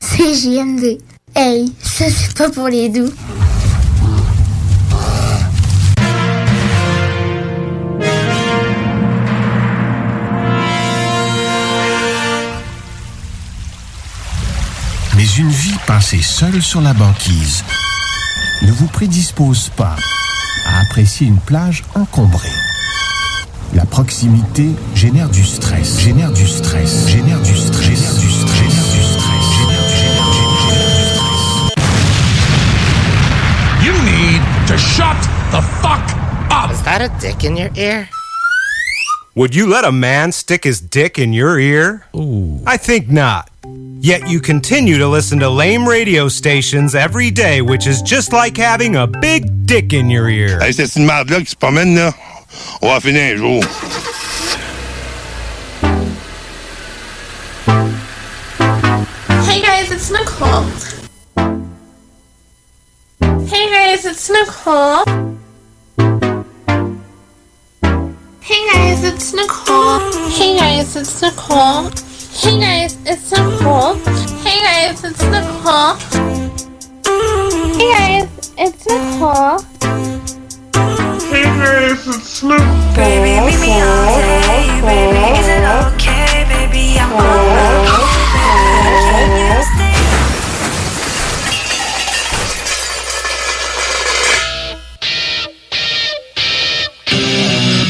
C'est JMD. Hey, ça c'est pas pour les doux. Mais une vie passée seule sur la banquise ne vous prédispose pas à apprécier une plage encombrée. La proximité génère du stress, génère du stress, génère du stress, to shut the fuck up. Is that a dick in your ear? Would you let a man stick his dick in your ear? Ooh. I think not. Yet you continue to listen to lame radio stations every day, which is just like having a big dick in your ear. Hey, c'est une marde-là qui se promène, là. On va finir un jour. Hey guys, it's Nicole. It's Nicole. Hey guys, it's Nicole. Hey guys, it's Nicole. Hey guys, it's Nicole. Hey guys, it's Nicole. Hey guys, it's Nicole. Hey guys, it's Nicole. Baby, meet me all day, baby.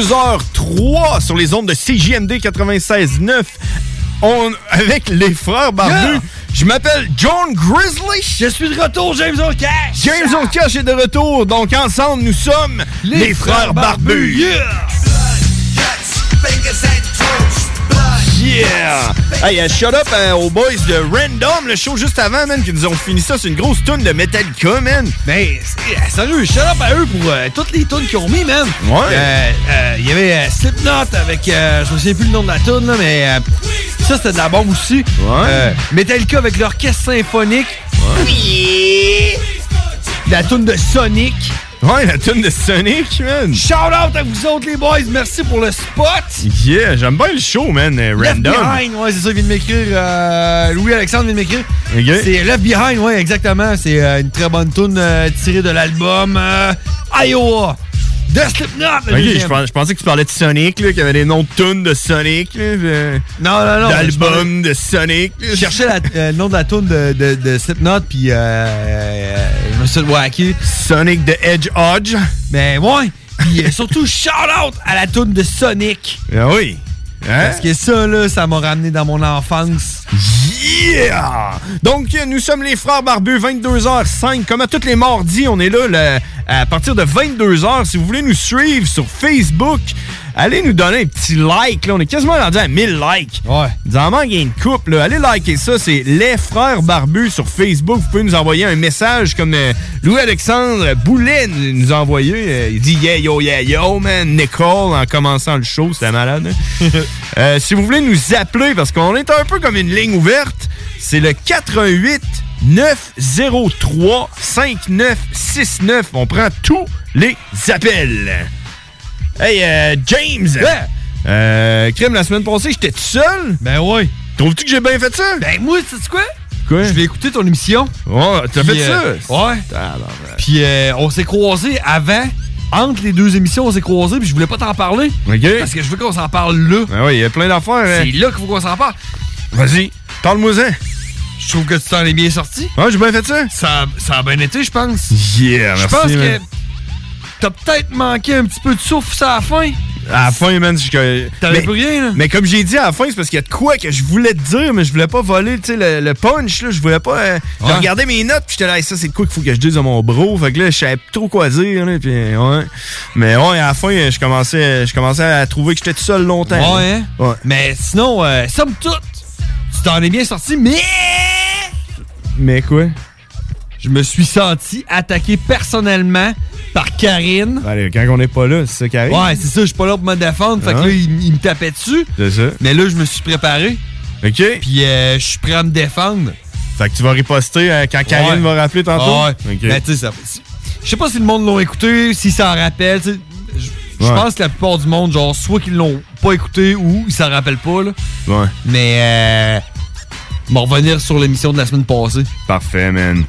22h03 sur les ondes de CJMD 96.9. On, avec les frères barbus. Je m'appelle John Grizzly. Je suis de retour, James O'Cash. James O'Cash est de retour. Donc, ensemble, nous sommes les, frères, barbus. Yeah! Yeah! Hey, uh, shut up euh, aux boys de Random, le show juste avant, man, qui nous ont fini ça. C'est une grosse tune de Metallica, man. Mais, c'est- euh, sérieux, shout up à eux pour euh, toutes les tunes qu'ils ont mis, man. Ouais. Euh, euh, Il y avait euh, Slipknot avec, euh, je me souviens plus le nom de la tune, là, mais euh, ça, c'était de la bombe aussi. Euh, Metallica avec l'orchestre symphonique. Oui. La tune de Sonic. Ouais, la tune de Sonic, man. Shout out à vous autres, les boys. Merci pour le spot. Yeah, j'aime bien le show, man, euh, Left Random. Behind, ouais, c'est ça, il vient de m'écrire. euh, Louis-Alexandre vient de m'écrire. Ok. C'est Left Behind, ouais, exactement. C'est euh, une très bonne tune euh, tirée de l'album euh, Iowa de Slipknot. je, pens- je pensais que tu parlais de Sonic, qu'il y avait des noms de tunes de Sonic, là. Non, non, non. D'albums de Sonic. Je cherchais la- euh, le nom de la tune de, de, de Slipknot, puis euh, euh, je me suis dit, wacky. Sonic the Hedgehog. Mais ouais. Puis euh, surtout, shout out à la tune de Sonic. Ah oui. Hein? Parce que ça, là, ça m'a ramené dans mon enfance. Yeah! Donc, nous sommes les frères barbus, 22h05. Comme à tous les mardis, on est là le- à partir de 22h. Si vous voulez nous suivre sur Facebook, allez nous donner un petit like. Là. On est quasiment rendu à 1000 likes. Ouais. Il en manque une couple. Là. Allez liker ça. C'est les frères barbus sur Facebook. Vous pouvez nous envoyer un message comme euh, Louis-Alexandre Boulet nous a envoyé. Euh, il dit Yeah, yo, yeah, yo, man. Nicole en commençant le show. C'était malade. hein? Euh, si vous voulez nous appeler, parce qu'on est un peu comme une ligne ouverte, c'est le 88 903 5969. On prend tous les appels. Hey, euh, James! Euh, crème, la semaine passée, j'étais tout seul? Ben ouais. Trouves-tu que j'ai bien fait ça? Ben moi, sais-tu quoi? Quoi? Je vais écouter ton émission. Ouais, t'as fait euh, ça? Ouais. Puis euh, on s'est croisés avant. Entre les deux émissions, on s'est croisés, puis je voulais pas t'en parler. OK. Parce que je veux qu'on s'en parle là. Ben oui, il y a plein d'affaires. hein. C'est là qu'il faut qu'on s'en parle. Vas-y, parle-moi-en. Je trouve que tu t'en es bien sorti. Ouais, j'ai bien fait ça. Ça, ça a bien été, je pense. Yeah, Je merci. pense que. T'as peut-être manqué un petit peu de souffle à la fin. À la fin, man, je... T'avais plus rien, là. mais comme j'ai dit à la fin, c'est parce qu'il y a de quoi que je voulais te dire, mais je voulais pas voler, tu sais, le, le punch, là. Je voulais pas. euh, Ouais. mes notes, puis j'étais là, Hey, ça, c'est de quoi qu'il faut que je dise à mon bro? Fait que là, je savais plus trop quoi dire, là. Puis, ouais. Mais ouais, à la fin, je commençais, je commençais à trouver que j'étais tout seul longtemps. Ouais, hein? Ouais. Mais sinon, euh, somme toute, tu t'en es bien sorti, mais Mais quoi? Je me suis senti attaqué personnellement par Karine. Allez, quand on n'est pas là, c'est ça arrive. Ouais, c'est ça, je suis pas là pour me défendre. Fait que Ah. là, il, il me tapait dessus. C'est ça. Mais là, je me suis préparé. OK. Puis euh, je suis prêt à me défendre. Fait que tu vas riposter euh, quand Karine va rappeler tantôt? Ouais. OK. Mais tu sais, ça. Je sais pas si le monde l'ont écouté, s'ils s'en rappellent. tu sais. Je je Ouais. pense que la plupart du monde, genre, soit qu'ils l'ont pas écouté ou ils s'en rappellent pas, là. Ouais. Mais, euh. Va revenir sur l'émission de la semaine passée. Parfait, man.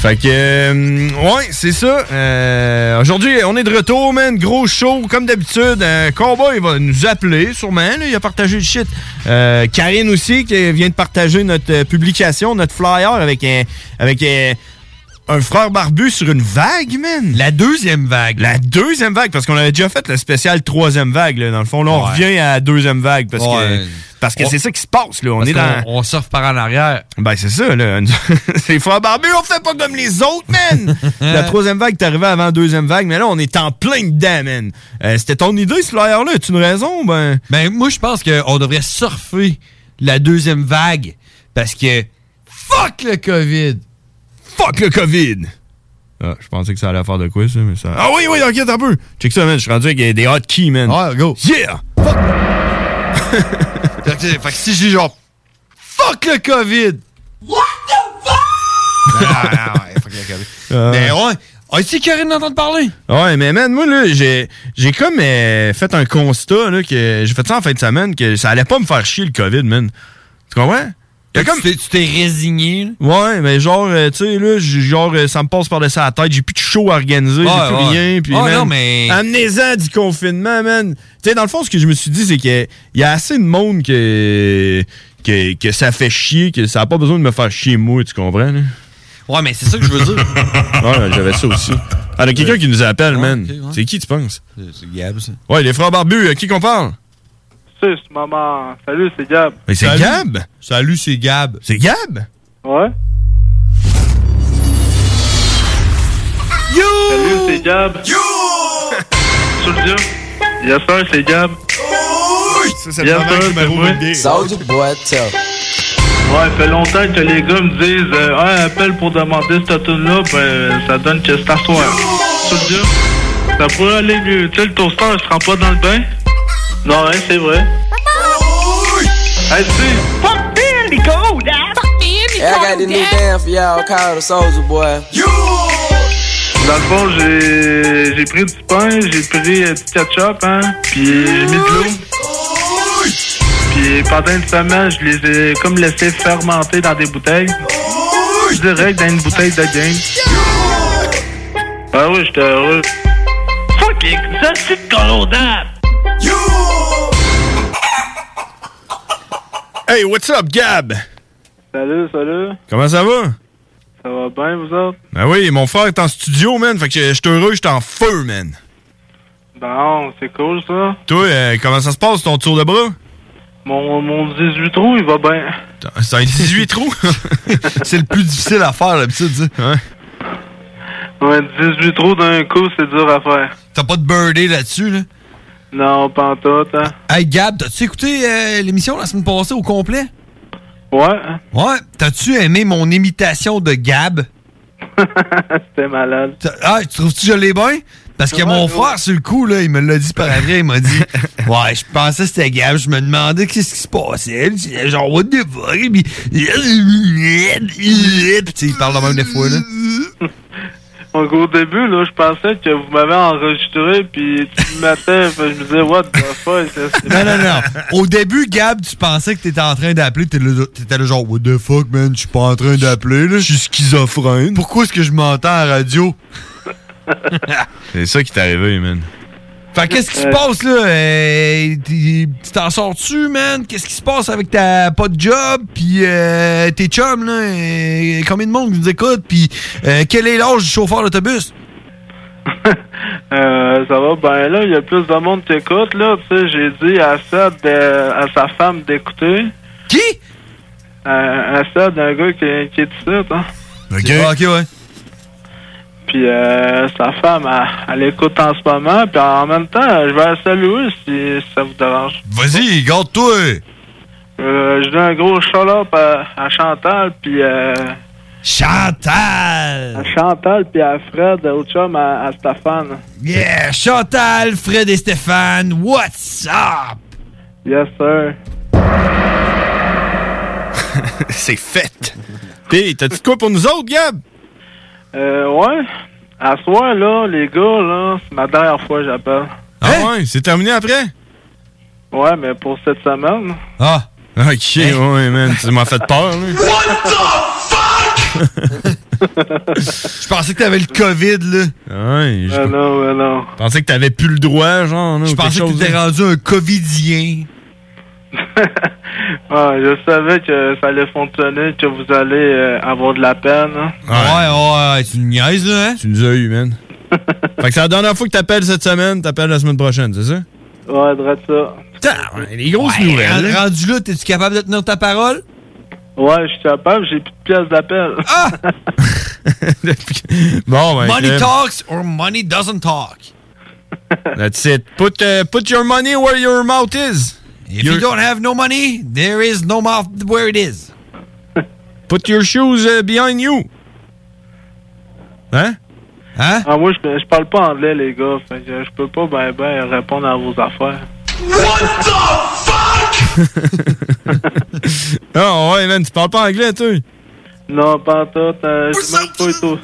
Fait que, euh, ouais, c'est ça. Euh, Aujourd'hui, on est de retour, man. Gros show, comme d'habitude. Euh, Cowboy va nous appeler, sûrement. là. il a partagé le shit. Euh, Karine aussi, qui vient de partager notre euh, publication, notre flyer avec un, avec euh, un frère barbu sur une vague, man. La deuxième vague. La deuxième vague, parce qu'on avait déjà fait le spécial troisième vague, là. Dans le fond, là, on Ouais. revient à la deuxième vague, parce Ouais. que, parce que On- c'est ça qui se passe, là. On Parce est dans... On surfe par en arrière. Ben, c'est ça, là. les frères barbus, on fait pas comme les autres, man! la troisième vague est arrivée avant la deuxième vague, mais là, on est en plein dedans, man. Euh, C'était ton idée, ce flyer-là? As-tu une raison? Ben. Ben, moi, je pense qu'on devrait surfer la deuxième vague. Parce que. Fuck le COVID! Fuck le COVID! Ah, je pensais que ça allait faire de quoi, ça, mais ça. Ah oui, oui, ok, un peu! Check ça, man. Je suis rendu avec des hotkeys, man. Ouais, go! Yeah! fait, que, fait que si je dis genre. Fuck le COVID! What the fuck? Ah, ouais, fuck le COVID. Ah. Mais ouais. As-tu Karine d'entendre parler? Ouais, mais man, moi, là, j'ai, j'ai comme euh, fait un constat, là, que j'ai fait ça en fin de semaine, que ça allait pas me faire chier le COVID, man. Tu comprends? Comme- Tu t'es- résigné, là? Ouais, mais genre, euh, tu sais, là, genre, euh, ça me passe par-dessus la tête. J'ai plus de show à organiser, Ouais, j'ai plus ouais. rien. Puis, man, non, mais- Amenez-en du confinement, man. Tu sais, dans le fond, ce que je me suis dit, c'est qu'il y a assez de monde que, que, que ça fait chier, que ça a pas besoin de me faire chier, moi, tu comprends, là? Ouais, mais c'est ça que je veux dire. Ouais, j'avais ça aussi. Ah, il y a quelqu'un qui nous appelle, Ouais, man. C'est qui, tu penses? C'est Gab, ça. Ouais, les frères barbus, à qui qu'on parle? Sus, maman. Salut, c'est Gab. Mais c'est Salut. Gab? Salut, c'est Gab. C'est Gab? Ouais. Yo! Salut, c'est Gab. Yo! Soldier. Yes, sir, c'est Gab. Oh Ça, c'est dire. Soldier Boy, tell. Ouais, fait longtemps que les gars me disent euh, Ouais, appelle pour demander cette tune-là, ben ça donne que c'est à soir. Dis? Ça pourrait aller mieux. Tu sais, le toaster, il se rend pas dans le bain? Non, hein, c'est vrai. Hey, tu sais, fuck Billy, go, dad! Hey, I got this new band for y'all called the Soldier Boy. Dans le fond, j'ai j'ai pris du pain, j'ai pris euh, du ketchup, hein, puis j'ai mis de l'eau. Puis pendant une semaine, je les ai comme laissés fermenter dans des bouteilles. Direct dans une bouteille de game. Ah oui, j'étais heureux. Fucking, ça c'est colondade! Hey, what's up, Gab? Salut, salut. Comment ça va? Ça va bien, vous autres? Ben oui, mon frère est en studio, man. Fait que je suis heureux, je suis en feu, man. Bon, c'est cool, ça. Toi, euh, comment ça se passe, ton tour de bras? Mon, mon 18 trous, il va bien. C'est un 18 trous? c'est le plus difficile à faire, d'habitude, tu sais. Ouais. Ouais, 18 trous d'un coup, c'est dur à faire. T'as pas de birdie là-dessus, là? Non, pas en tout, hein. Hey, Gab, t'as-tu écouté euh, l'émission la semaine passée au complet? Ouais. Ouais. T'as-tu aimé mon imitation de Gab? C'était malade. Ah, tu trouves-tu que je l'ai bien? Parce que mon frère, sur le coup, là, il me l'a dit par après, il m'a dit Ouais, je pensais que c'était Gab, je me demandais qu'est-ce qui se passait. Puis j'étais genre, what the fuck? Puis, puis tu sais, il parle de même des fois, là. Donc, au début, là, je pensais que vous m'avez enregistré, puis tu me mettais, puis je me disais, what the fuck? c'est- Non, non, non. Au début, Gab, tu pensais que t'étais en train d'appeler, t'étais là genre, what the fuck, man, je suis pas en train d'appeler, là. Je suis schizophrène. Pourquoi est-ce que je m'entends à la radio? C'est ça qui t'est arrivé, man. Fait qu'est-ce qui se passe là? Euh, tu t'en sors-tu, man? Qu'est-ce qui se passe avec ta pas de job? Puis euh, tes chums, là? euh, combien de monde nous écoute? Puis euh, quel est l'âge du chauffeur d'autobus? Euh, ça va, ben là, il y a plus de monde qui écoute, là. Tu sais, j'ai dit à de- à sa femme d'écouter. Qui? à Seth, un gars qui, qui est ici, hein. Ok. ok, ouais. Puis euh, sa femme, elle, elle écoute en ce moment. Puis en même temps, je vais la saluer si, si ça vous dérange. Vas-y, garde-toi! Euh, je donne un gros shout-out à, à Chantal, puis... Euh, Chantal! À Chantal, puis à Fred, au chum, à, à Stéphane. Yeah! Chantal, Fred et Stéphane, what's up? Yes, sir. C'est fait. Pis, t'as-tu quoi pour nous autres, Gab? Euh, ouais. À soir, là, les gars, là, c'est ma dernière fois que j'appelle. Ah ouais, c'est terminé après? Ouais, mais pour cette semaine. Ah! Ok, ouais, man, tu m'as fait peur, là. Je pensais que t'avais le COVID, là. Ouais, je Euh, non, ouais, non. pensais que t'avais plus le droit, genre. Je pensais que t'étais rendu un COVIDien. Ah, je savais que ça allait fonctionner, que vous allez euh, avoir de la peine. hein. Ouais, ouais, tu me niaises, là, hein? Tu nous as eu, man. fait que c'est la dernière fois que t'appelles cette semaine, t'appelles la semaine prochaine, c'est ça? Ouais, dresse ça. les grosses Ouais, nouvelles. hein? Rendu là, t'es-tu capable de tenir ta parole? Ouais, je suis capable, j'ai plus de pièces d'appel. Ah! Bon, ben. money talks or money doesn't talk? That's it. Put, uh, put your money where your mouth is. If you don't have no money, there is no mouth where it is. Put your shoes uh, behind you. Hein? Hein? Ah, moi, je, je parle pas anglais, les gars. Fait que je peux pas ben, ben répondre à vos affaires. Ah ouais, man, tu parles pas anglais, toi? Non, pas en tout. Euh, je même pas et tout.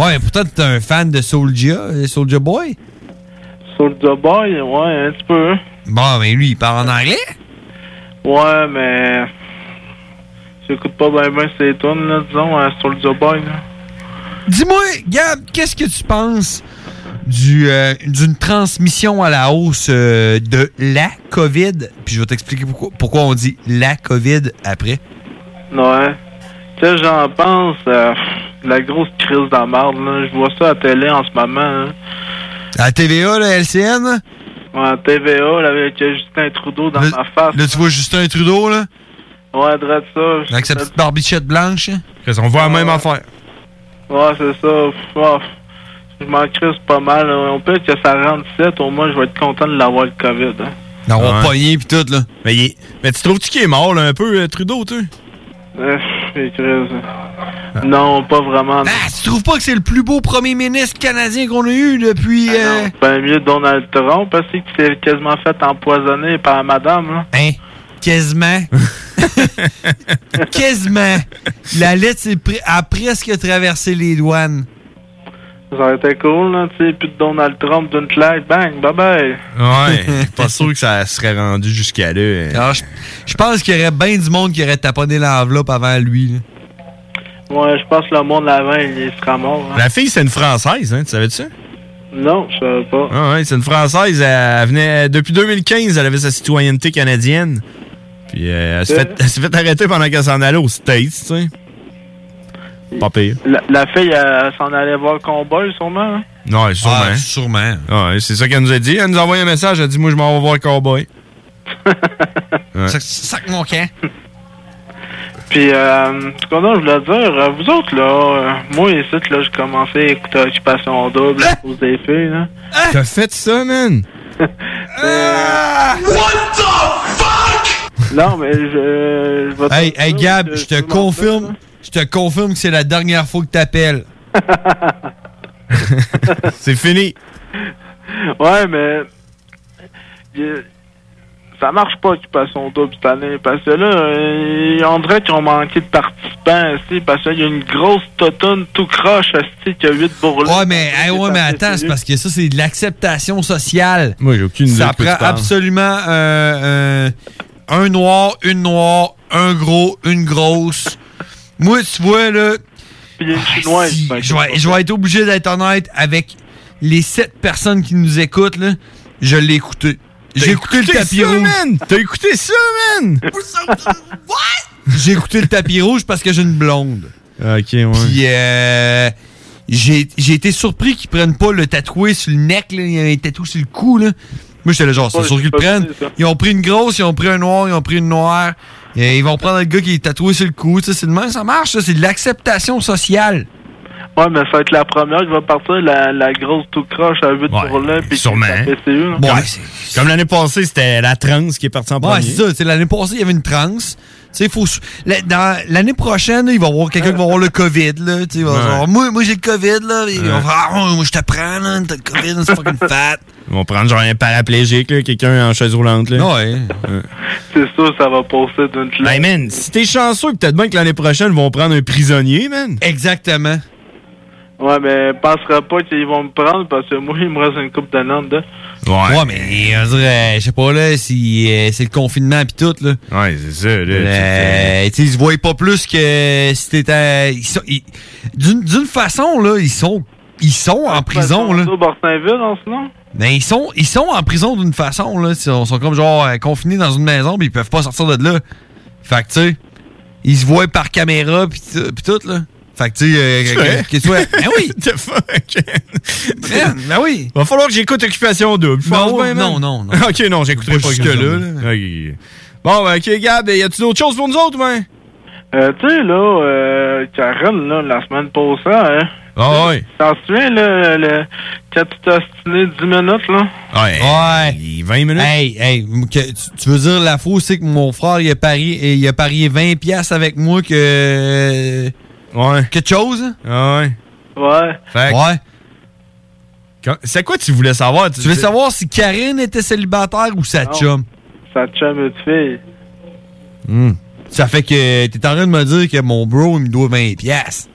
Ouais, pourtant, t'es un fan de Soulja, euh, Soulja Boy? Soulja Boy, ouais, un petit peu. Bon, mais lui, il parle en anglais? Ouais, mais... J'écoute pas ben ben ces tunes, là, disons, à Soulja Boy, là. Dis-moi, Gab, qu'est-ce que tu penses du, euh, d'une transmission à la hausse euh, de la COVID? Puis je vais t'expliquer pourquoi, pourquoi on dit la COVID après. Ouais. Qu'est-ce que j'en pense? euh, la grosse crise de la là. Je vois ça à la télé en ce moment, hein. À la TVA, la LCN? Ouais, à TVA, là, avec Justin Trudeau dans ma face. Là, tu vois Justin Trudeau, là? Ouais, dresse ça. Avec sa petite barbichette blanche. hein? On voit la même affaire. Ouais, c'est ça. Oh, je m'en crise pas mal. là. On peut que ça rentre 7, au moins je vais être content de l'avoir le COVID. hein. D'avoir pogné pis tout, là. Mais, il est- mais tu trouves-tu qu'il est mort, là, un peu, euh, Trudeau, toi? Crise. Non, pas vraiment. Ah, tu trouves pas que c'est le plus beau premier ministre canadien qu'on a eu depuis. euh, Ben mieux Donald Trump parce qu'il s'est quasiment fait empoisonner par madame. Là. Hein? Quasiment. Quasiment. La lettre a presque traversé les douanes. Ça aurait été cool, là, tu sais, plus de Donald Trump d'une claque, bang, bye bye. Ouais, pas sûr que ça serait rendu jusqu'à là. Alors, je, je pense qu'il y aurait bien du monde qui aurait taponné l'enveloppe avant lui. là. Ouais, je pense que le monde l'avant, il sera mort. hein. La fille, c'est une Française, hein, tu savais ça? Non, je savais pas. Ah ouais, c'est une Française. Elle venait, depuis 2015, elle avait sa citoyenneté canadienne. Puis euh, elle s'est fait, elle s'est fait arrêter pendant qu'elle s'en allait aux States, tu sais. Pas pire. La, la fille, elle, s'en allait voir le combat, sûrement. hein? Ouais, sûrement. Ah, sûrement. Ouais, c'est ça qu'elle nous a dit. Elle nous a envoyé un message. Elle a dit Moi, je m'en vais voir le cowboy. Ouais. Sac, sac mon camp. Puis, euh, ce qu'on je voulais dire, euh, vous autres, là, euh, moi, ici, là, j'ai commencé à écouter Occupation Double à cause des filles, là. T'as fait ça, man? Non, mais je, je vais te Hey, dire hey Gab, je te confirme. Je te confirme que c'est la dernière fois que t'appelles. c'est fini. Ouais, mais. Ça marche pas, Occupation Double cette année. Parce que là, euh, on dirait qu'ils ont manqué de participants, aussi, Parce qu'il y a une grosse totonne tout croche, aussi, qui a 8 bourrelets. Ouais, mais, hey, ouais, mais attends, c'est parce que ça, c'est de l'acceptation sociale. Moi, j'ai aucune idée Ça prend absolument euh, euh, un noir, une noire, un gros, une grosse. Moi, tu vois, là. Ah, si, je, vais, je vais être obligé d'être honnête avec les sept personnes qui nous écoutent, là. Je l'ai écouté. J'ai écouté, le tapis ça, rouge. man? T'as écouté ça, man? J'ai écouté le tapis rouge parce que j'ai une blonde. Ok, ouais. Puis euh, j'ai j'ai été surpris qu'ils prennent pas le tatoué sur le neck, là. Il y a un tatou sur le cou, là. Moi, j'étais là, genre, c'est Ouais, sûr qu'ils le prennent. Ils ont pris une grosse, ils ont pris un noir, ils ont pris une noire. Et ils vont prendre le gars qui est tatoué sur le cou. tu sais, C'est de même, ça marche, ça. C'est de l'acceptation sociale. Ouais, mais ça va être la première qui va partir, la, la grosse tout croche à 8 bourrelets. puis sûrement. qui est sa PCU, là. Comme, comme l'année passée, c'était la trans qui est partie en Ouais, premier. c'est ça. tu sais, L'année passée, il y avait une transe. Tu sais, faut. sou- la- dans- L'année prochaine, là, il va y avoir quelqu'un qui va avoir le COVID. Là, tu sais, il va Ouais. genre, moi, moi j'ai le COVID. Là, et il va Ouais. faire, Ah, moi, je te prends. Là, T'as le COVID, c'est fucking fat. Ils vont prendre genre un paraplégique, là, quelqu'un en chaise roulante. Là. Ouais. C'est sûr, ça va passer d'une claque. Hey man, si t'es chanceux, peut-être bien que l'année prochaine, ils vont prendre un prisonnier, man. Exactement. Ouais, mais pensera pas qu'ils vont me prendre parce que moi, il me reste une coupe d'années dedans. Ouais. mais on dirait, je sais pas, là, si euh, c'est le confinement pis tout, là. Ouais, c'est ça, là. Euh, tu sais, ils se voient pas plus que si t'étais. D'une façon, là, ils sont. Ils sont en prison, là. Au en ce moment? Mais ils sont, ils sont en prison d'une façon, là. Ils sont, sont comme genre euh, confinés dans une maison, puis ils peuvent pas sortir de là. Fait que, tu sais, ils se voient par caméra, puis tout, là. Fait que, tu sais, euh, Ben oui! The fuck? Man, ben oui! Va falloir que j'écoute Occupation Double. Non, man. non, non, non. ok, non, j'écouterai Pas pas jusque-là. Ok. Bon, ben, ok, Gab, y a-tu d'autres choses pour nous autres, ben? Euh, tu sais, là, euh, Karen, là, la semaine passée, hein? Ah ouais. T'en souviens, là, le, quand tu t'es ostiné 10 minutes, là? Ouais. Ouais. 20 minutes. Hey, hey, que- tu, veux dire, la faux, c'est que mon frère, il a parié, il a parié 20 piastres avec moi que. Ouais. Quelque chose? Ah ouais. Ouais. Fait que- Ouais. C'est quoi tu voulais savoir? Tu veux savoir si Karine était célibataire ou sa Non. chum? Ça te chum de fille. Hmm. Ça fait que t'es en train de me dire que mon bro, il me doit 20 piastres.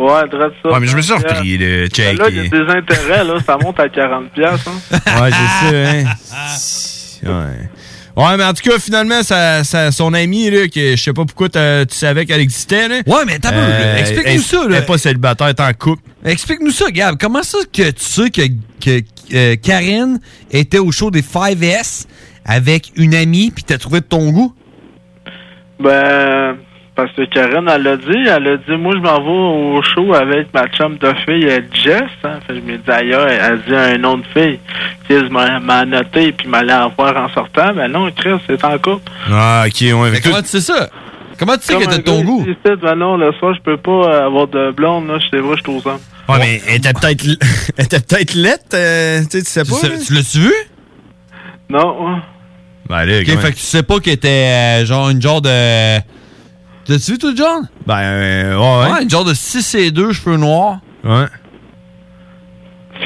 Ouais, dresse ça. Ouais, mais je me suis repris, le check. Là, il y a des intérêts, là, ça monte à 40 piastres, hein. Ouais, c'est ça, hein. Ouais. Ouais, mais en tout cas, finalement, sa- sa- son ami, là, que je sais pas pourquoi tu savais qu'elle existait, là. Ouais, mais t'as là. Explique-nous ça, là. Elle est pas célibataire, elle est en couple. Explique-nous ça, Gab. Comment ça que tu sais que, que euh, Karine était au show des 5S avec une amie puis t'as trouvé de ton goût? Ben, parce que Karen, elle l'a dit, elle a dit, moi, je m'en vais au show avec ma chum de fille, Jess. Hein. Fait que je me dis, ailleurs, elle dit un nom de fille. Chris m'a m'a noté, puis m'allait en voir en sortant. Ben non, Chris, c'est en couple. Ah, ok, ouais. Mais comment tu sais ça? Comment tu sais Comme que t'as un de ton gars goût? Ben non, le soir, je peux pas euh, avoir de blonde, là. Je sais pas, je suis aux hommes. Ouais, mais elle était peut-être elle était peut-être lettre, euh, tu sais, tu sais pas. tu l'as-tu vu? Non, ouais. Ben là, Ok, comment- fait que tu sais pas qu'il était euh, genre une genre de. T'as-tu vu, toi, John? Ben, euh, ouais, ouais. une genre de 6 et 2 cheveux noirs. Ouais.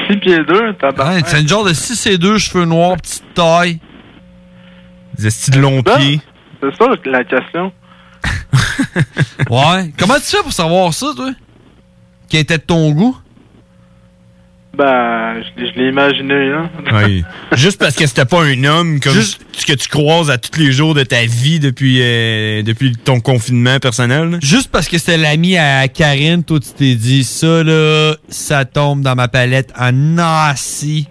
6 pieds 2, t'as Ouais, c'est une genre de 6 et 2 cheveux noirs, petite taille. Des styles longs pieds. C'est ça la question. Ouais. Comment tu fais pour savoir ça, toi? Qui était de ton goût? Ben, je, je l'ai imaginé, hein. Oui. Juste parce que c'était pas un homme comme ce que tu croises à tous les jours de ta vie depuis, euh, depuis ton confinement personnel. là. Juste parce que c'était l'ami à Karine, toi, tu t'es dit, ça, là, ça tombe dans ma palette en nasty.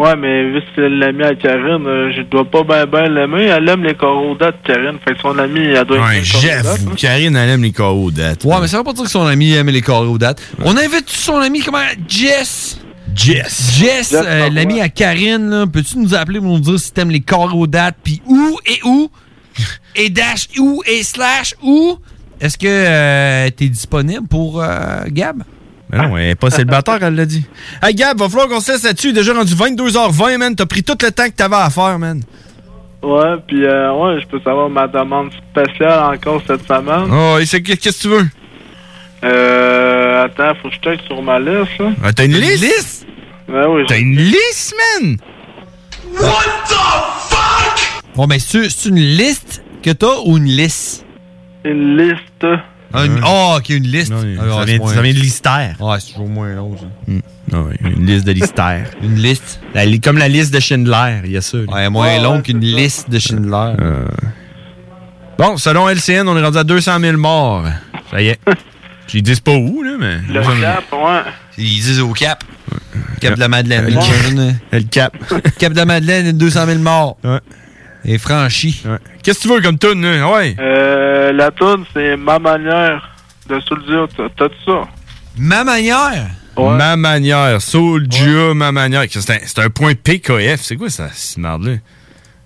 Ouais, mais vu que c'est l'ami à Karine, euh, je dois pas ben ben l'aimer. Elle aime les coraux dates, Karine. Fait que son ami, elle doit Ouais, aimer les coraux dates, j'avoue. hein. Karine, elle aime les KO dates. Ouais, mais ça veut pas dire que son ami aime les carrés aux dates. On invite son ami, comment? Jess. Jess. Jess, euh, l'ami à Karine, là, peux-tu nous appeler pour nous dire si t'aimes les carrés aux dates, puis où et où? et dash où et slash où? Est-ce que euh, t'es disponible pour euh, Gab? Mais non, elle est pas célibataire, elle l'a dit. Hey Gab, va falloir qu'on se laisse là-dessus. Déjà rendu 22h20, man. T'as pris tout le temps que t'avais à faire, man. Ouais, puis euh, ouais, je peux savoir ma demande spéciale encore cette semaine. Oh, et c'est qu'est-ce que tu veux? Euh, attends, faut que je check sur ma liste, là. Ah, T'as une liste? Ouais, oui. T'as une liste, man? Bon, ben, c'est une liste que t'as ou une liste? Une liste. Ah, une- oh, ok, une liste. Non, Ah, ça, vient, moins- ça vient de l'hystère. Ouais, c'est toujours moins long, ça. Non, ouais, une liste de l'hystère. une liste? La comme la liste de Schindler, il y a ça. là. Ouais, moins long qu'une liste de Schindler. Euh. Bon, selon LCN, on est rendu à 200 000 morts. Ça y est. Ils disent pas où, là, mais... Le cap, ouais. Ils disent au Cap. Cap de la Madeleine. Le Cap. Le cap. Cap de la Madeleine, 200 000 morts. Ouais. Et franchi. Qu'est-ce que tu veux comme tune, là? Ouais. Euh, la toune, c'est Ma manière de Souldia. T'as- T'as-tu ça? Ma manière? Ma manière. Soulja, ma manière. C'est un, un point PKF. C'est quoi ça, cette merde-là?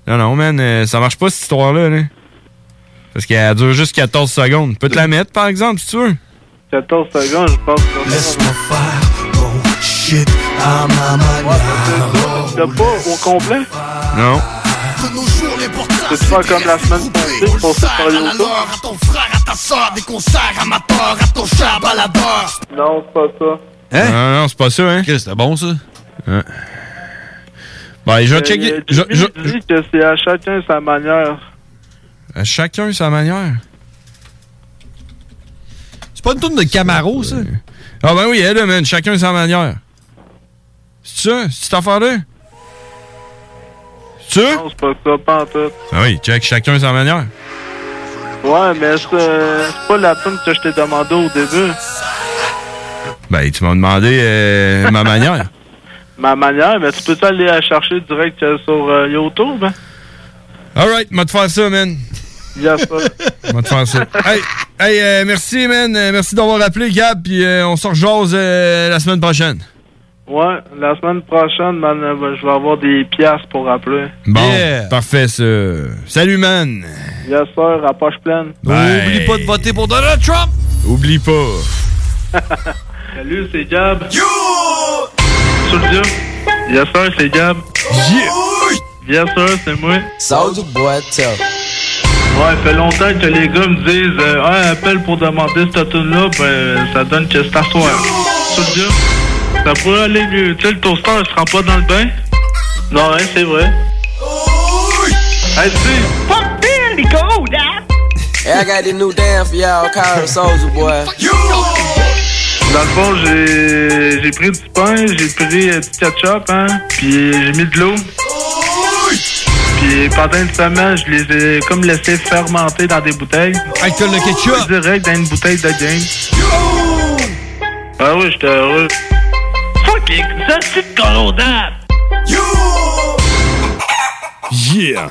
Non, non, man, euh, ça marche pas, cette histoire-là, là. Parce qu'elle dure juste 14 secondes. Je peux te la mettre, par exemple, si tu veux? 14 secondes, je pense. Laisse-moi faire mon shit à ma manière. T'as pas au complet? Non. Peux faire comme la semaine passée, pour se faire YouTube? à ton frère, à ta soeur, des concerts amateurs, à ton chat baladeur. Non, c'est pas ça. Hein? Non, non, c'est pas ça, hein. C'était bon, ça? Ouais. Ben, je vais Euh, checker. Je, dit que c'est à chacun sa manière. à chacun sa manière? C'est pas une tourne de Camaro, ça? Ah, ben oui, elle, là, man. Chacun sa manière. C'est ça? C'est cette affaire-là? Ça? Non, c'est pas ça, pas en tout. Ah oui, check chacun sa manière. Ouais, mais c'est euh, pas la tune que je t'ai demandé au début. Ben, tu m'as demandé euh, ma manière. Ma manière, mais tu peux aller la chercher direct euh, sur euh, YouTube, hein? Alright, m'a te faire ça, man. Yes, sir. M'a te faire ça. Hey, hey euh, merci, man. Merci d'avoir appelé, Gab. Puis on se rejase la semaine prochaine. Ouais, la semaine prochaine, man, euh, je vais avoir des piastres pour appeler. Bon, parfait, ça. Salut, man. Yes, sir, à poche pleine. Bye. Oublie pas de voter pour Donald Trump! Oublie pas. Salut, c'est Gab. Yo! Soulja. Yes, sir, c'est Gab. Yes, sir, c'est moi. Soldier boy, tell. Ouais, fait longtemps que les gars me disent euh, Ouais, appelle pour demander cette tune-là, ben ça donne que c'est à soir. Soulja, ça pourrait aller mieux. Tu sais, le toaster, il se rend pas dans le bain? Non, hein, c'est vrai. Hey, tu sais, fuck dad! Hey, I got this new dance for y'all called Soldier Boy. Dans le fond, j'ai j'ai pris du pain, j'ai pris euh, du ketchup, hein, puis j'ai mis de l'eau. Puis pendant une semaine, je les ai comme laissés fermenter dans des bouteilles. Alcool de ketchup? Direct dans une bouteille de game. Ah oui, j'étais heureux. Fucking, ça c'est de colondade! Yeah.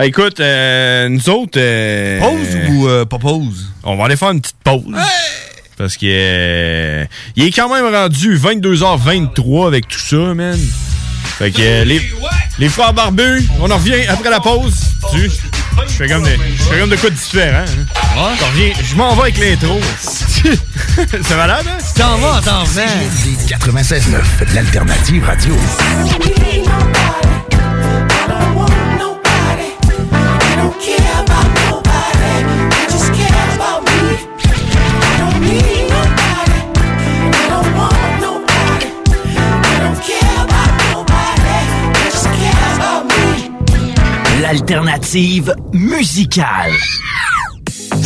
Écoute, euh, nous autres. euh, Pause ou euh, pas pause? On va aller faire une petite pause. Parce que euh, il est quand même rendu 22h23 avec tout ça, man. Fait que euh, les, les frères barbus, on en revient après la pause. Tu, je fais comme, des- je fais comme de quoi de différent. Hein? T'en reviens- Je m'en vais avec l'intro. C'est malade, hein? T'en vas, t'en vas. 96.9, l'alternative radio. Alternative musicale.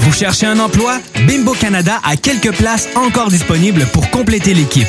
Vous cherchez un emploi? Bimbo Canada a quelques places encore disponibles pour compléter l'équipe.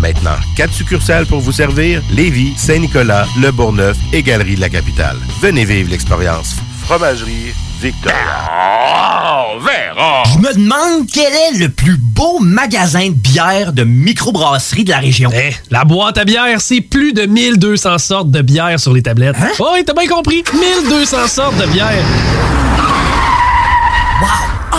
Maintenant, quatre succursales pour vous servir Lévis, Saint-Nicolas, Le Bourgneuf et Galerie de la Capitale. Venez vivre l'expérience Fromagerie Victoria. Oh, Je me demande quel est le plus beau magasin de bière de microbrasserie de la région. Eh, la boîte à bière, c'est plus de 1200 sortes de bière sur les tablettes. Hein? Oh, oui, t'as bien compris. 1200 sortes de bière.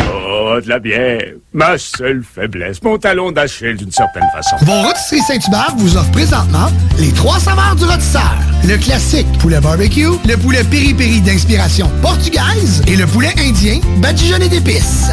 Oh, de la bière. Ma seule faiblesse. Mon talon d'Achille, d'une certaine façon. Vos rôtisseries Saint-Hubert vous offre présentement les trois saveurs du rôtisseur. Le classique poulet barbecue, le poulet piri-piri d'inspiration portugaise et le poulet indien badigeonné d'épices.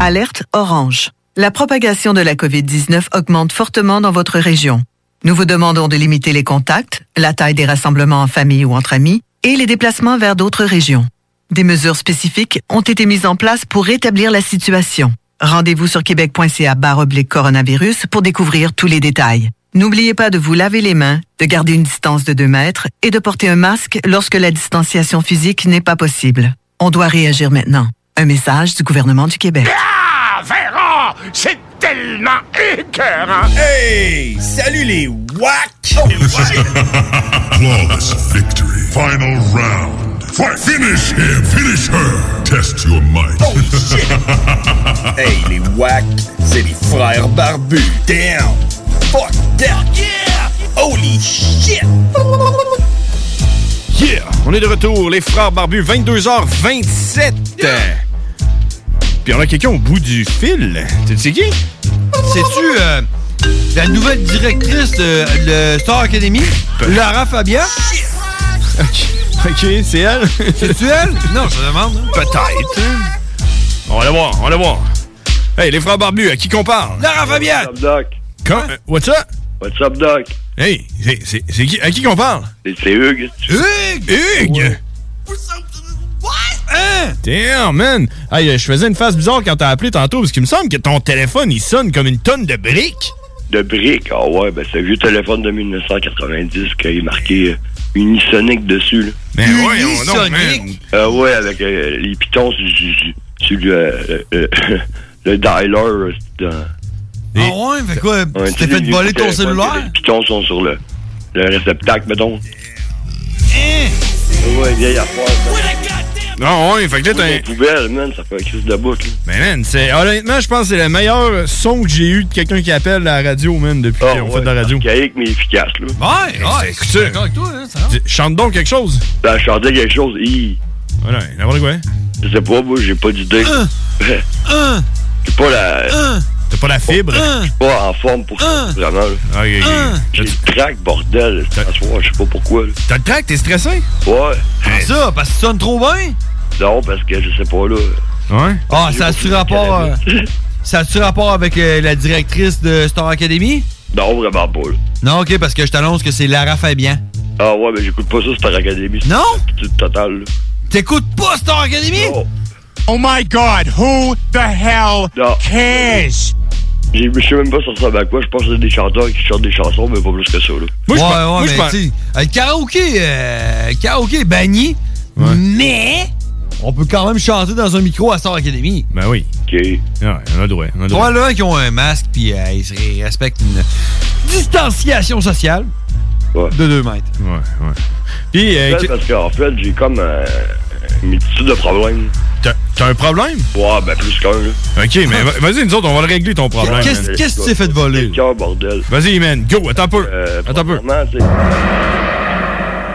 Alerte orange. La propagation de la COVID-19 augmente fortement dans votre région. Nous vous demandons de limiter les contacts, la taille des rassemblements en famille ou entre amis et les déplacements vers d'autres régions. Des mesures spécifiques ont été mises en place pour rétablir la situation. Rendez-vous sur québec.ca barre oblique coronavirus pour découvrir tous les détails. N'oubliez pas de vous laver les mains, de garder une distance de 2 mètres et de porter un masque lorsque la distanciation physique n'est pas possible. On doit réagir maintenant. Un message du gouvernement du Québec. Ah, Véran! C'est tellement écœurant! Hey! Salut les WAC! Flawless victory. Final round. Fight. Finish him. Finish her. Test your might. Oh shit! hey, les WAC, c'est les frères barbus. Damn! Fuck that! Yeah! Holy shit! Yeah! On est de retour, les frères barbus, 22h27. Puis on a quelqu'un au bout du fil. Tu sais qui? C'est-tu euh, la nouvelle directrice de Star Academy, Lara Fabia? Ok, ok, c'est elle. C'est-tu elle? Non, je demande. Peut-être. On va la voir, on va la voir. Hey, les frères barbus, à qui qu'on parle? Lara Fabia! What's up, Doc? Quand? euh, What's up? What's up, Doc? Hey, c'est- c'est c'est qui, à qui qu'on parle? C'est c'est Hugues. Hugues! Hugues! Hein? Damn, man! Hey, euh, je faisais une face bizarre quand t'as appelé tantôt, parce qu'il me semble que ton téléphone, il sonne comme une tonne de briques. De briques? Ah ouais, ben c'est un vieux téléphone de 1990 qui est marqué euh, Unisonic dessus, là. Mais ouais, on non, man. Ah ouais, avec euh, les pitons sur, sur- sur- sur le, euh, euh, le dialer. euh, dans- Ah ouais, fait quoi? Ouais, tu t'es fait voler ton cellulaire? Les pitons sont sur le, le réceptacle, mettons. Hein? Ouais, vieille affaire. Non, ouais, fait que là, t'as un- poubelle, man, ça fait un crise de bout, là. Mais man, c'est honnêtement, je pense que c'est le meilleur son que j'ai eu de quelqu'un qui appelle la radio, man, depuis Ah, qu'on fait de la radio. Archaïque, mais efficace, là. Ouais, ouais, écoute je suis d'accord avec toi, hein, ça va. Dis- Chante donc quelque chose. Ben, je chantais quelque chose, hi. Voilà, n'importe quoi. Je sais pas, moi, j'ai pas d'idée. Un, J'ai pas la. T'as pas la fibre? un. Je suis pas en forme pour ça, vraiment, là. Ok, ok. Un. J'ai le trac, bordel, ce soir, je sais pas pourquoi, là. T'as le track, t'es stressé? Ouais. Comment ça? Parce que tu sonnes trop bien? Non, parce que je sais pas, là. Ouais? Ah, ça a-tu rapport... euh, ça a-tu rapport avec euh, la directrice de Star Academy? Non, vraiment pas. là. Non, OK, parce que je t'annonce que c'est Lara Fabian. Ah ouais, mais j'écoute pas ça, Star Academy. Non? C'est total. là. T'écoutes pas Star Academy? Oh my god, who the hell cares? Je sais même pas sur ça à quoi. Je pense que c'est des chanteurs qui chantent des chansons, mais pas plus que ça. Là. ouais, ouais, mais tu sais, euh, le karaoké, euh, le karaoké est banni, mais on peut quand même chanter dans un micro à Star Academy. Ben oui. OK. Ouais, on a le droit. On a le droit. Probablement qui ont un masque puis euh, ils respectent une distanciation sociale de 2 mètres. Ouais, ouais. Puis, euh, Ouais, parce qu'en fait, j'ai comme euh, multitude de problèmes. T'as un problème? Ouais, ben plus qu'un, là. OK, mais va- vas-y, nous autres, on va le régler ton problème. Qu'est-ce- que tu t'es fait voler? cœur, bordel. Vas-y, man, go, attends un peu. attends un peu. Tu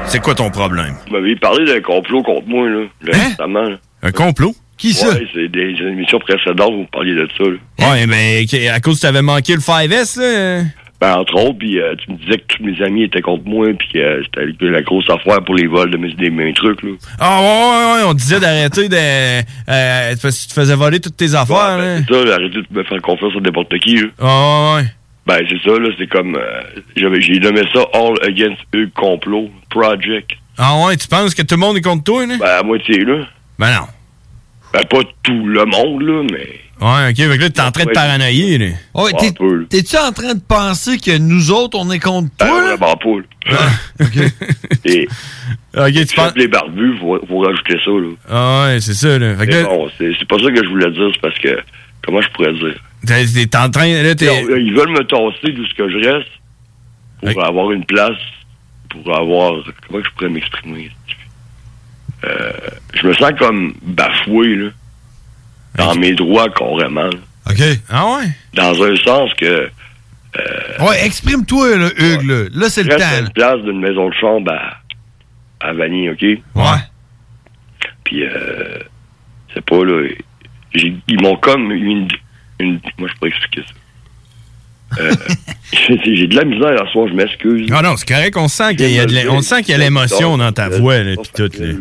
C'est quoi ton problème? Vous m'avez parlé d'un complot contre moi, là, là, récemment. là. Un complot? Qui Ouais, c'est des émissions précédentes, vous parliez de ça, là. Ouais, mais à cause que t'avais manqué le 5S, là. Ben, entre autres, puis euh, tu me disais que tous mes amis étaient contre moi, puis que euh, c'était la grosse affaire pour les vols de mes, des, mes trucs, là. Ah, ouais, ouais, ouais, on disait d'arrêter de. Euh, tu te faisais voler toutes tes affaires, là. C'est ça, là, arrêtez de me faire confiance à n'importe qui, là. Ah, ouais. Ben, c'est ça, là, c'est comme... euh, J'ai nommé ça All Against Hugues Complot Project. Ah, ouais, tu penses que tout le monde est contre toi, là? Ben, à moitié, là. Ben, non. Ben, pas tout le monde, là, mais... Ouais, ok, fait que là, t'es en train de paranoïer, là. Ouais, t'es- T'es-tu en train de penser que nous autres, on est contre toi? Ben, là? vraiment pas, là. Et... Ok, tu penses... les barbus, faut, faut rajouter ça, là. Ah, ouais, c'est ça, là. Fait que Mais là, bon, c'est c'est pas ça que je voulais dire, c'est parce que... Comment je pourrais dire? t'es en train. Là, t'es. Ils veulent me tasser d'où ce que je reste pour avoir une place, pour avoir... Comment que je pourrais m'exprimer? Euh, je me sens comme bafoué, là. Dans mes droits, carrément. là. OK. Ah ouais? Dans un sens que... Ouais, exprime-toi, là, Hugues, là. Là, c'est le temps. une place d'une maison de chambre à, à Vanier, OK? Ouais. Puis, euh, c'est pas, là... Ils m'ont comme une, une... Moi, je pourrais expliquer ça. Euh, j'ai de la misère à soir, je m'excuse. Ah non, c'est correct, on sent qu'il y a de l'é- on sent qu'il y a l'émotion dans ta voix, là, pis tout, là.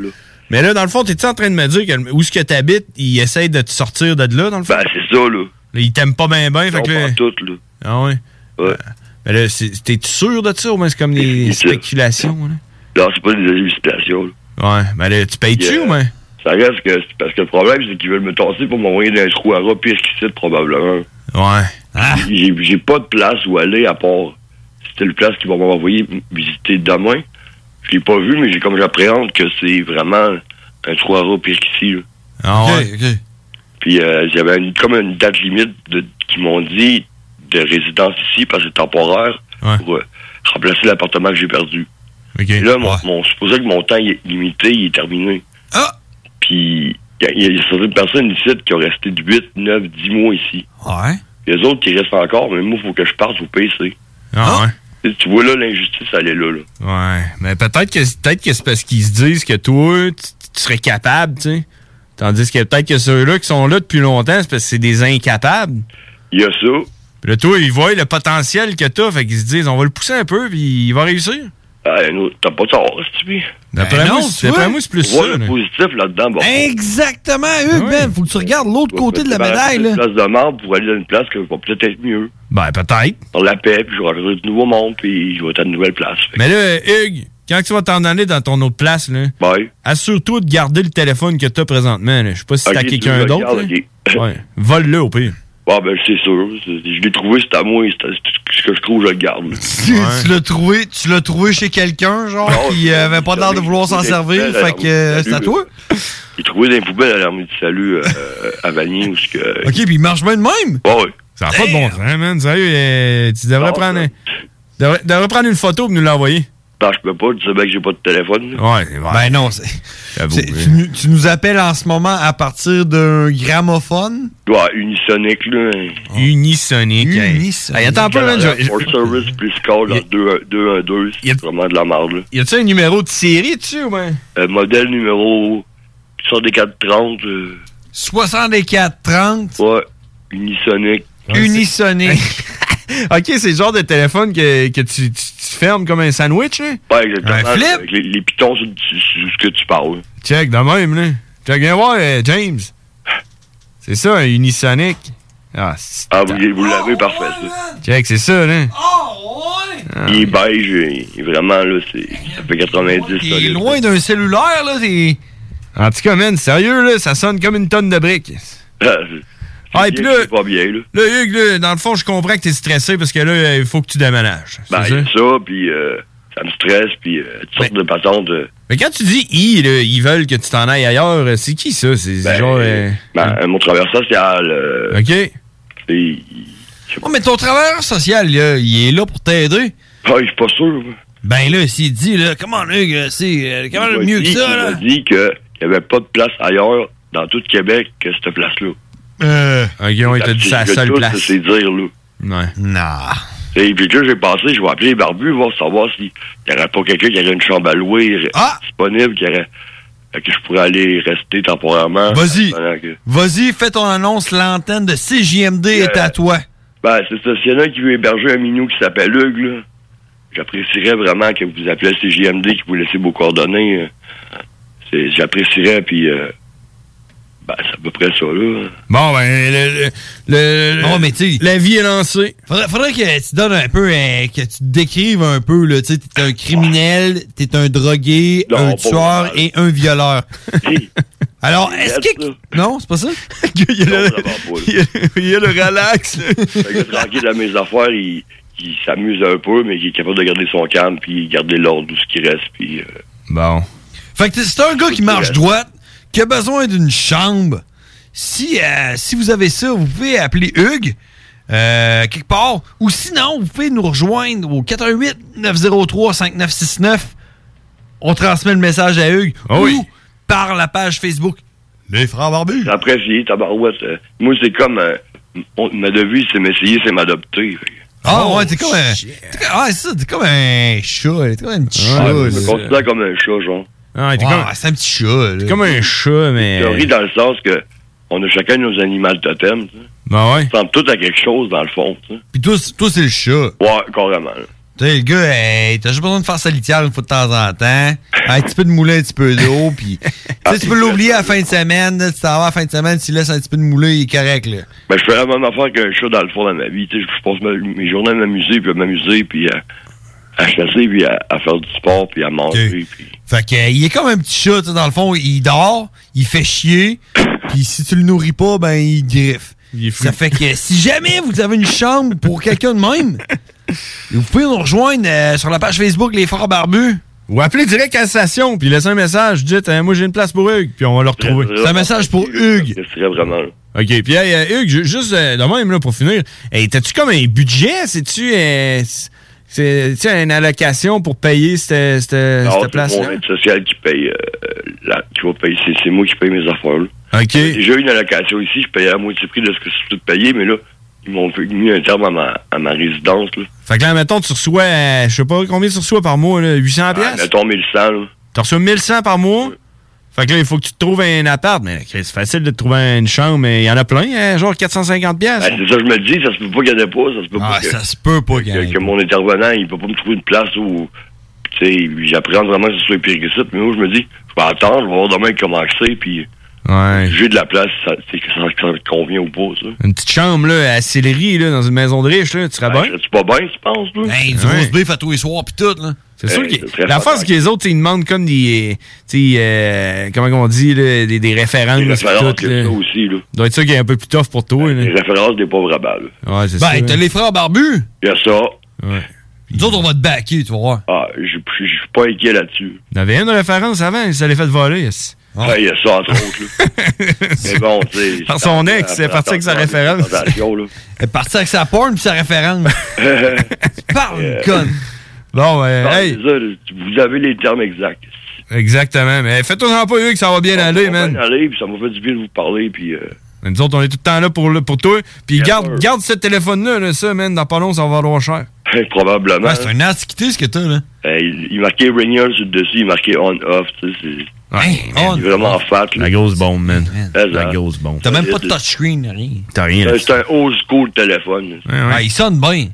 Mais là, dans le fond, t'es-tu en train de me dire que où est-ce que t'habites, il essaye de te sortir de là, dans le fond? Ben, c'est ça, là. il t'aime pas bien, bien, fait que là... tout, là. Ah ouais? Ouais. Mais là, c'est- t'es-tu sûr de ça, ou bien c'est comme des spéculations, là? Non, c'est pas des là. Ouais, mais là, tu payes-tu, euh, ou bien? Ça reste que... Parce que le problème, c'est qu'ils veulent me tasser pour m'envoyer dans un trou à rat pire qu'ici, probablement. Ouais. Ah. J'ai j'ai pas de place où aller à part... C'était le place qu'ils vont m'envoyer visiter demain. Je l'ai pas vu, mais j'ai comme j'appréhende que c'est vraiment un trou à rat pire qu'ici. Ah ouais? Puis euh, j'avais une- comme une date limite de, qu'ils m'ont dit de résidence ici parce que c'est temporaire pour euh, remplacer l'appartement que j'ai perdu. Et là, mon, mon, c'est pour ça que mon temps il est limité, il est terminé. Ah! Puis il y, a- il y a certaines personnes ici qui ont resté de 8, 9, 10 mois ici. Ouais. Il y a d'autres qui restent encore, mais moi, il faut que je parte au PC. Ah Tu- Tu vois là, l'injustice, elle est là. là. ouais? Mais peut-être que, peut-être que c'est parce qu'ils se disent que toi, tu, tu serais capable, tu sais. Tandis que peut-être que ceux-là qui sont là depuis longtemps, c'est parce que c'est des incapables. Il y a ça. Puis là, toi, ils voient le potentiel que t'as, fait qu'ils se disent, on va le pousser un peu, puis il va réussir. Ah, non, t'as pas tort, tu D'après moi, c'est- d'après moi, c'est plus ça, le positif là-dedans. Bon. Exactement, Hugues, man. Faut que tu regardes l'autre côté de la médaille, Une là. place de pour aller dans une place qui va peut-être être mieux. Ben, peut-être. Dans la paix, puis je vais rencontrer de nouveaux mondes, puis je vais être à une nouvelle place. Mais là, Hugues, quand tu vas t'en aller dans ton autre place, là, assure-toi de garder le téléphone que t'as présentement. là. Je sais pas si t'as tu quelqu'un d'autre. Ouais. Vole-le au pire. Bon, ben, c'est sûr. Je l'ai trouvé, c'est à moi. c'est- Ce que je trouve, je le garde. Tu, tu l'as trouvé, tu l'as trouvé chez quelqu'un, genre, Non, qui c'est- avait pas l'air de vouloir s'en servir, c'est- fait que euh, c'est à toi. J'ai trouvé dans les poubelles à l'armée du salut euh, à Vanier, où ce que... Ok, puis il marche bien de même. Ouais, ouais. Ça n'a pas de bon sens, man. Sérieux, euh, tu devrais Non, prendre, un- devrais, devrais prendre une photo et nous l'envoyer. Non, je peux pas, tu sais bien que j'ai pas de téléphone. là. Ouais, Ben non, c'est. c'est- tu, nous- tu nous appelles en ce moment à partir d'un gramophone? Ouais, unisonique, là. Unisonique. hey. Unisonique. Hey, attends un peu, man. je- je- For service plus call en 212, c'est vraiment de la merde, là. Y a-tu un numéro de série dessus ou ben? Euh, modèle numéro 6430. Euh, 6430. ouais, unisonique. Unisonique. ok, c'est le genre de téléphone que, que tu, tu- tu fermes comme un sandwich, là? Ouais, exactement. Un flip? Avec les, les pitons sur, sur- ce que tu parles. Check, de même, là. Check, viens voir, euh, James. C'est ça, un Unisonic. Ah, c'est- Ah, vous, vous l'avez parfait, ça. check, c'est ça, là. Ah. Il est beige, il il est vraiment, là, c'est, ça fait 90 Il est loin d'un cellulaire, là. C'est. En tout cas, man, sérieux, là, ça sonne comme une tonne de briques. Ah, et puis là, pas bien, là. là, Hugues, là, dans le fond, je comprends que t'es stressé parce que là, il faut que tu déménages. c'est Ben, ça? il ça, puis euh, ça me stresse, puis euh, toutes sortes de patentes. euh, Mais quand tu dis ils, là, ils veulent que tu t'en ailles ailleurs, euh, c'est qui ça? C'est Ben, genre. euh, ben, mon travailleur social. euh, OK. c'est- Oh, mais ton travailleur social, là, il est là pour t'aider. Ah, je suis pas sûr. Ben là, s'il dit, là, comment, Hugues, c'est euh, comment Il m'a mieux que ça, Il là? m'a dit qu'il n'y avait pas de place ailleurs dans tout Québec que cette place-là. Euh. Ok, on t'a dit Que seule place. C'est dire, là. Ouais. Nah. Et puis là, j'ai pensé, je vais appeler les barbus, voir savoir s'il n'y aurait pas quelqu'un qui aurait une chambre à louer Ah! disponible, qui aurait, euh, que je pourrais aller rester temporairement. Vas-y. que- Vas-y, fais ton annonce, l'antenne de CJMD est à toi. Ben, c'est ça. S'il y en a qui veut héberger un minou qui s'appelle Hugues, là, j'apprécierais vraiment que vous appelez CJMD, que vous laissez vos coordonnées. euh, c'est- J'apprécierais, puis euh, ben, c'est à peu près ça, là. Bon, ben, le, le- le- Non, mais tu sais. la vie est lancée. Faudrait, faudrait que tu donnes un peu, euh, que tu te décrives un peu, là. Tu sais, t'es un criminel, t'es un drogué, Non, un tueur et un violeur. Alors, est-ce que. Non, c'est pas ça? il, y a le, il y a- il y a le relax. là. Un gars tranquille à mes affaires, il, il s'amuse un peu, mais il est capable de garder son calme, puis garder l'ordre d'où ce qui reste, puis... euh, Bon. Fait que c'est un gars qui marche droite, qui a besoin d'une chambre. Si, euh, si vous avez ça, vous pouvez appeler Hugues euh, quelque part. Ou sinon, vous pouvez nous rejoindre au 418-903-5969. On transmet le message à Hugues. Ou par la page Facebook. Les frères barbus. J'apprécie, tabarouette. euh, moi, c'est comme... euh, on- ma devise, c'est m'essayer, c'est m'adopter. Ah ouais, t'es comme un. t'es Ah, c'est ça, t'es comme un chat. T'es comme un petit chat. je me considère comme un chat, genre. Ah, comme- c'est un petit chat. T'es comme un chat, mais. Théorie dans le sens que on a chacun nos animaux totems. tu sais. Ben ouais. Ça ressemble tout à quelque chose, dans le fond. Puis toi, c'est- toi c'est le chat. Ouais, carrément. là. Tu sais, le gars, hey, t'as juste besoin de faire sa litière une fois de temps en temps. un petit peu de moulin, un petit peu d'eau. Puis, tu sais, tu peux l'oublier à la fin de semaine. là, tu t'en vas à la fin de semaine, tu laisses un petit peu de moulin, il est correct. Là. Ben, je fais la même affaire qu'un chat dans le fond de ma vie. Tu sais, je passe mes journées à m'amuser, puis à m'amuser, puis à, à chasser, puis à, à faire du sport, puis à manger. Puis... Fait que, euh, il est comme un petit chat, tu sais, dans le fond, il dort, il fait chier, puis si tu le nourris pas, ben il griffe. Ça fait que si jamais vous avez une chambre pour quelqu'un de même, vous pouvez nous rejoindre euh, sur la page Facebook Les Frères Barbus. Ou appeler direct à la station, puis laisser un message. Dites, euh, moi j'ai une place pour Hugues, puis on va le retrouver. C'est un message pour Hugues. Ce serait vraiment. là. OK, puis hey, euh, Hugues, ju- juste euh, de même, là, pour finir, hey, t'as-tu comme un budget? C'est-tu euh, c'est c'est une allocation pour payer cette, cette, Non, cette c'est place-là? mon aide sociale qui paye, euh, la, qui va payer. C'est, c'est moi qui paye mes affaires, là. OK. J'ai déjà eu une allocation ici, je payais à moitié prix de ce que je suis payé, mais là, ils m'ont fait- mis un terme à ma, à ma résidence, là. Fait que là, mettons, tu reçois, euh, je sais pas combien tu reçois par mois, là, 800 Ah, pièces. mettons 1100, là. Tu reçois 1100 par mois? Fait que là, il faut que tu te trouves un appart. Mais c'est facile de te trouver une chambre, mais il y en a plein, hein, genre 450 pièces. Ben, c'est ça que je me dis, ça se peut pas qu'il y en ait pas, ça se peut Ah, pas que, ça se peut pas qu'il y en que, ait que mon intervenant, il peut pas me trouver une place où, tu sais, j'apprends vraiment que ce soit pire que ça, mais moi, je me dis, je vais attendre, je vais voir demain comment que c'est, puis Ouais. j'ai de la place, ça, que ça, ça me convient ou pas, ça. Une petite chambre, là, à Sillery, là, dans une maison de riche, là, tu serais bien? Tu pas bien, tu penses, là? Hey, du Ouais. beef à tous les soirs, pis tout, là. C'est sûr Hey, que la fort. face que les autres, ils demandent comme des, sais, euh, comment on dit, là, des, des références. Des références, tout, là. ça aussi, là. Doit être ça qui est un peu plus tough pour toi. là. Les références des pauvres rabat, là. Ouais, c'est Ben, ça. t'as les frères barbus. Il y a ça. Ouais. Nous autres, on va te backer, tu vas voir. Ah, je suis pas inquiet là-dessus. Il y avait une référence avant, il s'allait fait voler. yes. Ouais, il y a ça, entre autres, là. Mais bon, tu sais. Par son ex, c'est parti avec sa référence. Attention, là. Elle est partie avec sa porn pis sa référence. tu parles, conne. Bon, euh, Non, hey, ça, là, vous avez les termes exacts. exactement. Mais fais-toi pas, Hugues, ça va bien aller, Ça va man. bien aller, puis ça m'a fait du bien de vous parler, puis... euh, Mais Nous autres, on est tout le temps là pour, le- pour toi. Puis garde, garde ce téléphone-là, là, ça, man. Dans pas long, ça va valoir cher. probablement. Ouais, c'est un antiquité, ce que t'as, là. Euh, il, il marquait ringer sur le dessus, il marquait on-off, tu sais, c'est... on, il est vraiment fat, là. La grosse bombe, man. La ça. grosse bombe. T'as même pas de touchscreen, rien. T'as rien, C'est un old school téléphone. Ah, il sonne bien.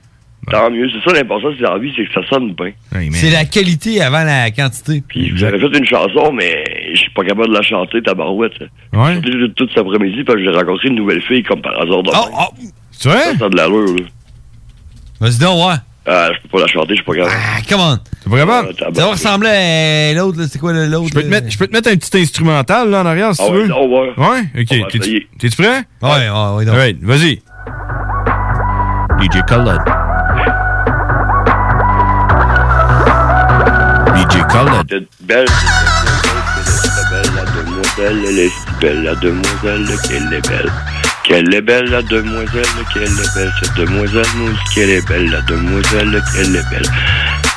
Tant mieux, c'est ça l'important c'est la vie, c'est que ça sonne bien. C'est la qualité avant la quantité. Puis vous avez fait une chanson, mais je suis pas capable de la chanter, tabarouette. Ouais. J'ai chanté toute cet après-midi, parce que j'ai rencontré une nouvelle fille, comme par hasard. Oh, Oh, Tu vois? Ça a de l'allure, là. Vas-y donc, ouais. Ah, je peux pas la chanter, je suis pas capable. Ah, come on. C'est pas capable? Ça va ressembler à l'autre, là. C'est quoi l'autre? Je peux, te mettre, je peux te mettre un petit instrumental là en arrière si Ah tu ouais, veux. non, ouais. Ouais? Ok. T'es-tu prêt? Ouais, ouais, ouais. Alright, vas-y. DJ Khaled. DJ Khaled. Cette belle, belle, la demoiselle, elle est si belle, la demoiselle, qu'elle est belle. Qu'elle est belle, la demoiselle, qu'elle est belle. Cette demoiselle nous dit qu'elle est belle, la demoiselle, qu'elle est belle.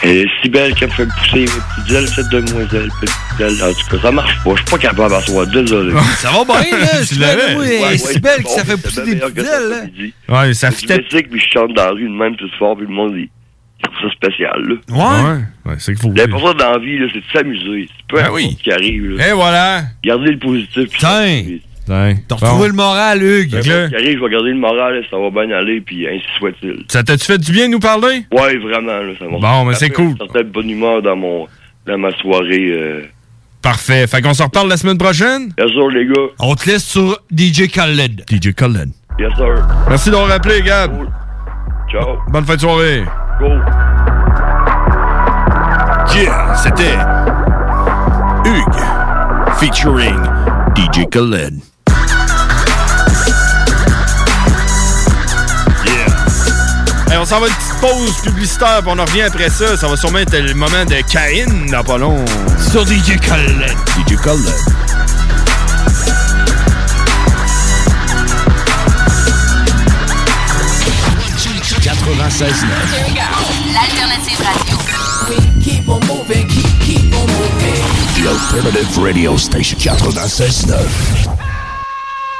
Elle est si belle qu'elle me fait pousser mes petites ailes, cette demoiselle, petite aile. En tout cas, ça marche pas. Je suis pas capable à soi, désolé. Ça va bien, là. Je l'avais? là, elle est si belle que ça fait pousser des petites ailes, là. Ouais, ça Je fitait. musique, puis je chante dans la rue même tout fort, puis le monde, il il trouve ça spécial, là. Ouais. Ouais, c'est qu'il faut. L'important dans la vie, là, c'est de s'amuser. C'est peu Ben importe oui. ce qui arrive, là. Et voilà. Gardez le positif. Tiens. T'as retrouvé le moral, Hugues. Peu ce qui arrive, je vais garder le moral, ça va bien aller, puis ainsi soit-il. Ça t'a-tu fait du bien de nous parler? Ouais, vraiment, là, ça Bon, mais c'est cool. une bonne humeur dans mon dans ma soirée. Euh... Parfait. Fait qu'on se reparle la semaine prochaine? Bien sûr, les gars. On te laisse sur DJ Khaled. DJ Khaled. Bien sûr. Merci d'avoir rappelé, Gab. Ciao. Bonne fin de soirée. Go. Yeah, c'était Hugues featuring DJ Khaled. Yeah. Hey, on s'en va une petite pause publicitaire, puis on en revient après ça. Ça va sûrement être le moment de Caïn dans pas long. Sur DJ Khaled. DJ Khaled. L'alternative The Alternative Radio Station 96.9.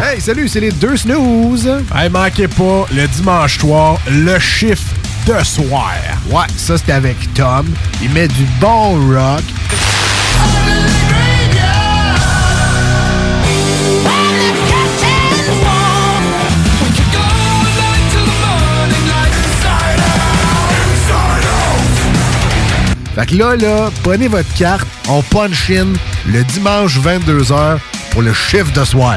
Hey, salut, c'est les deux snooze. Hey, manquez pas, le dimanche soir, le chiffre de soir. Ouais, ça c'était avec Tom. Il met du bon rock. Fait que là, là, prenez votre carte, on punch in le dimanche 22h pour le chiffre de soir.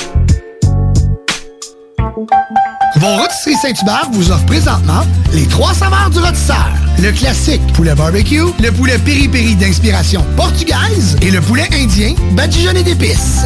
Vos rôtisseries Saint-Hubert vous offre présentement les trois saveurs du rôtisseur. Le classique poulet barbecue, le poulet piri-piri d'inspiration portugaise et le poulet indien badigeonné d'épices.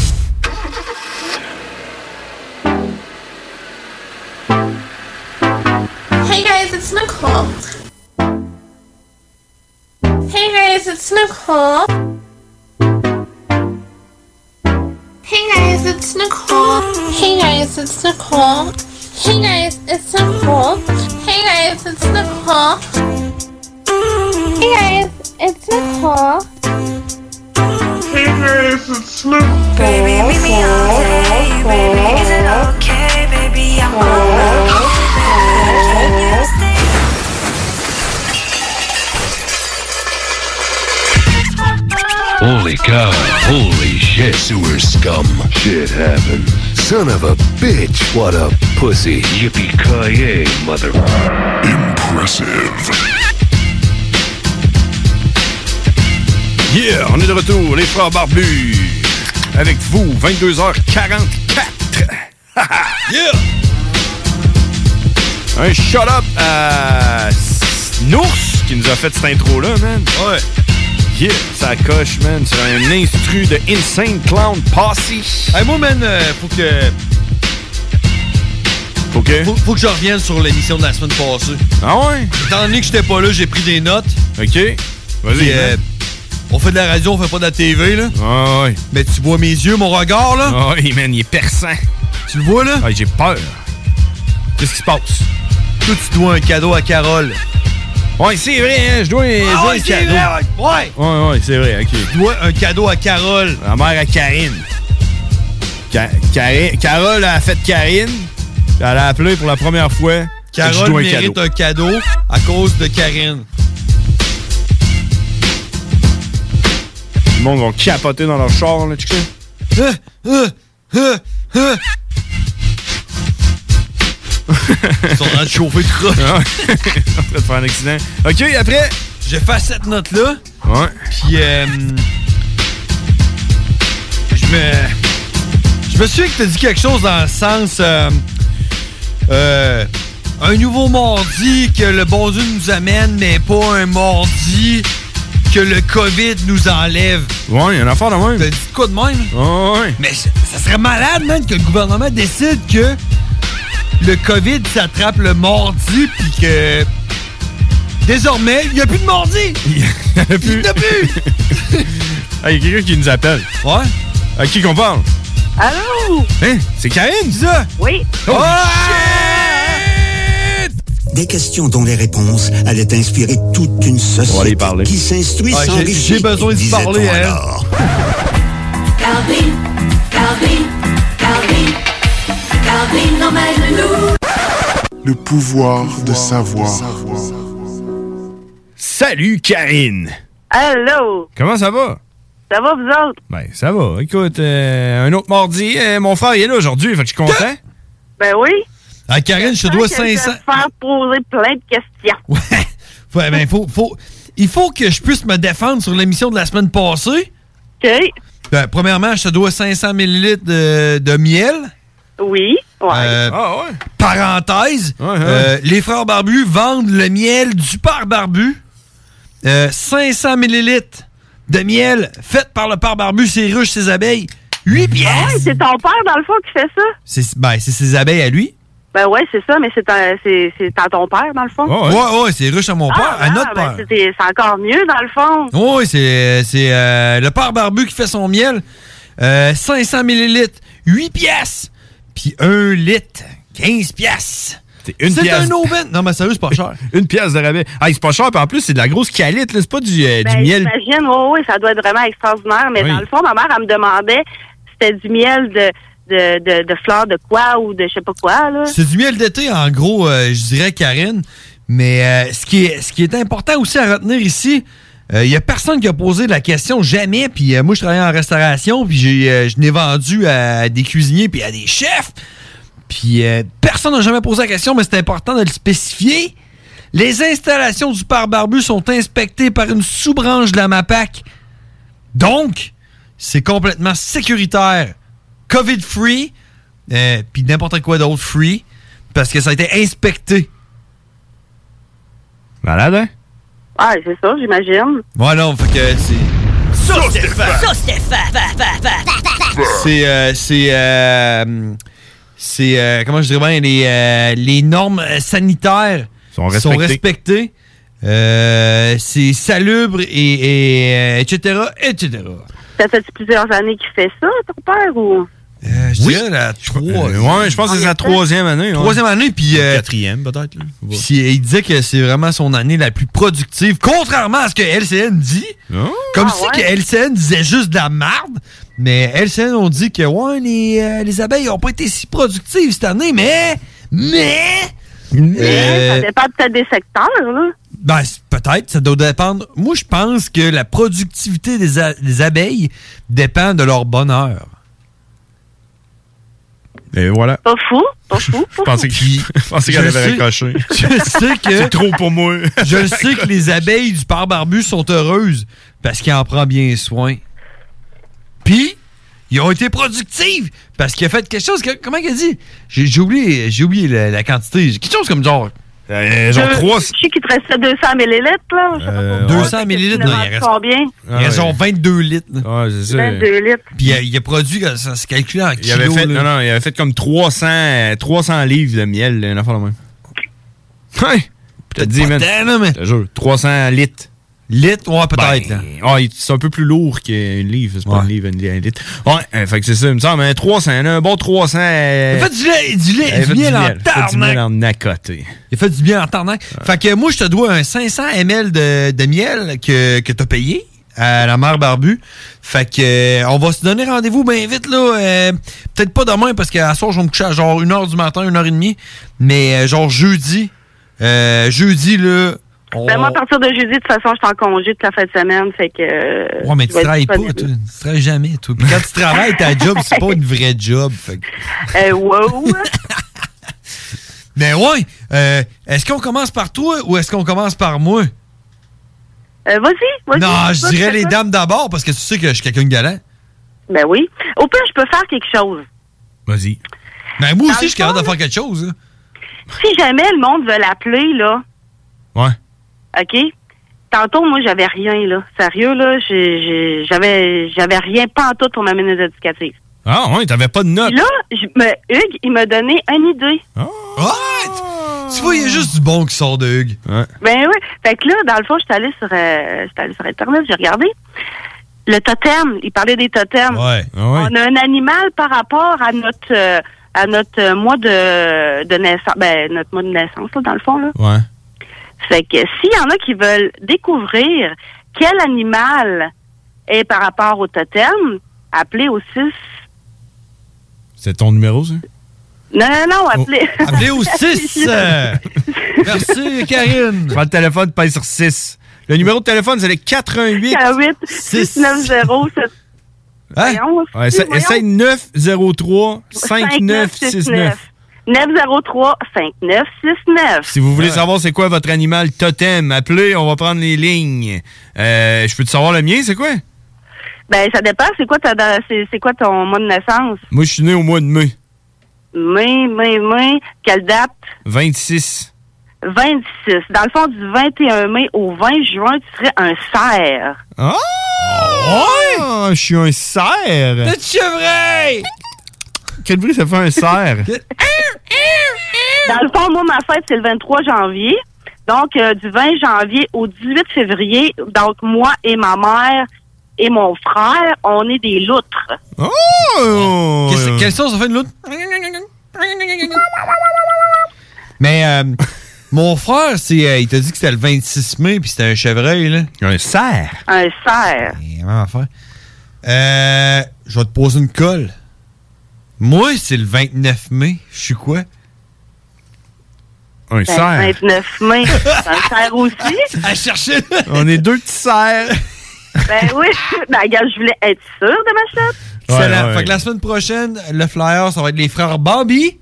it's Nicole. Hey guys, it's Nicole. Hey guys, it's Nicole. Hey guys, it's Nicole. Hey guys, it's Nicole. Hey guys, it's Nicole. Hey guys, it's Nicole. Baby, meet me all day, baby. Holy cow. Holy shit. Sewer scum. Shit happened. Son of a bitch. What a pussy. Yippee-ki-yay, mother... Impressive. Yeah, on est de retour, les frères barbus. Avec vous, 22h44. yeah! Un shut-up à Nours qui nous a fait cette intro-là, man. Ouais. Yeah, ça coche, man. C'est un instru de Insane Clown Posse. Hey, moi, man, euh, faut que. Faut que? Faut, faut que je revienne sur l'émission de la semaine passée. Ah ouais? Étant donné que j'étais pas là, j'ai pris des notes. OK. Vas-y, euh, on fait de la radio, on fait pas de la TV, là. Ah ouais. Mais tu vois mes yeux, mon regard, là? Ah ouais, man, il est perçant. Tu le vois, là? Ah, j'ai peur. Qu'est-ce qui se passe? Toi, tu dois un cadeau à Carole. Ouais, c'est vrai, hein, je dois, je Ah ouais, un cadeau. vrai, ouais. Ouais, ouais, c'est vrai, ok. Tu dois un cadeau à Carole. La mère à Karine. Ca- Cari- Carole a fait Karine. Elle a appelé pour la première fois. Je Carole dois un mérite cadeau. un cadeau à cause de Karine. Le monde va capoter dans leur char, là, tu sais. Ils sont en train de chauffer le croche. en train de faire un accident. OK, après? J'ai fait cette note-là. Ouais. Puis, euh, je me. Je me souviens que t'as dit quelque chose dans le sens. euh, euh, un nouveau mardi que le bon Dieu nous amène, mais pas un mardi que le COVID nous enlève. Ouais, il y a une affaire de même. T'as dit quoi de même? Ouais. Mais c- ça serait malade, man, que le gouvernement décide que le COVID s'attrape le mardi, puis que. Désormais, il n'y a plus de mardi! Il y en a plus. Il n'y en a plus! Ah, il y a quelqu'un qui nous appelle. Ouais? À qui qu'on parle? Allô? Hein? C'est Karine, ça? Oui. Oh, Des questions dont les réponses allaient inspirer toute une société qui s'instruit Ouais, sans j'ai- j'ai besoin d'y parler, hein. Calvin, Calvin, Calvin, Emmène-nous. Le pouvoir de savoir. Salut, Karine! Allô? Comment ça va? Ça va, vous autres? Ben, ça va. Écoute, euh, un autre mardi. euh, mon frère, il est là aujourd'hui, fait que je suis content. Ben oui. Ah, Karine, je te dois Que je vais 500. te faire poser plein de questions. Ouais, ben, faut, faut, il faut que je puisse me défendre sur l'émission de la semaine passée. OK. Ben, premièrement, je te dois 500 ml de, de miel. Oui. Ouais. Euh, Parenthèse, euh, les frères barbus vendent le miel du père barbu. Euh, 500 ml de miel fait par le père barbu, ses ruches, ses abeilles. 8 pièces. Ah ouais, c'est ton père, dans le fond, qui fait ça? C'est ben, c'est ses abeilles à lui. Ben ouais, c'est ça, mais c'est à ton père, dans le fond. ouais, ouais, c'est ruches à mon père, à notre ben, père. c'est encore mieux, dans le fond. Oui, c'est c'est, euh, le père barbu qui fait son miel. Euh, 500 millilitres, 8 pièces. Puis 1 litre, 15 pièces. C'est une C'est pièce. un aubaine. Non, mais sérieux, c'est pas cher. une pièce de rabais. Ah, c'est pas cher, puis en plus, c'est de la grosse qualité, là. C'est pas du, euh, Ben, du miel. J'imagine, oui, oui, ça doit être vraiment extraordinaire. Mais Oui. dans le fond, ma mère, elle me demandait si c'était du miel de, de, de, de fleurs de quoi ou de je sais pas quoi, là. C'est du miel d'été, en gros, euh, je dirais, Karine. Mais euh, ce, qui est, ce qui est important aussi à retenir ici, il n'y a personne qui a posé la question jamais. Puis euh, moi, je travaillais en restauration, puis euh, je n'ai vendu à des cuisiniers puis à des chefs. Puis euh, personne n'a jamais posé la question, mais c'est important de le spécifier. Les installations du père barbu sont inspectées par une sous-branche de la MAPAC. Donc, c'est complètement sécuritaire, COVID-free, euh, puis n'importe quoi d'autre free, parce que ça a été inspecté. Malade, hein? Ah, c'est ça, j'imagine. Voilà, fait que c'est. Ça, Stéphane! Ça, Stéphane! C'est. euh, c'est. euh, c'est. euh, comment je dirais bien, les, euh, les normes sanitaires Sont respectées. respectées. Euh, c'est salubre et. et, euh, etc. etc. Ça fait plusieurs années qu'il fait ça, ton père, ou? Euh, je dirais la troisième. ouais, je pense que c'est sa troisième année. ouais. Troisième année, puis... euh, Quatrième, peut-être. Puis il disait que c'est vraiment son année la plus productive, contrairement à ce que LCN dit. Comme Ah si ouais? que LCN disait juste de la merde. Mais LCN ont dit que ouais, les, euh, les abeilles ont pas été si productives cette année, mais. Mais. Mais Euh, ça dépend peut-être des secteurs, là. ben, peut-être, ça doit dépendre. Moi, je pense que la productivité des, a- des abeilles dépend de leur bonheur. Et voilà. Pas fou, pas fou. Je pensais que- je pensais qu'elle Je avait sais- raccroché. Je sais que. C'est trop pour moi. je sais que les abeilles du père barbu sont heureuses parce qu'il en prend bien soin. Puis, ils ont été productives parce qu'il a fait quelque chose. que- comment il a dit? J'ai oublié, j'ai oublié la, la quantité. Quelque chose comme genre. Euh, genre Je- trois- Je sais qu'il te restait 200 millilitres, là? Je sais pas pourquoi. 200 millilitres, non, il reste- Combien? Il reste genre 22 litres. Ouais, c'est ça. 22 litres. Puis il a, il a produit, ça se calcule en Il kilos. avait fait, là. non, non, il avait fait comme 300, euh, 300 livres de miel, une affaire de même. Ouais. Peut-être dit, pas man. tant, là, mais- Je te jure, 300 litres. Litres, ouais, peut-être. Ben, ah, il- c'est un peu plus lourd qu'une livre. C'est pas Ouais. une livre, une- un litre. Ouais, euh, fait que c'est ça, il me semble. Un 300, un bon 300. euh, Il fait du lait, du lait, il a du miel en Il a fait du miel tarnac. en à côté. Il fait du bien en tarnac. Fait que moi, je te dois un 500 ml de, de miel que, que t'as payé à la mère Barbu. Fait que euh, on va se donner rendez-vous bien vite, là. euh, Peut-être pas demain, parce qu'à soir, je vais me coucher à genre 1h du matin, 1h30. Mais euh, genre jeudi. euh, jeudi, là. On- Ben, moi, à partir de jeudi, de toute façon, je suis en congé toute la fin de semaine, fait que... euh, Ouais, mais tu travailles pas, toi. Tu travailles jamais, toi. Puis quand tu travailles, ta job, c'est pas une vraie job. Fait que- Euh, wow! Mais ouais, euh, est-ce qu'on commence par toi ou est-ce qu'on commence par moi? Euh, vas-y, vas-y. Non, je dirais les dames d'abord parce que tu sais que je suis quelqu'un de galant. Ben oui. Au pire, je peux faire quelque chose. Vas-y. Ben moi Dans aussi, je suis capable de faire quelque chose. là. Si jamais le monde veut l'appeler, là, Ouais. OK? Tantôt, moi, j'avais rien, là. Sérieux, là, j'avais j'avais rien pas en tout pour ma minute éducative. Ah, ouais, t'avais pas de notes. Là, je me, Hugues, il m'a donné une idée. What? Tu vois, il y a juste du bon qui sort de Hugues. Ouais. Ben oui. Fait que là, dans le fond, je suis allée sur, euh, j'étais allée sur Internet, j'ai regardé. Le totem, il parlait des totems. Ouais. On a un animal par rapport à notre euh, à notre euh, mois de, de naissance. Ben, notre mois de naissance, là, dans le fond, là. Ouais. Fait que s'il y en a qui veulent découvrir quel animal est par rapport au totem, appelez au 6. C'est ton numéro, ça? Non, non, non, appelez. Appelez au 6. euh. Merci, Karine. Prends le téléphone, pèse sur 6. Le numéro de téléphone, c'est le 88 48 690 7. Hein? Voyons, Ouais, essaye, voyons. essaye 903 5969. 903 5969. Si vous voulez savoir c'est quoi votre animal totem, appelez, on va prendre les lignes. Euh, je peux te savoir le mien, c'est quoi? Ben, ça dépend. C'est quoi, ta, c'est, c'est quoi ton mois de naissance? Moi, je suis né au mois de mai. Mai, mai, mai. Quelle date? 26. 26. Dans le fond, du 21 mai au 20 juin, tu serais un cerf. Ah! Ouais! Je suis un cerf! T'es chevreuil! Quel bruit ça fait un cerf? Dans le fond, moi, ma fête, c'est le 23 janvier. Donc, euh, du 20 janvier au 18 février, donc moi et ma mère et mon frère, on est des loutres. Oh! Qu'est-ce- Quelle sauce on fait de l'autre? Mais euh, mon frère, c'est, euh, il t'a dit que c'était le 26 mai, puis c'était un chevreuil, là. Un cerf? Un cerf. Même affaire. Euh, je vais te poser une colle. Moi, c'est le 29 mai. Je suis quoi? Un Ben, 29 mai. Un cerf aussi. À chercher. On est deux petits cerfs. Ben oui. Ben, regarde, je voulais être sûre de ma chute. Ouais. Fait que la semaine prochaine, le flyer, ça va être les frères Bambi.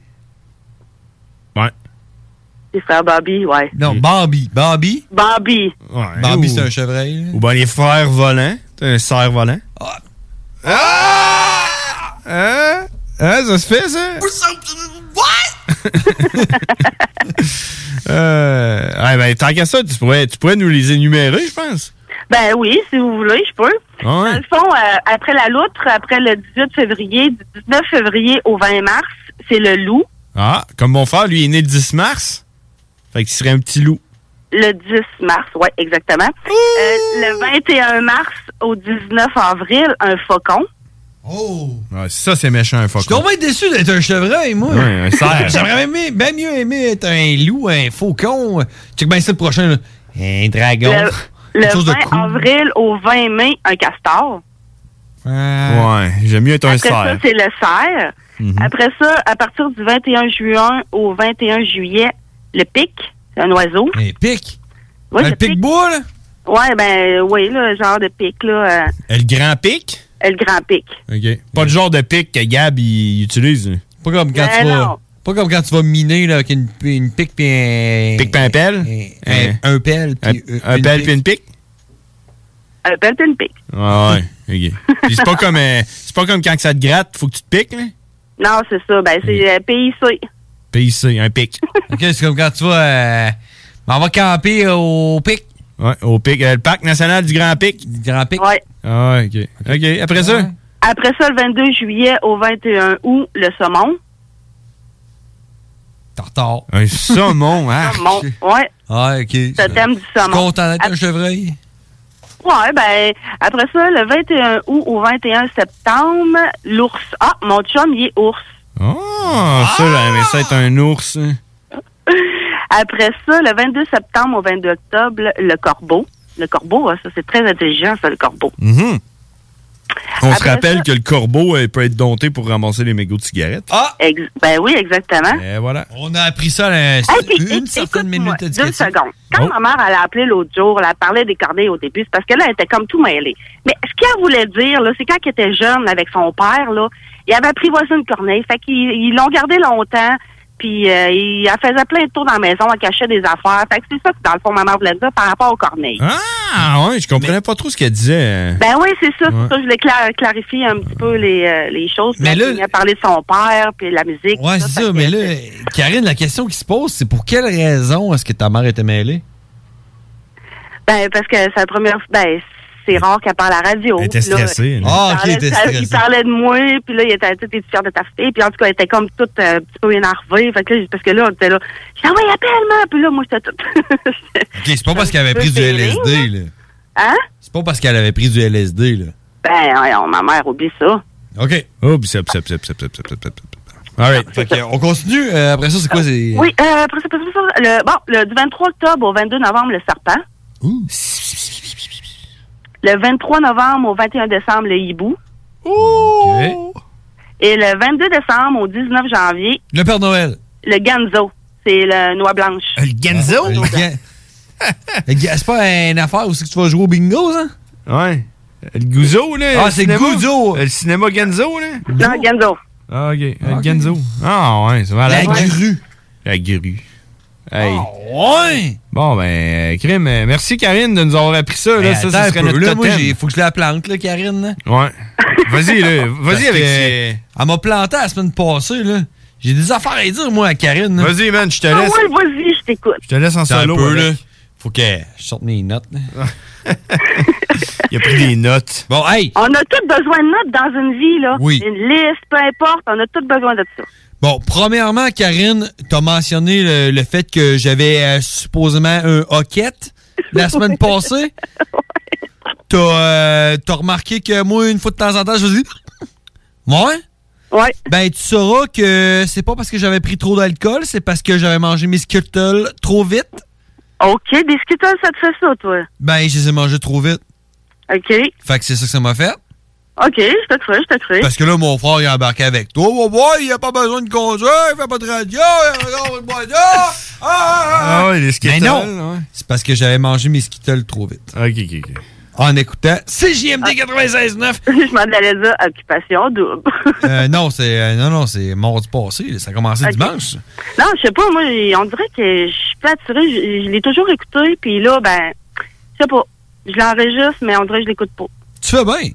Ouais. Les frères Bobby, ouais. Non, Bambi. Bambi. Bambi. Ouais, Bambi, ou- c'est un chevreuil. Ou ben les frères volants. T'as un cerf volant. Ah! Hein? Hein, ça se fait, ça? euh, ouais, ben, tant qu'à ça, tu pourrais, tu pourrais nous les énumérer, je pense. Ben oui, si vous voulez, je peux. Ah ouais? Dans le fond, euh, après la loutre, après le 18 février, du 19 février au 20 mars, c'est le loup. Ah, comme mon frère, lui, il est né le 10 mars. Fait qu'il serait un petit loup. Le 10 mars, oui, exactement. Euh, le 21 mars au 19 avril, un faucon. Oh! Ouais, ça, c'est méchant, un Je suis faucon. tombé déçu d'être un chevreuil, moi. Ouais, un cerf. J'aimerais aimé- bien mieux aimer être un loup, un faucon. Check bien ça le prochain, là. Un dragon. Le, Quelque chose de 20 cool. avril au 20 mai, un castor. Ouais, j'aime mieux être un Après ça, cerf. c'est le cerf. Mhm. Après ça, à partir du 21 juin au 21 juillet, le pic, c'est un oiseau. Un pic? Oui, un le pic-bois, là? Ouais, ben oui, là, genre de pic, là. euh, Le grand pic? Le grand pic. OK. Pas le genre de pic que Gab, il utilise. Pas comme quand Ben tu vas. non. Pas comme quand tu vas miner là, avec une, une pique puis un. Pic pis un pelle? Un, un pelle puis Un, un pelle puis une pic? Un pelle puis une pic. Ouais, ouais. OK. Puis c'est pas comme euh, c'est pas comme quand ça te gratte, faut que tu te piques, là? Non, c'est ça. Ben, c'est euh, PIC. PIC, un pic. OK, c'est comme quand tu vas. euh, on va camper au pic. Ouais, au pic. euh, le parc national du Grand Pic. Du Grand Pic? Ouais. Ah, OK. OK. Après ça? Après ça, le 22 juillet au 21 août, le saumon. Tartare. Un saumon, hein? Saumon, ouais. Ah, OK. Le thème du saumon. content d'être un chevreuil. Ouais, ben, après ça, le 21 août au 21 septembre, l'ours. Ah, mon chum, il est ours. Oh, ça, j'aimerais ça être un ours. Après ça, le 22 septembre au 22 octobre, le corbeau. Le corbeau, hein, ça, c'est très intelligent, ça, le corbeau. Mhm. On se rappelle ça- que le corbeau euh, peut être dompté pour ramasser les mégots de cigarettes. Ah! Ex- ben oui, exactement. Et voilà. On a appris ça à Hey, puis, une certaine minute Deux secondes. Quand Oh. ma mère, elle a appelé l'autre jour, elle parlait des corneilles au début, c'est parce que là, elle était comme tout mêlée. Mais ce qu'elle voulait dire, là, c'est quand elle était jeune avec son père, là, il avait apprivoisé une corneille. Fait qu'ils ils l'ont gardé longtemps, puis euh, il, elle faisait plein de tours dans la maison, elle cachait des affaires. Fait que c'est ça que, dans le fond, ma mère voulait dire par rapport aux corneilles. Ah, ouais, je comprenais pas trop ce qu'elle disait. Ben oui, c'est ça. Ouais. C'est ça, je voulais cla- clarifier un petit peu les, euh, les choses. Mais là- elle a parlé de son père, puis la musique. Ouais, c'est ça. Mais là, Karine, la question qui se pose, c'est pour quelle raison est-ce que ta mère était mêlée? Ben, parce que c'est la première ben, c'est rare qu'elle parle à la radio. Elle était stressée, il. Ah, ça- Il stressée. parlait de moi, puis là, il était, tu t'es fière de ta fille, puis en tout cas, elle était comme toute euh, un petit peu énervée. Fait que là, parce que là, on était là, je dis, ah ouais, appelle-moi, puis là, moi, j'étais toute. OK, c'est pas parce qu'elle avait pris du LSD, là. hein? C'est pas parce qu'elle avait pris du LSD, là. Ben, ouais, ma mère, oublie ça. OK. Oh, puis ça, ça, ça, ça, ça, ça, ça, ça. All right. Fait que, on continue. euh, après ça, c'est quoi? Oui, euh, après ça, après ça, le, bon, le, du 23 octobre au 22 novembre, le serpent. Le 23 novembre au 21 décembre, le hibou. Et le 22 décembre au 19 janvier, Le Père Noël. le ganzo. C'est le noix blanche. Le Genzo? Le ga- Le ga- c'est pas une affaire où c'est que tu vas jouer au bingo, ça? Ouais. Le Gouzo, là. Ah, c'est. Gouzo. Le cinéma Genzo, là. Non, ganzo. Ah, OK. Le Genzo. Ah, ouais, c'est malade. La grue. La grue. Hey. Ouais! Bon, ben, euh, crime, euh, merci Karine de nous avoir appris ça. Là, ça, ça un serait peu, notre là, moi, totem. il faut que je la plante, là, Karine. là. Ouais. Vas-y, là. Vas-y avec que Elle m'a planté la semaine passée, là. J'ai des affaires à dire, moi, à Karine. Vas-y, man, je te Ah laisse. ouais, vas-y, je t'écoute. Je te laisse en Attends un solo. peu, avec. là. Faut que je sorte mes notes. là. Il a pris des notes. Bon, hey! On a tous besoin de notes dans une vie, là. Oui. Une liste, peu importe, on a tous besoin de ça. Bon, premièrement, Karine, t'as mentionné le, le fait que j'avais euh, supposément un hoquette la semaine passée. T'as euh, t'as remarqué que moi, une fois de temps en temps, je dis Ouais? Ouais. Ben, tu sauras que c'est pas parce que j'avais pris trop d'alcool, c'est parce que j'avais mangé mes Skittles trop vite. OK, des Skittles, ça te fait ça, toi? Ben, je les ai mangés trop vite. OK. Fait que c'est ça que ça m'a fait. OK, je te crée, je te crée. Parce que là, mon frère, il a embarqué avec toi. Ouais, ouais, il a pas besoin de conduire, il fait pas de radio, il a pas de. Ah, ah, ah. Ah les Skittles. Mais non, ouais. c'est parce que j'avais mangé mes Skittles trop vite. OK, OK, OK. En écoutant CJMD 96.9. je m'en allais dire occupation double. Euh, non, c'est euh, non, non, c'est mardi passé. là. Ça a commencé dimanche. non, je sais pas, moi, on dirait que je suis pas attirée. Je, je l'ai toujours écouté, puis là, ben, je sais pas. Je l'enregistre, mais on dirait que je l'écoute pas. Tu fais bien.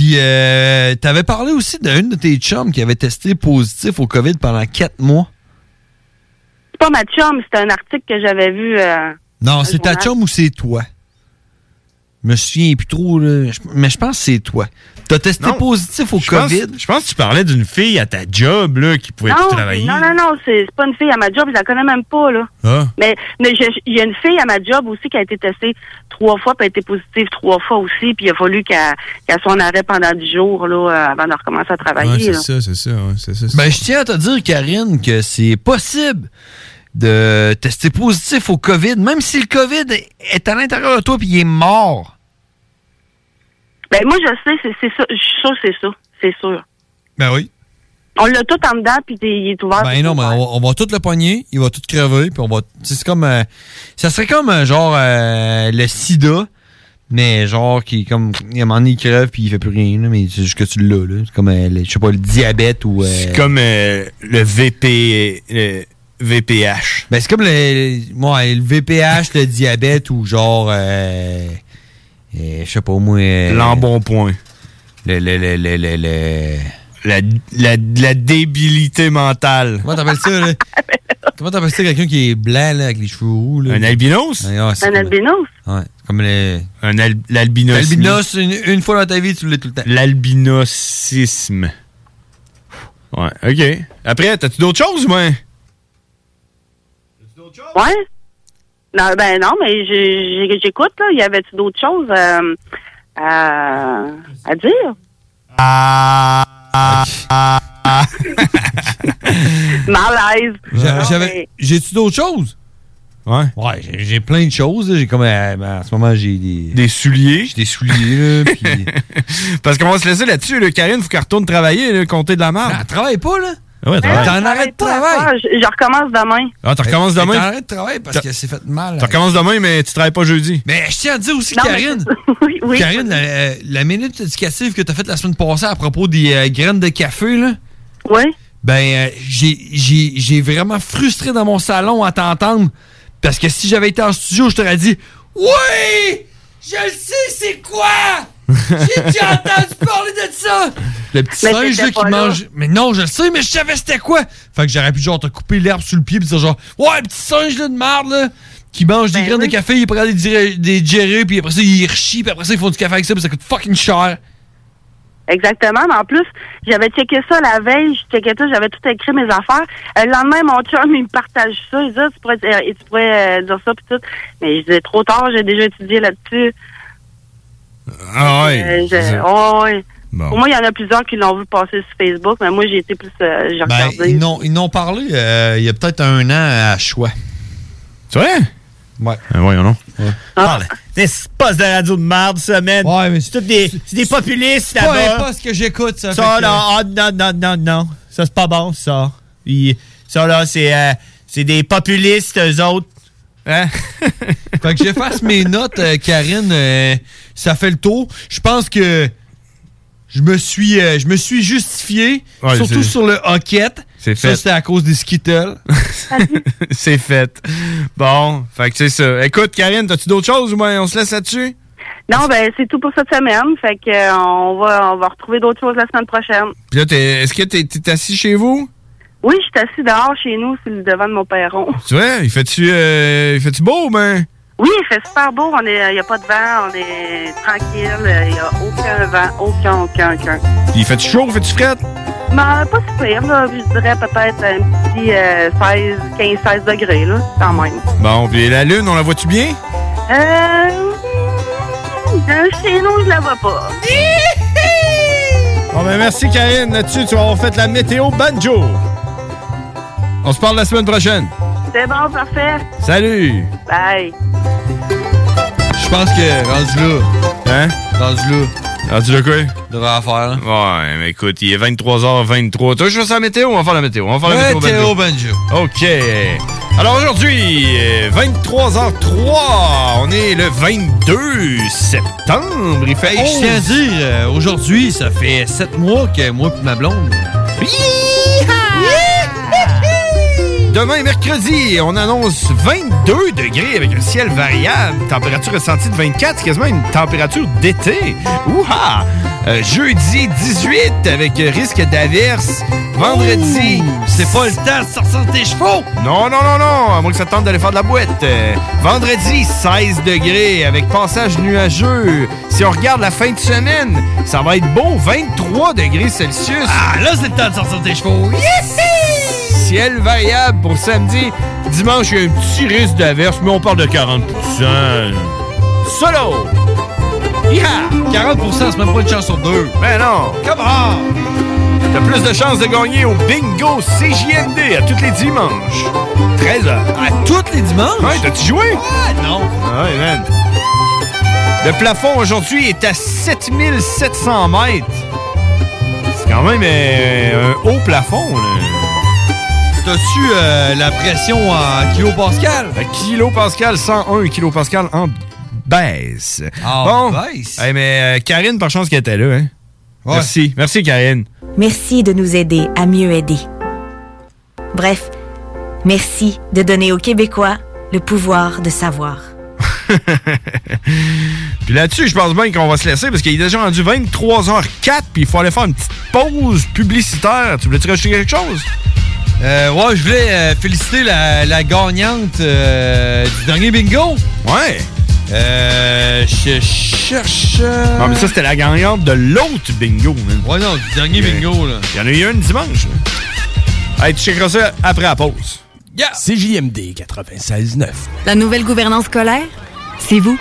Puis, euh, t'avais parlé aussi d'une de tes chums qui avait testé positif au COVID pendant quatre mois. C'est pas ma chum, c'est un article que j'avais vu. euh, Non, c'est ta chum ou c'est toi? Je me souviens plus trop, là. Mais je pense que c'est toi. T'as testé Non. positif au Je pense- COVID? Je pense que tu parlais d'une fille à ta job là, qui pouvait Non, plus travailler. non, non, non, c'est c'est pas une fille à ma job, je la connais même pas, là. Ah. Mais mais je- il y a une fille à ma job aussi qui a été testée trois fois, puis a été positive trois fois aussi, puis il a fallu qu'elle soit en arrêt pendant dix jours, là, avant de recommencer à travailler. là. ça, c'est ça, ouais, c'est ça. Ben, je tiens à te dire, Karine, que c'est possible de tester positif au COVID, même si le COVID est à l'intérieur de toi puis il est mort. Ben moi, je sais, c'est c'est ça. Je suis que c'est ça. C'est sûr. Ben oui. On l'a tout en dedans, puis il est ouvert. Ben non, mais on, va- on va tout le pogner, il va tout crever, puis on va. C'est comme. euh, ça serait comme euh, genre euh, le sida, mais genre qui est comme. Il y a un moment donné, il crève puis il fait plus rien, là, mais c'est juste que tu l'as, là. C'est comme, euh, le- je sais pas, le diabète ou. euh, C'est comme euh, le VP, le VPH. Ben, c'est comme le, ouais, le VPH, le diabète ou genre. Euh, euh, je sais pas, moi. euh, L'embonpoint. Le, le, le, le, le, le- La, la, la débilité mentale. Comment t'appelles ça, là? Comment t'appelles ça, quelqu'un qui est blanc, là, avec les cheveux roux, là? Un albinos? Ouais, ouais, c'est Un comme- albinos? Ouais, comme le... Un al- l'albinos. L'albinos, une, une fois dans ta vie, tu l'as tout le temps. L'albinosisme. Ouais, OK. Après, t'as-tu d'autres choses, moi? Ouais. Non, ben non, mais j'écoute, là. Y avait-tu d'autres choses euh, à, à dire? Malaise. J'a- Non, J'avais... J'ai-tu d'autres choses? Ouais. Ouais, j'ai, plein de choses. J'ai comme... euh, ben, en ce moment, j'ai des... Des souliers? J'ai des souliers, là. Parce qu'on va se laisser là-dessus, là. Karine, faut qu'elle retourne travailler, là, compter de la merde. Elle travaille pas, là. Ouais, Hein? T'en arrêtes de travail. Ah, je, je recommence demain. Ah, tu recommences demain? elle T'arrêtes de travail parce T'as- qu'elle s'est fait mal. Tu recommences demain, mais tu travailles pas jeudi. Mais je tiens à dire aussi, Non, Karine, oui, oui. Karine, la, la minute éducative que tu as faite la semaine passée à propos des euh, graines de café, là, Oui. ben, euh, j'ai- j'ai j'ai vraiment frustré dans mon salon à t'entendre. Parce que si j'avais été en studio, je t'aurais dit Oui! Je le sais, c'est quoi? J'ai déjà entendu parler de ça! Le petit Mais singe là, qui là. mange. Mais non, je le sais, mais je savais c'était quoi! Fait que j'aurais pu genre te couper l'herbe sous le pied pis dire genre Ouais, petit singe là, de merde là! Qui mange des Ben graines oui. de café, il prend des, des diarrhées, puis après ça, il rechie, puis après ça, ils font du café avec ça, puis ça coûte fucking cher. Exactement. Mais en plus, j'avais checké ça la veille, je checkais tout, j'avais tout écrit mes affaires. Euh, le lendemain, mon chum, il me partage ça. Il dit, Ah, tu pourrais, euh, tu pourrais euh, dire ça puis tout. Mais je disais, trop tard, j'ai déjà étudié là-dessus. Ah Euh, oh, ouais. Bon. Pour moi, il y en a plusieurs qui l'ont vu passer sur Facebook, mais moi, j'ai été plus, euh, j'ai Ben, regardé. ils n'ont ils n'ont parlé euh, il y a peut-être un an à choix. C'est vrai? Ouais. Ah, voyons, non. Ah. C'est pas de radio de merde, ça, man. Ouais, mais c'est des, c'est des populistes Peu importe ce que j'écoute, ça. Ça, fait que- là, ah, non, non, non, non. Ça, c'est pas bon, ça. Ça, là, c'est euh, c'est des populistes, eux autres. Hein? Fait que j'efface mes notes, euh, Karine. euh, ça fait le tour. Je pense que je me suis, euh, je me suis justifié, Ouais, surtout sur le hockett. C'est Ça, fait. c'était à cause des Skittles. c'est fait. Bon, fait que c'est ça. Écoute, Karine, t'as-tu d'autres choses ou bien on se laisse là-dessus? Non, ben, c'est tout pour cette semaine. Fait que, euh, on va, on va retrouver d'autres choses la semaine prochaine. Puis là, t'es- est-ce que t'es t'es assis chez vous? Oui, je suis assis dehors chez nous, sur le devant de mon perron. Tu vois, il fait-tu euh, il beau, ben? Oui, il fait super beau. Il n'y a pas de vent. On est tranquille. Il n'y a aucun vent. Aucun, aucun, aucun. Il fait-tu chaud, fait-tu fret? Mais pas si pire, là. Je dirais peut-être un petit euh, 16, 15, 16 degrés, là, quand même. Bon, puis la lune, on la voit-tu bien? Euh. euh, Chez nous, je la vois pas. Bon, ben merci, Karine. Là-dessus, tu vas avoir fait la météo banjo. On se parle la semaine prochaine. C'est bon, parfait. Salut! Bye. Je pense que rendu là. Hein? Rendu là. Rendu là quoi? Devrait en faire, là. Ouais, mais écoute, il est 23h23. Toi, je fais ça la météo? On va faire la météo. On va faire la météo Météo banjo. banjo. OK. Alors aujourd'hui, euh, 23h03, on est le 22 septembre. Il fait Hey, je tiens à dire, euh, aujourd'hui, ça fait sept mois que moi et ma blonde. Demain, mercredi, on annonce 22 degrés avec un ciel variable. Température ressentie de 24, c'est quasiment une température d'été. Ouha! Euh, jeudi 18 avec risque d'averse. Vendredi. C'est pas le temps de sortir tes chevaux! Non, non, non, non, à moins que ça te tente d'aller faire de la boîte. Euh, vendredi, 16 degrés avec passage nuageux. Si on regarde la fin de semaine, ça va être beau, 23 degrés Celsius. Ah, là, c'est le temps de sortir tes chevaux! Ciel variable pour samedi. Dimanche, il y a un petit risque d'averse, mais on parle de 40% Solo! Yeah! 40% c'est même pas une chance sur deux. Ben non! Come on! T'as plus de chances de gagner au bingo CJMD à tous les dimanches. 13h. À tous les dimanches? Ouais, t'as-tu joué? Ouais, non. Ah Ouais, man. Le plafond aujourd'hui est à 7700 mètres. C'est quand même euh, un haut plafond, là. T'as-tu euh, la pression en kilopascal? Kilopascal, 101 kilopascal en baisse. En bon. baisse? Hey, mais euh, Karine, par chance qu'elle était là, hein? Merci. Merci, Karine. Merci de nous aider à mieux aider. Bref, merci de donner aux Québécois le pouvoir de savoir. Puis là-dessus, je pense bien qu'on va se laisser parce qu'il est déjà rendu 23h04 puis il faut aller faire une petite pause publicitaire. Tu voulais-tu rajouter quelque chose? Euh, ouais, je voulais euh, féliciter la, la gagnante euh, du dernier bingo. Ouais. Euh, je cherche. euh, Non, mais ça, c'était la gagnante de l'autre bingo, man. Ouais, non, du dernier bingo, là. Il y en a eu un dimanche. là. Hey, tu checkeras ça après la pause. CJMD 96.9. La nouvelle gouvernance scolaire, c'est vous?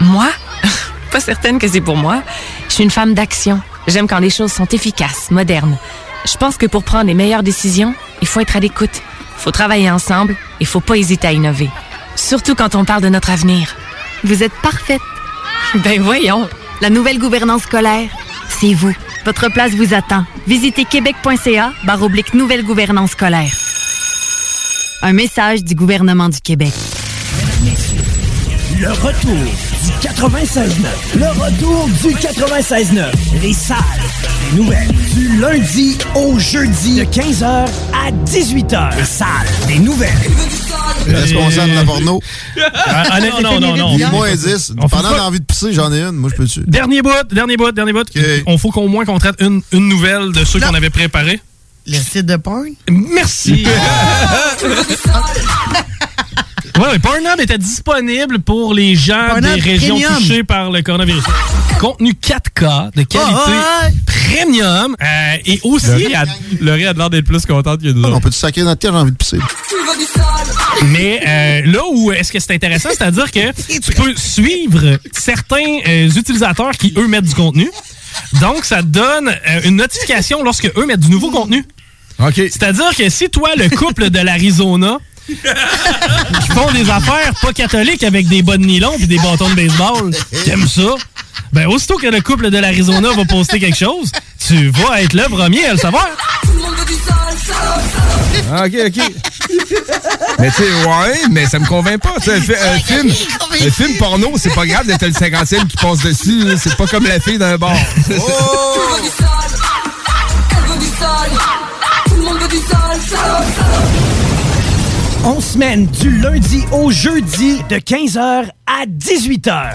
Moi? Pas certaine que c'est pour moi. Je suis une femme d'action. J'aime quand les choses sont efficaces, modernes. Je pense que pour prendre les meilleures décisions, il faut être à l'écoute. faut travailler ensemble et faut pas hésiter à innover. Surtout quand on parle de notre avenir. Vous êtes parfaite. Ben voyons. La nouvelle gouvernance scolaire, c'est vous. Votre place vous attend. Visitez québec.ca barre oblique nouvelle gouvernance scolaire. Un message du gouvernement du Québec. Le retour du 96.9. Le retour du 96.9. Les salles des nouvelles. Du lundi au jeudi. De 15h à 18h. Les salles des nouvelles. Responsable de la porno. Ah, non, non, non, non. Il moins 10. On fait Pendant l'envie de pisser, j'en ai une. Moi, je peux dessus. Dernier bout, dernier bout, dernier bout. On faut qu'au moins qu'on traite une, une nouvelle de ceux qu'on avait préparés. Le site de porn? Merci. Ouais, ouais, Pornhub était disponible pour les gens Pornhub des régions Premium. touchées par le coronavirus. Contenu 4K de qualité Ah, ouais. premium euh, et aussi... Laurie a, l'air d'être plus contente que nous On peut-tu sacrer notre terre, j'ai envie de pisser. Mais euh, là où est-ce que c'est intéressant, c'est-à-dire que tu peux suivre certains euh, utilisateurs qui, eux, mettent du contenu. Donc, ça te donne euh, une notification lorsque eux mettent du nouveau contenu. OK. C'est-à-dire que si toi, le couple de l'Arizona, qui font des affaires pas catholiques avec des bas de nylon et des bâtons de baseball, t'aimes ça, ben aussitôt que le couple de l'Arizona va poster quelque chose, tu vas être le premier à le savoir. Ah, OK, OK. mais tu sais, ouais, mais ça me convainc pas. Tu sais, un, fi- un film, un film porno, c'est pas grave d'être le 50e qui passe dessus. C'est pas comme la fille d'un bar. On semaine du lundi au jeudi de 15h à 18h.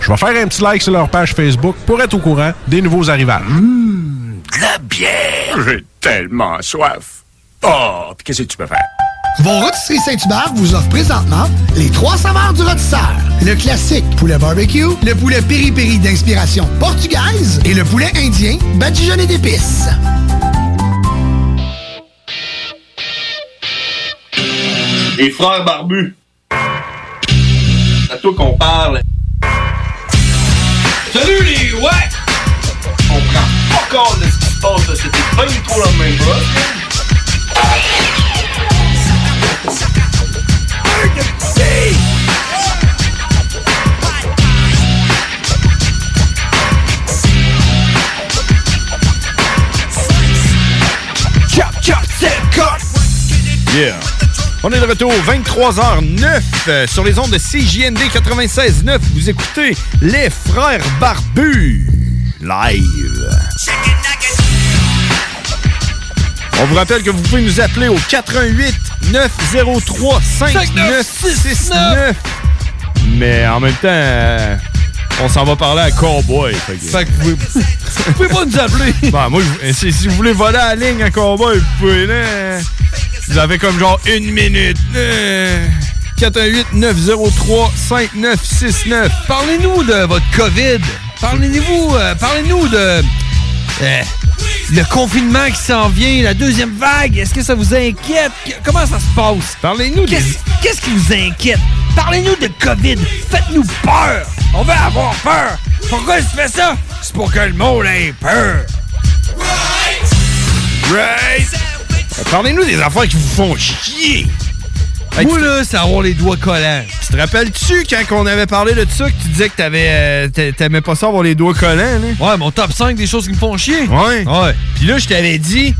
Je vais faire un petit like sur leur page Facebook pour être au courant des nouveaux arrivages. De la bière. J'ai tellement soif. Oh, puis qu'est-ce que tu peux faire? Vos rôtisseries Saint-Hubert vous offrent présentement les trois saveurs du rôtisseur. Le classique poulet barbecue, le poulet piri-piri d'inspiration portugaise et le poulet indien badigeonné d'épices. Les frères barbus. C'est à toi qu'on parle. Salut les ouais! On prend pas compte de ce qui se passe c'était pas du tout la même chose. Chop, chop, c'est cut! Yeah! On est de retour, 23h09 euh, sur les ondes de CJND 96.9. Vous écoutez Les Frères Barbus live. On vous rappelle que vous pouvez nous appeler au 88 903 5969. Mais en même temps, euh, on s'en va parler à Cowboy. Fait que, Fait que vous pouvez, vous pouvez pas nous appeler. Bah, moi, je- si, si vous voulez voler à la ligne à Cowboy, vous pouvez, là. Vous avez comme genre une minute. Euh, 418-903-5969. Parlez-nous de votre COVID. Parlez-nous euh, parlez-nous de euh, le confinement qui s'en vient, la deuxième vague. Est-ce que ça vous inquiète? Qu- Comment ça se passe? Parlez-nous Qu'est-ce qu'est-ce qui vous inquiète? Parlez-nous de COVID. Faites-nous peur. On veut avoir peur. Pourquoi je fais ça? C'est pour que le monde ait peur. Right! Parlez-nous des affaires qui vous font chier. Moi, là, c'est avoir les doigts collants. Tu te rappelles-tu quand on avait parlé de ça, que tu disais que t'avais, euh, t'a- t'aimais pas ça avoir les doigts collants, là? Ouais, mon top 5 des choses qui me font chier. Ouais. Ouais. Puis là, je t'avais dit,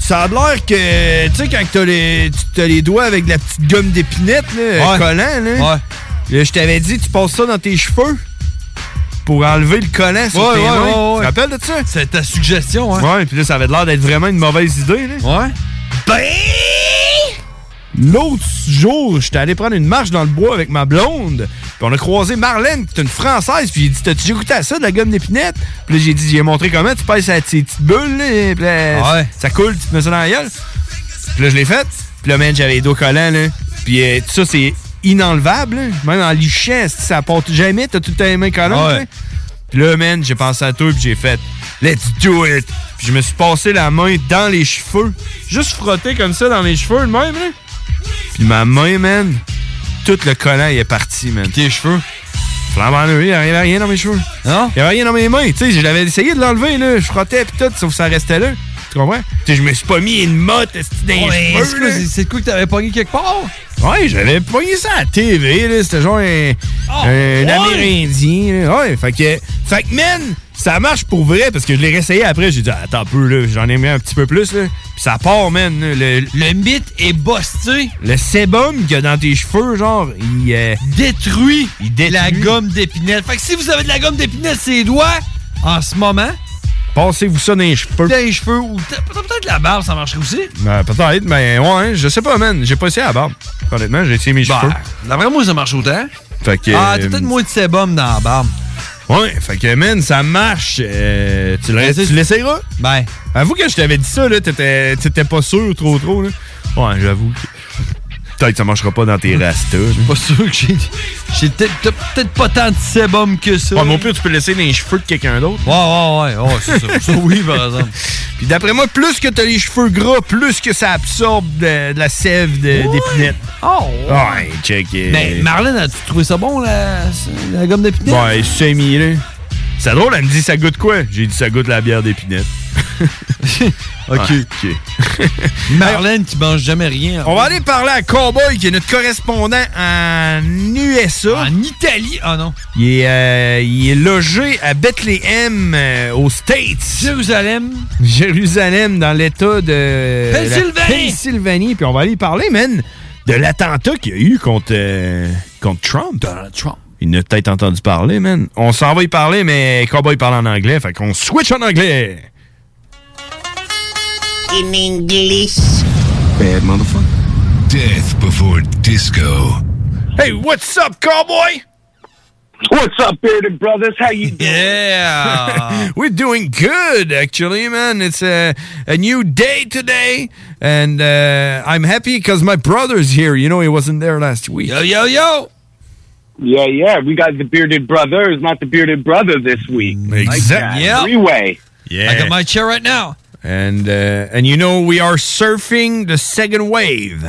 ça a l'air que, tu sais, quand t'as les, tu- t'as les doigts avec de la petite gomme d'épinette, là, Ouais. collant, là. Là, je t'avais dit, tu passes ça dans tes cheveux pour enlever le collant sur Ouais, tes ouais, mains. ouais, Tu ouais. te rappelles de ça? C'est ta suggestion, hein? Ouais, puis là, ça avait l'air d'être vraiment une mauvaise idée, là. Ouais. Ben! L'autre jour, j'étais allé prendre une marche dans le bois avec ma blonde. Puis on a croisé Marlène, qui est une Française. Puis j'ai dit, t'as-tu déjà goûté à ça, de la gomme d'épinette? Puis là, j'ai dit, j'ai montré comment tu passes à tes petites bulles, là. Puis là, Ouais. ça coule, tu te mets ça dans la gueule. Puis là, je l'ai fait. Puis là, man, j'avais les dos collants, là. Puis euh, tout ça, c'est inenlevable, là. Même en lichant, ça part jamais. T'as tout le temps les mains collantes, Ouais. Puis là, man, j'ai pensé à toi, puis j'ai fait Let's do it! Puis je me suis passé la main dans les cheveux. Juste frotté comme ça dans les cheveux, de même, là. Puis ma main, man, tout le collant, il est parti, man. tes cheveux? Flambant il n'y avait rien dans mes cheveux. Non? Il n'y avait rien dans mes mains. Tu sais, je l'avais essayé de l'enlever, là. Je frottais, puis tout, sauf que ça restait là. Tu comprends? Tu sais, je me suis pas mis une motte dans les Ouais, cheveux, c'est quoi, c'est- c'est que t'avais pogné quelque part? Ouais, j'avais pogné ça à la TV, là. C'était genre un, un ouais? Amérindien, là. Ouais, fait que, fait que, man, ça marche pour vrai parce que je l'ai réessayé après. J'ai dit, attends un peu, là. J'en ai mis un petit peu plus, là. Puis ça part, man. Le, Le mythe est busté. le sébum qu'il y a dans tes cheveux, genre, il. euh, Détruit il détruit. la gomme d'épinette. Fait que si vous avez de la gomme d'épinette sur les doigts, en ce moment, Passez-vous ça dans les cheveux. dans les cheveux ou peut- peut-être la barbe, ça marcherait aussi. Ben, peut-être, mais ouais, je sais pas, man. J'ai pas essayé à la barbe. Honnêtement, j'ai essayé mes Ben, cheveux. D'après moi, ça marche autant. Fait que. Ah, t'as peut-être moins de sébum dans la barbe. Ouais, fait que, man, ça marche. Euh, tu le- tu l'essayeras? Ben. Avoue que je t'avais dit ça, là, t'étais t'étais pas sûr trop trop, là. Ouais, j'avoue. que- Peut-être que ça marchera pas dans tes rastas. là. Pas sûr que j'ai. J'ai peut-être t'as peut-être pas tant de sébum que ça. Ouais, mais au pire, tu peux laisser dans les cheveux de quelqu'un d'autre. Ouais, ouais, ouais, ouais, c'est ça. Ça, oui, par exemple. Puis d'après moi, plus que t'as les cheveux gras, plus que ça absorbe de, de la sève de- d'épinette. Oh! Ouais, check. euh, Mais Marlène, as-tu trouvé ça bon, la, la gomme d'épinette? Ouais, semi, là. C'est drôle, elle me dit ça goûte quoi? J'ai dit ça goûte la bière d'épinette. Ok. Ouais, ok. Marlène qui mange jamais rien. On va aller parler à Cowboy, qui est notre correspondant en USA. En Italie? Ah non. Il est, euh, il est logé à Bethléem, euh, aux States. Jérusalem. Jérusalem, dans l'État de Pennsylvanie. la Pennsylvanie. Puis on va aller parler, man, de l'attentat qu'il y a eu contre, euh, contre Trump. Donald Trump. Il n'a peut-être entendu parler, man. On s'en va y parler, mais Cowboy parle en anglais, fait qu'on switch en anglais. In English. Bad motherfucker. Death before disco. Hey, what's up, Cowboy? What's up, bearded brothers? How you doing? Yeah. We're doing good, actually, man. It's a, a new day today. And uh, I'm happy because my brother's here. You know, he wasn't there last week. Yo, yo, yo. Yeah, yeah. We got the bearded brothers, not the bearded brother this week. Exactly. Yeah. Three-way. Yeah. I got my chair right now. And uh, and you know we are surfing the second wave.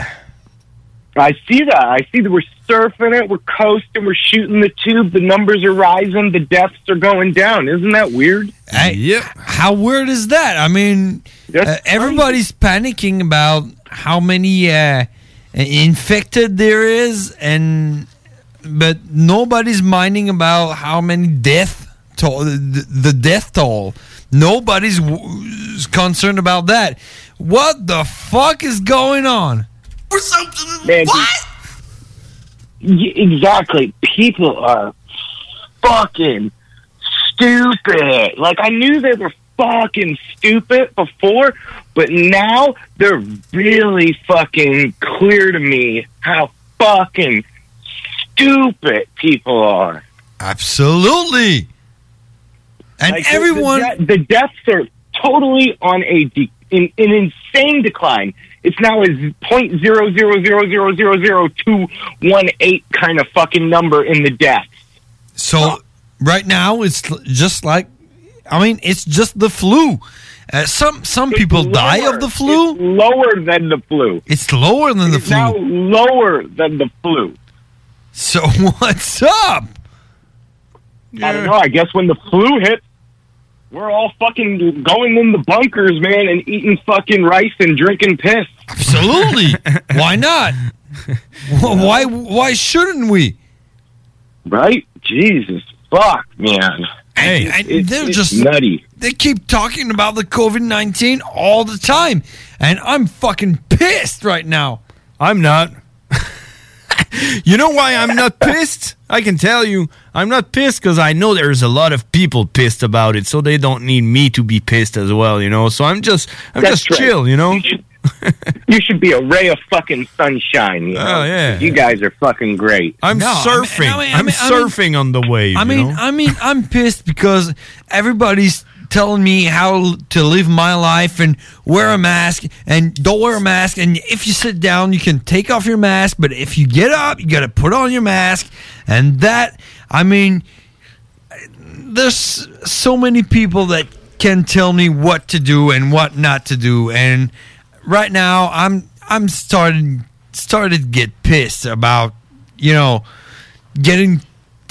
I see that. I see that we're surfing it. We're coasting. We're shooting the tube. The numbers are rising. The deaths are going down. Isn't that weird? Hey, yep. How weird is that? I mean, uh, everybody's panicking about how many uh, infected there is, and but nobody's minding about how many death toll, the, the death toll. Nobody's w- concerned about that. What the fuck is going on? Or something. Man, what? exactly. People are fucking stupid. Like I knew they were fucking stupid before, but now they're really fucking clear to me how fucking stupid people are. Absolutely. And Like, everyone- the, the deaths are totally on a de- in, an insane decline. It's now a point zero zero zero zero zero zero two one eight kind of fucking number in the deaths. So right now it's just like, I mean, it's just the flu. Uh, some some people die of the flu. It's lower than the flu. It's lower than the flu. now lower than the flu. So what's up? I don't know. I guess when the flu hits, we're all fucking going in the bunkers, man, and eating fucking rice and drinking piss. Absolutely. why not? Wh- Why why shouldn't we? Right? Jesus, fuck, man. Hey, and it's- they're it's just nutty. They keep talking about the COVID nineteen all the time, and I'm fucking pissed right now. I'm not. You know why I'm not pissed? I can tell you, I'm not pissed because I know there's a lot of people pissed about it, so they don't need me to be pissed as well. You know, so I'm just, I'm That's just right. chill. You know. You should be a ray of fucking sunshine. You oh, know? Oh, yeah. You guys are fucking great. I'm No, I mean- surfing. I mean- I'm I mean- I mean- surfing on the wave. I you mean, know? I mean, I'm pissed because everybody's telling me how to live my life and wear a mask and don't wear a mask. And if you sit down, you can take off your mask. But if you get up, you got to put on your mask. And that, I mean, there's so many people that can tell me what to do and what not to do. And right now, I'm I'm starting started to get pissed about you know getting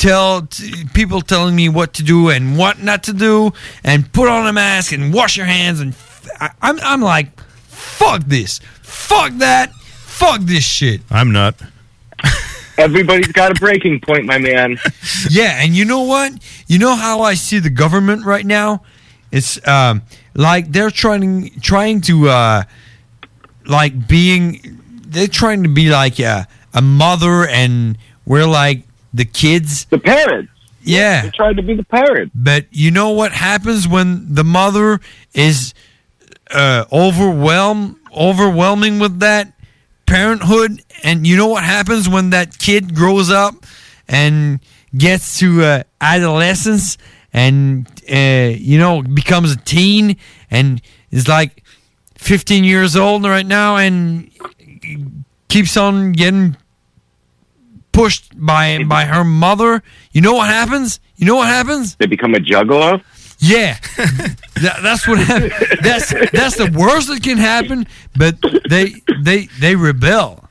tell t- people telling me what to do and what not to do and put on a mask and wash your hands and f- I, I'm I'm like fuck this fuck that fuck this shit I'm not Everybody's got a breaking point, my man. yeah, and you know what? You know how I see the government right now? It's um, like they're trying trying to uh, like being they're trying to be like a, a mother and we're like the kids. The parents. Yeah. They tried to be the parents. But you know what happens when the mother is uh, overwhelm overwhelming with that parenthood, and you know what happens when that kid grows up and gets to uh, adolescence and uh, you know becomes a teen and is like 15 years old right now and keeps on getting pushed by by her mother. You know what happens? You know what happens? They become a juggalo. Yeah, That- that's what hap- that's that's the worst that can happen. But they they they rebel.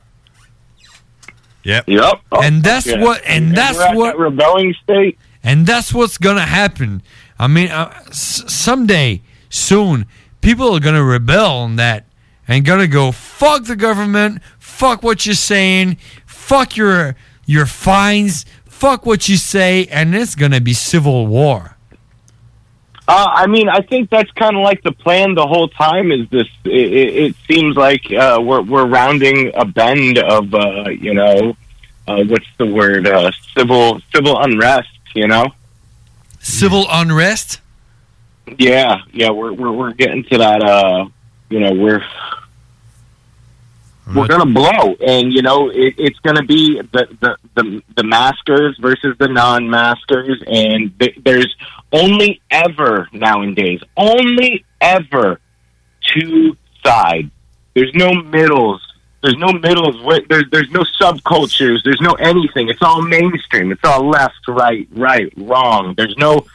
Yep. Yep. and that's yeah. what and And that's what that rebelling state. and that's what's gonna happen. I mean, uh, s- someday soon, people are gonna rebel on that and gonna go fuck the government, fuck what you're saying, fuck your your fines, fuck what you say, and it's gonna be civil war. Uh, I mean, I think that's kind of like the plan the whole time. Is this? It, it, it seems like uh, we're we're rounding a bend of uh, you know, uh, what's the word? Uh, civil civil unrest. You know. Civil unrest. Yeah, yeah, we're we're we're getting to that. Uh, you know, we're we're gonna blow, and you know, it, it's gonna be the the the, the maskers versus the non-maskers, and th- there's only ever nowadays, only ever two sides. There's no middles. There's no middles. There's there's no subcultures. There's no anything. It's all mainstream. It's all left, right, right, wrong. There's no,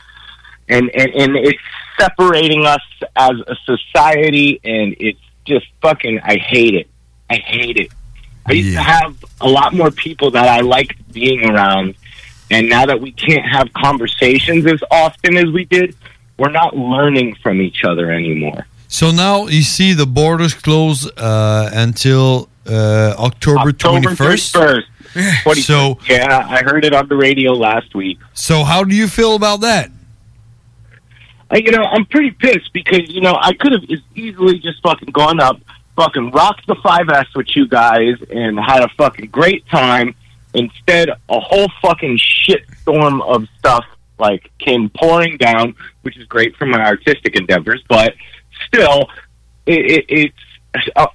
and and and it's separating us as a society, and it's just fucking. I hate it. I hate it. I used to have a lot more people that I liked being around, and now that we can't have conversations as often as we did, we're not learning from each other anymore. So now you see the borders close uh, until uh, October October 21st. 31st. So yeah, I heard it on the radio last week. So how do you feel about that? I, you know, I'm pretty pissed because you know I could have easily just fucking gone up, fucking rocked the 5S with you guys, and had a fucking great time. Instead, a whole fucking shit storm of stuff like came pouring down, which is great for my artistic endeavors, but still, it, it, it's uh,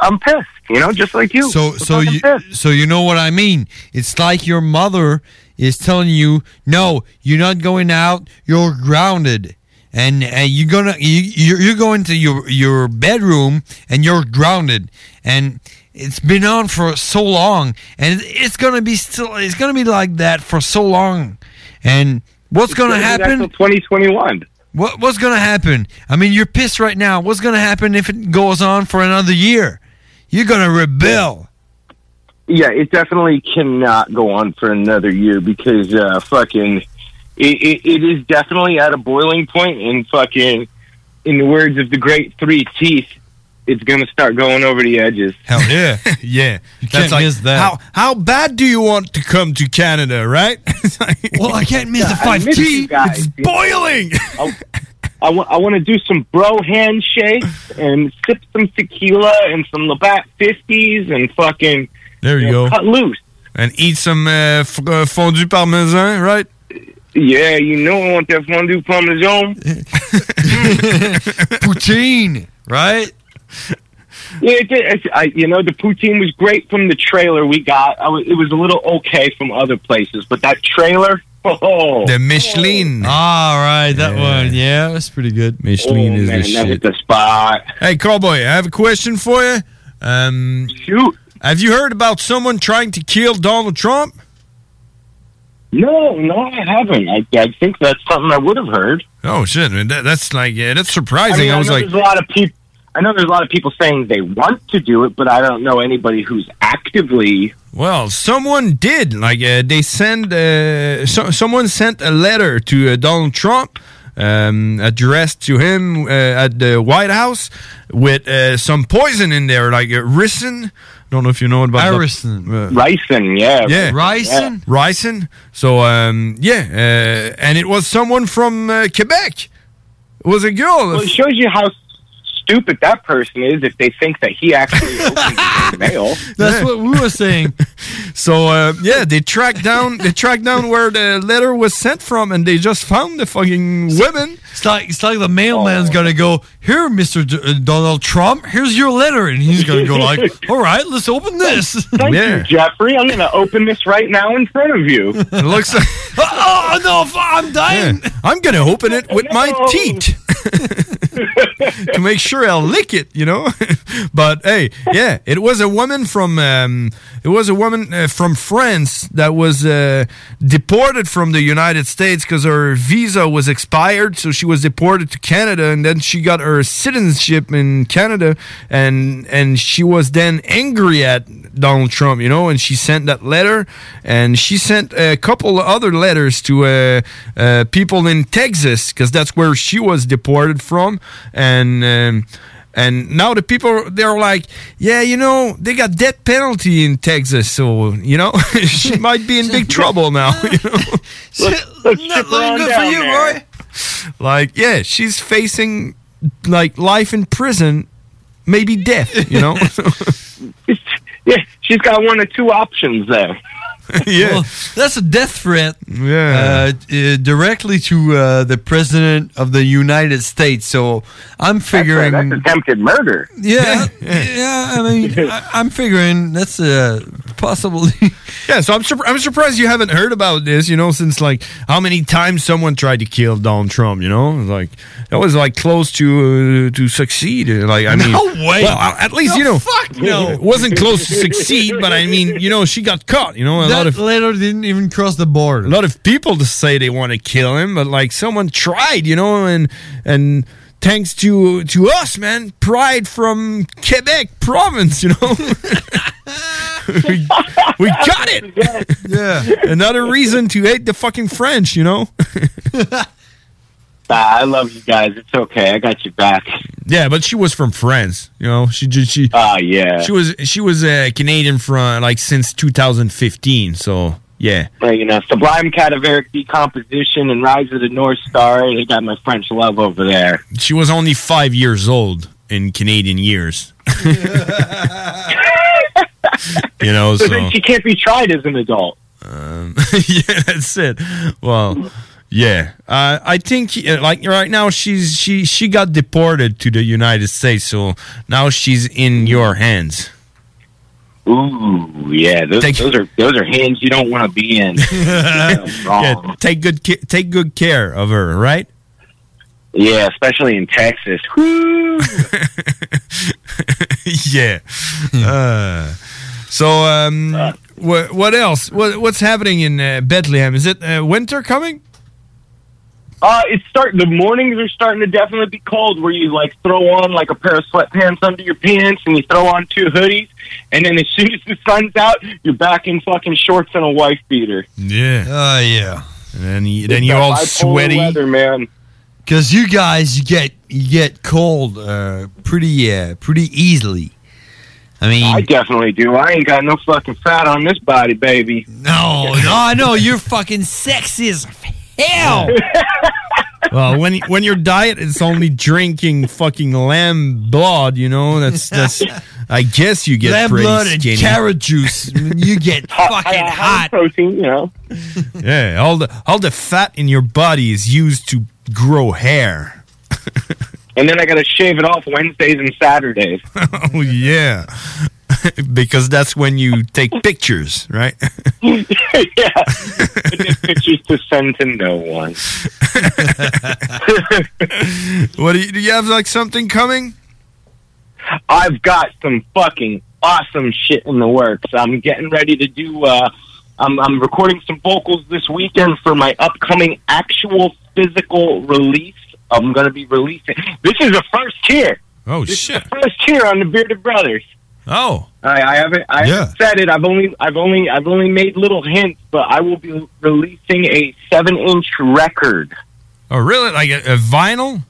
I'm pissed. You know, just like you. So I'm so you pissed. so you know what I mean? It's like your mother is telling you, "No, you're not going out. You're grounded." And uh, you're gonna you, you're going to your your bedroom and you're grounded. And it's been on for so long. And it's gonna be still it's gonna be like that for so long. And what's gonna gonna happen? 2021 what what's gonna happen? I mean you're pissed right now. What's gonna happen if it goes on for another year? You're gonna rebel. Yeah, it definitely cannot go on for another year because uh, fucking it, it, it is definitely at a boiling point and fucking in the words of the great three teeth, it's gonna start going over the edges. Hell yeah, yeah. You can't miss that. How how bad do you want to come to Canada, right? well, I can't miss Yeah, I miss you guys. boiling. I, I, wa- I want to do some bro handshakes and sip some tequila and some Labatt 50s and fucking There you, you know, go. cut loose. And eat some uh, f- uh, fondue parmesan, right? Yeah, you know I want that fondue parmesan. poutine, right? Yeah, it did. It's- I, you know, the poutine was great from the trailer we got. I was, it was a little okay from other places, but that trailer, oh, The Michelin. All right, that one. Yeah, that's pretty good. Michelin Oh, is man, the that shit. the spot. Hey, Cowboy, I have a question for you. Um, Shoot. Have you heard about someone trying to kill Donald Trump? No, no, I haven't. I, I think that's something I would have heard. Oh shit, man, that, that's like yeah, that's I, surprising. mean, I, I was like, there's a lot of people. I know there's a lot of people saying they want to do it, but I don't know anybody who's actively. well, someone did. Like uh, they send, uh, so, someone sent a letter to uh, Donald Trump. Um, addressed to him uh, at the White House with uh, some poison in there, like uh, ricin. Don't know if you know about that. Harrison. Uh, Ricin, yeah. Yeah. Ricin? Ricin. So, um, yeah. Uh, and it was someone from uh, Quebec. It was a girl. Well, it shows you how stupid that person is if they think that he actually opened the mail. That's what we were saying. So uh, yeah, they tracked down they tracked down where the letter was sent from, and they just found the fucking women. It's like it's like the mailman's gonna go here, Mister D- uh, Donald Trump. Here's your letter, and he's gonna go like, "All right, let's open this." Thank you, Jeffrey. I'm going to open this right now in front of you. It looks like oh no, I'm dying. I'm gonna open it with my teeth to make sure I'll lick it, you know. but hey, yeah, it was a woman from um, it was a woman uh, from France that was uh, deported from the United States because her visa was expired, so she was deported to Canada, and then she got her citizenship in Canada, and and she was then angry at Donald Trump, you know, and she sent that letter, and she sent a couple of other letters to uh, uh, people in Texas because that's where she was deported from, and. Um, and now the people they're like, yeah, you know, they got death penalty in Texas, so you know she might be in big trouble now. You know, Let's, let's ship her on down there. like yeah, she's facing like life in prison, maybe death. You know, Yeah, she's got one or two options there. yeah. Well, that's a death threat. Yeah. Uh, uh, directly to uh, the president of the United States. So I'm figuring. That's attempted murder. Yeah, yeah. I mean, I, I'm figuring that's a possible. Yeah, so I'm surp- I'm surprised you haven't heard about this. You know, since like how many times someone tried to kill Donald Trump. You know, like that was like close to uh, to succeed. Like I mean, No way. Well, at least No, you know, fuck no. it wasn't close to succeed. But I mean, you know, she got caught. You know, that lot of letter didn't even cross the border. a lot of people to say they want to kill him, but like someone tried, you know, and and thanks to to us, man, pride from Quebec province, you know. we, we got it. yeah. Another reason to hate the fucking French, you know. I love you guys. It's okay. I got you back. Yeah, but she was from France, you know. She just she. Ah, yeah. She was she was a Canadian from like since 2015. So yeah. Well, you know, Sublime Cadaveric Decomposition and Rise of the North Star. They got my French love over there. She was only five years old in Canadian years. you know, So, so then she can't be tried as an adult. um, yeah, that's it. Well, yeah, uh, I think uh, like right now she's she she got deported to the United States, so now she's in your hands. Ooh, yeah, those, those are those are hands you don't want to be in. yeah, take good take good care of her, right? Yeah, especially in Texas. yeah. Uh, so, um, what what else? What what's happening in uh, Bethlehem? Is it uh, winter coming? Uh, it's start. The mornings are starting to definitely be cold. Where you like throw on like a pair of sweatpants under your pants, and you throw on two hoodies, and then as soon as the sun's out, you're back in fucking shorts and a wife beater. Yeah. Oh yeah. And then you, It's then you that all sweaty. weather, man. Because you guys you get you get cold uh, pretty uh, pretty easily. I mean, I definitely do. I ain't got no fucking fat on this body, baby. No, no, I know you're fucking sexy as hell. well, when when your diet is only drinking fucking lamb blood, you know that's that's. I guess you get Lamb blood and skinny. carrot juice. You get fucking hot. protein, you know. Yeah, all the all the fat in your body is used to grow hair. And then I got to shave it off Wednesdays and Saturdays. oh yeah, because that's when you take pictures, right? yeah. Pictures to send to no one. what do you, do you have like something coming? I've got some fucking awesome shit in the works. I'm getting ready to do. Uh, I'm, I'm recording some vocals this weekend for my upcoming actual physical release. I'm going to be releasing. This is the first tier. Oh this shit! First tier on the Bearded Brothers. Oh, I, I haven't. I Yeah. haven't said it. I've only. I've only. I've only made little hints, but I will be releasing a seven-inch record. Oh really? Like a, a vinyl?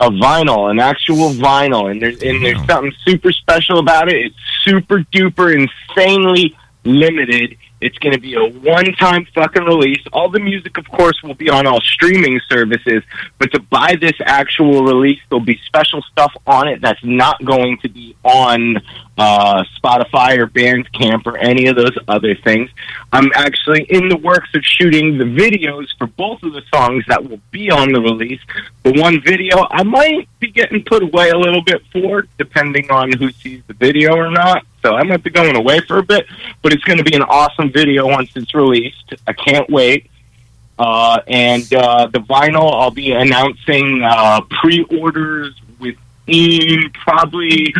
a vinyl, an actual vinyl, and there's and there's something super special about it. It's super duper insanely limited. It's going to be a one-time fucking release. All the music, of course, will be on all streaming services. But to buy this actual release, there'll be special stuff on it that's not going to be on uh, Spotify or Bandcamp or any of those other things. I'm actually in the works of shooting the videos for both of the songs that will be on the release. The one video I might be getting put away a little bit for, depending on who sees the video or not. So I might be going away for a bit, but it's going to be an awesome video once it's released. I can't wait. Uh, and uh, the vinyl, I'll be announcing uh, pre-orders within probably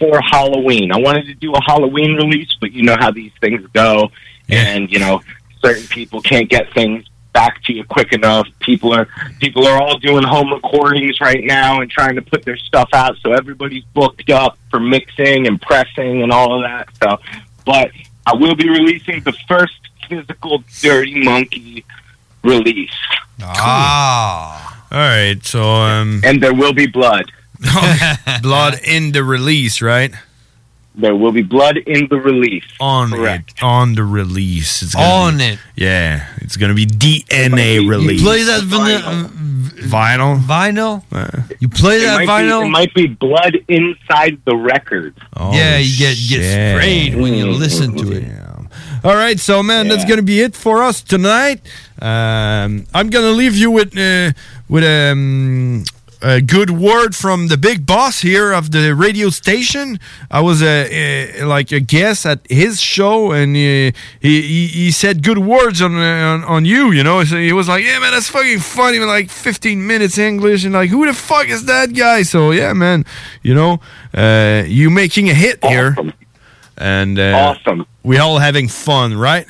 before Halloween. I wanted to do a Halloween release, but you know how these things go, and you know certain people can't get things back to you quick enough. People are people are all doing home recordings right now and trying to put their stuff out, so everybody's booked up for mixing and pressing and all of that. So, but I will be releasing the first physical Dirty Monkey release. Ah. All right. So um and there will be blood. blood in the release, right? There will be blood in the release. On it. On the release. It's On be- it. Yeah. It's gonna be DNA release. You play that vanilla vinyl? Vinyl? Uh, You play It that might be- vinyl? it might be blood inside the record. Oh, yeah, you get get sprayed when you listen to it. All right, so man, that's gonna be it for us tonight. Um, I'm gonna leave you with uh, with um, a good word from the big boss here of the radio station. I was a, like a guest at his show, and he, he he said good words on on, on you. You know, so he was like, "Yeah, man, that's fucking funny." With like 15 minutes English, and like, who the fuck is that guy? So yeah, man, you know, uh, you making a hit here, and uh, Awesome. We all having fun, right?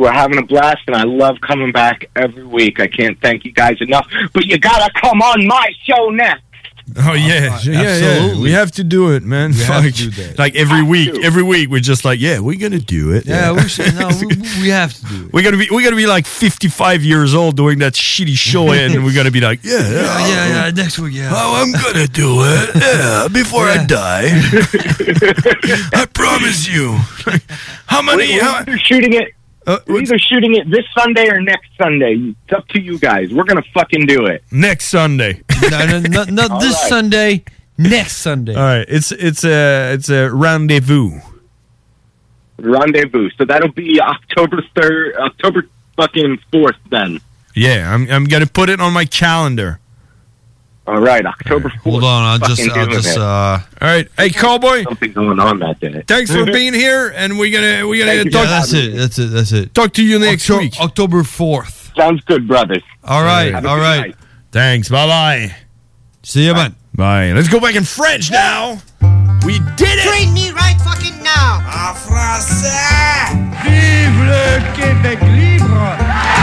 We're having a blast, and I love coming back every week. I can't thank you guys enough. But you gotta come on my show next. Oh yeah, yeah, yeah. absolutely. We have to do it, man. We have to do that. Like every week, to. every week we're just like, yeah, we're gonna do it. Yeah, we should- no, we- we have to do it. We're gonna be, we're gonna be like 55 years old doing that shitty show, and we're gonna be like, yeah, yeah, yeah, yeah, next week, yeah. Oh, I'm gonna do it. Yeah, before I die. I promise you. How many? We're, how- we're either shooting it. Uh, we're either shooting it this Sunday or next Sunday. It's up to you guys. We're gonna fucking do it. Next Sunday. no, no, no, not this right. Sunday. Next Sunday. All right, it's it's a it's a rendezvous. Rendezvous. So that'll be October third, October fucking fourth. Then. Yeah, I'm I'm gonna put it on my calendar. All right, October fourth. Hold on, I'll just, I'll just, uh, All right, hey, cowboy. Something going on that day. Thanks for being here, and we're gonna we're gonna Thank you talk. for that's it. That's it. That's it. Talk to you next Octo- week. October fourth. Sounds good, brothers. All right. Have a All good right. night. Thanks. Bye bye. See you, man. Bye. Let's go back in French now. We did it. Train me right fucking now. En français. Vive le Québec libre!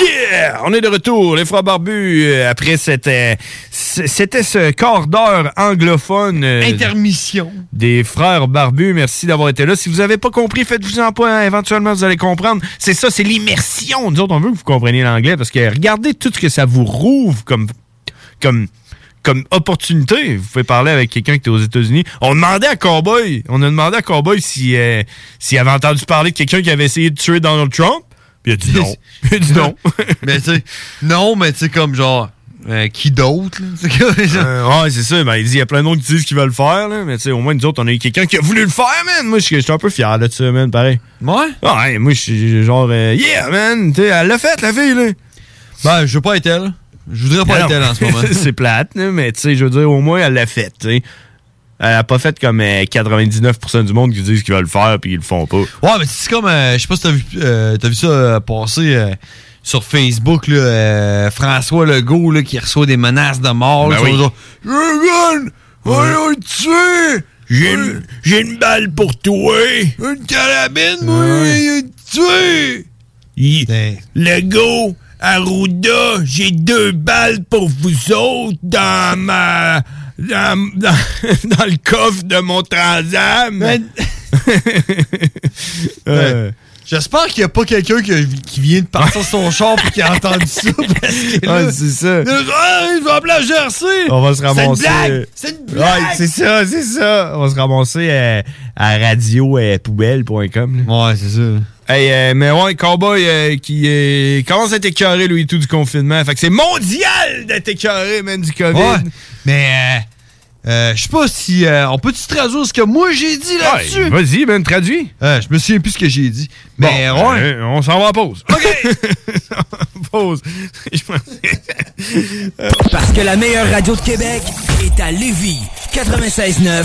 Yeah! On est de retour, les frères barbus, euh, après cette, euh, c'était ce quart d'heure anglophone. euh, Intermission. des frères barbus. Merci d'avoir été là. Si vous n'avez pas compris, faites-vous en pas. hein. Éventuellement, vous allez comprendre. C'est ça, c'est l'immersion. Nous autres, on veut que vous compreniez l'anglais parce que regardez tout ce que ça vous rouvre comme, comme, comme opportunité. Vous pouvez parler avec quelqu'un qui est aux États-Unis. On demandait à Cowboy, on a demandé à Cowboy si, euh, s'il avait entendu parler de quelqu'un qui avait essayé de tuer Donald Trump. Il a dit non. il a dit non. mais tu sais, non, mais tu sais, comme genre, euh, qui d'autre? Euh, ouais, c'est ça. Ben, il dit, il y a plein d'autres qui disent qu'ils veulent le faire, là. Mais tu sais, au moins, nous autres, on a eu quelqu'un qui a voulu le faire, man. Moi, je suis un peu fier de ça, man, pareil. Ouais? Ouais, moi, je suis genre, euh, yeah, man. Tu sais, elle l'a fait, la fille, là. Ben, je veux pas être elle. Je voudrais pas Non, être elle en ce moment. c'est plate, mais tu sais, je veux dire, au moins, elle l'a fait, tu sais. Elle a pas fait comme euh, 99% du monde qui disent qu'ils veulent le faire puis ils le font pas. Ouais, mais c'est comme, euh, je sais pas si t'as vu, euh, t'as vu ça euh, passer euh, sur Facebook, là, euh, François Legault là, qui reçoit des menaces de mort. Ben là, oui. sur-! Allons le tuer! J'ai une, j'ai une balle pour toi! Une carabine, moi! Il tuer! Lego, Arruda, j'ai deux balles pour vous autres dans ma. Dans, dans, dans le coffre de mon transam. Euh, J'espère qu'il n'y a pas quelqu'un qui, qui vient de partir son char et qui a entendu ça. Parce que là, Ouais, c'est ça. Je vais appeler la GRC! On va se ramasser. C'est une blague! C'est une blague! Ouais, c'est ça, c'est ça. On va se ramasser euh, à radio-poubelle.com. Ouais, c'est ça. Hey, euh, mais ouais, Cowboy euh, qui euh, commence à être écœuré, lui, tout, du confinement. Fait que c'est mondial d'être écœuré, même du COVID. Ouais, mais euh, euh, je sais pas si euh, on peut-tu traduire ce que moi j'ai dit là-dessus? Ouais, Vas-y, ben, traduis. Euh, je me souviens plus ce que j'ai dit. Mais Bon, ouais. euh, on s'en va en pause. OK! pause. Parce que la meilleure radio de Québec est à Lévis. 96.9.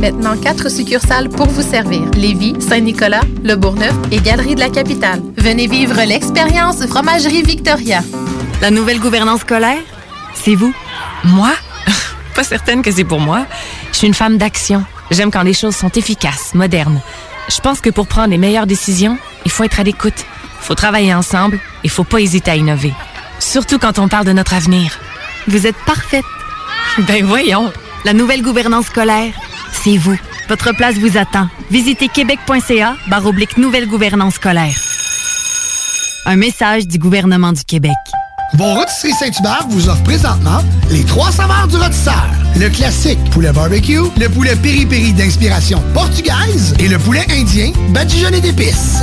Maintenant, quatre succursales pour vous servir. Lévis, Saint-Nicolas, Le Bourgneuf et Galerie de la Capitale. Venez vivre l'expérience Fromagerie Victoria. La nouvelle gouvernance scolaire, c'est vous. Moi? Pas certaine que c'est pour moi. Je suis une femme d'action. J'aime quand les choses sont efficaces, modernes. Je pense que pour prendre les meilleures décisions, il faut être à l'écoute. faut travailler ensemble et faut pas hésiter à innover. Surtout quand on parle de notre avenir. Vous êtes parfaite. Ben voyons. La nouvelle gouvernance scolaire, c'est vous. Votre place vous attend. Visitez québec.ca oblique nouvelle gouvernance scolaire. Un message du gouvernement du Québec. Vos rôtisseries Saint-Hubert vous offre présentement les trois saveurs du rôtisseur. Le classique poulet barbecue, le poulet piri-piri d'inspiration portugaise et le poulet indien badigeonné d'épices.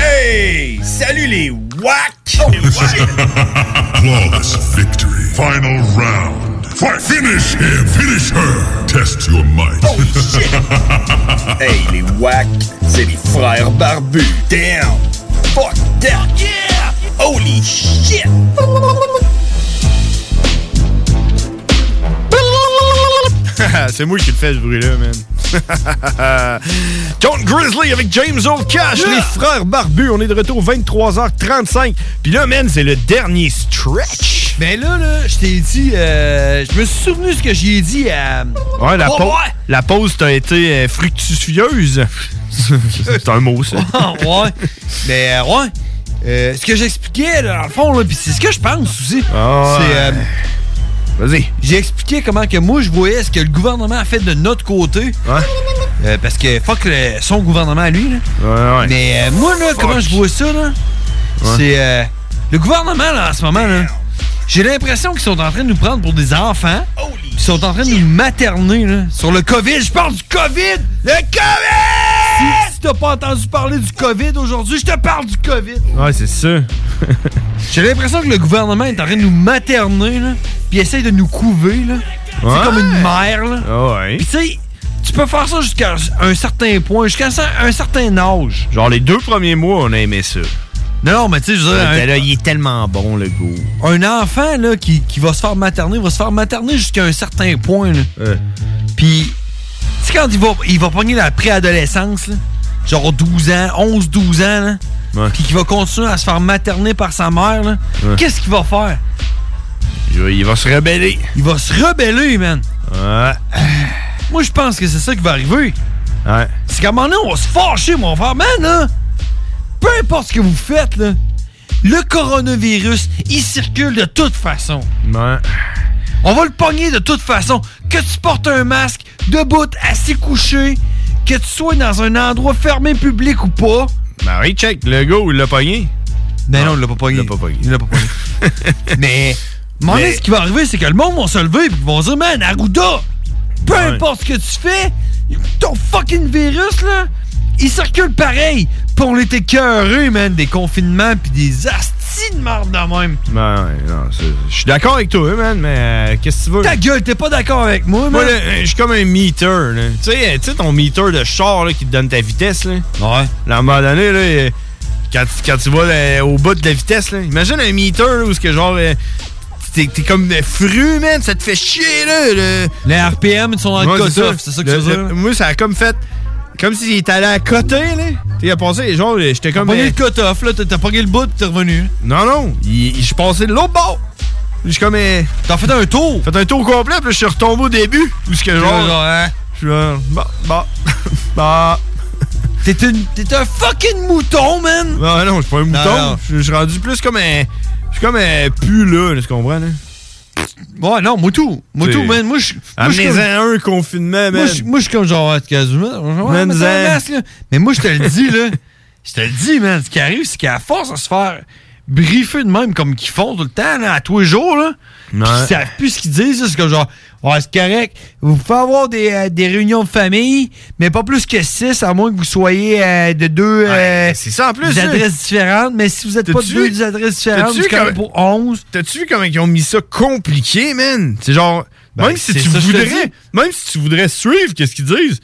Hey! Salut les WAC! Flawless victory. Final round. Fight. Finish him. Finish her. Test your might. hey, les WAC, c'est les frères barbus. Damn! Fuck that! Yeah! Holy shit! c'est moi qui le fais ce bruit-là, man. John Grizzly avec James Old Cash, les frères barbus. On est de retour 23h35. Puis là, man, c'est le dernier stretch. Mais là, là, je t'ai dit, euh, je me suis souvenu ce que j'ai dit à. Ouais, la, Oh, ouais. la pause t'a été euh, fructueuse. c'est un mot, ça. ouais. Mais euh, ouais. Euh, ce que j'expliquais, dans le fond, là, puis c'est ce que je pense aussi. Ah ouais. C'est. Vas-y. J'ai expliqué comment que moi je voyais ce que le gouvernement a fait de notre côté. Euh, parce que fuck le- son gouvernement à lui. Là. Ouais, ouais. Mais euh, moi, là, comment je vois ça, là, c'est euh, le gouvernement, là, en ce moment, là, j'ai l'impression qu'ils sont en train de nous prendre pour des enfants. Ils sont en train de nous materner, là, sur le COVID. Je parle du COVID! Le COVID! Si, si t'as pas entendu parler du COVID aujourd'hui, je te parle du COVID. Ouais, c'est ça. J'ai l'impression que le gouvernement est en train de nous materner, là, puis essaye de nous couver, là. Ouais. C'est comme une mère, là. Ah ouais. Puis tu sais, tu peux faire ça jusqu'à un certain point, jusqu'à un certain âge. Genre, les deux premiers mois, on a aimé ça. Non, non, mais tu sais, je veux dire, Ouais, un- là, il est tellement bon, le goût. un enfant là, qui, qui va se faire materner, va se faire materner jusqu'à un certain point. là. Puis, tu sais, quand il va, il va pogner la préadolescence, là, genre 12 ans, 11-12 ans, là, puis qu'il va continuer à se faire materner par sa mère, là, Ouais. qu'est-ce qu'il va faire? Il va, il va se rebeller. Il va se rebeller, man. Ouais. Moi, je pense que c'est ça qui va arriver. Ouais. C'est qu'à un moment donné, on va se fâcher, mon frère. Man, là, peu importe ce que vous faites, là, le coronavirus, il circule de toute façon. Ouais. On va le pogner de toute façon. Que tu portes un masque, debout, assis couché, que tu sois dans un endroit fermé public ou pas. Ben oui, check. Le gars, il l'a pogné. Ben non, il l'a pas pogné. Il l'a pas pogné. Il l'a pas pogné. Mais, donné, Mais- ce qui va arriver, c'est que le monde va se lever et ils vont dire, man, Arruda, peu Ouais. importe ce que tu fais, ton fucking virus, là, il circule pareil. Puis on était cœureux, man, des confinements puis des astis de marde de même. Ben, non, c'est- je suis d'accord avec toi, man, mais euh, qu'est-ce que tu veux? Ta gueule, t'es pas d'accord avec moi, Moi, man? là, je suis comme un meter, là. Tu sais, tu sais, ton meter de char, là, qui te donne ta vitesse, là. Ouais. Là, à un moment donné, là, euh, quand, quand tu vas euh, au bout de la vitesse, là, imagine un meter, là, où ce que genre, euh, t'es t'es comme euh, fru, man, ça te fait chier, là. le- Les RPM, ils sont dans le cut-off, c'est ça que tu veux dire? Moi, ça a comme fait. Comme s'il était allé à côté, là. Tu sais, il a passé, genre, j'étais comme. T'as pogné euh, le cut-off, là, t'as pogné le bout, t'es revenu. Non, non, je suis passé de l'autre bord. Je suis comme. euh, T'as fait un tour? Fait un tour complet, puis je suis retombé au début. Où ce que genre. Genre, hein? Je suis là. Bah, bah, bah. T'es une- t'es un fucking mouton, man! Non, non, je suis pas un mouton. Je suis rendu plus comme un. Je suis comme un pu là, là, tu comprends, là? Ouais, non, Moutou. Moutou, man, moi, je. Amenez-en un confinement, man. Moi, je moi, je suis comme genre, ah, quasiment. masque, là. Mais moi, je te le dis, là. Je te le dis, man. Ce qui arrive, c'est qu'à force de se faire briefer de même, comme qu'ils font tout le temps, là, à tous les jours, là. Pis ils savent plus ce qu'ils disent. C'est comme genre, ouais, c'est correct. Vous pouvez avoir des, euh, des réunions de famille, mais pas plus que six, à moins que vous soyez euh, de deux. euh, c'est ça en plus, Des là. adresses différentes, mais si vous êtes pas de deux des adresses différentes, même comme- pour 11. T'as-tu vu comment ils ont mis ça compliqué, man? C'est genre. Ben, même si tu ça, voudrais. Même si tu voudrais suivre, qu'est-ce qu'ils disent?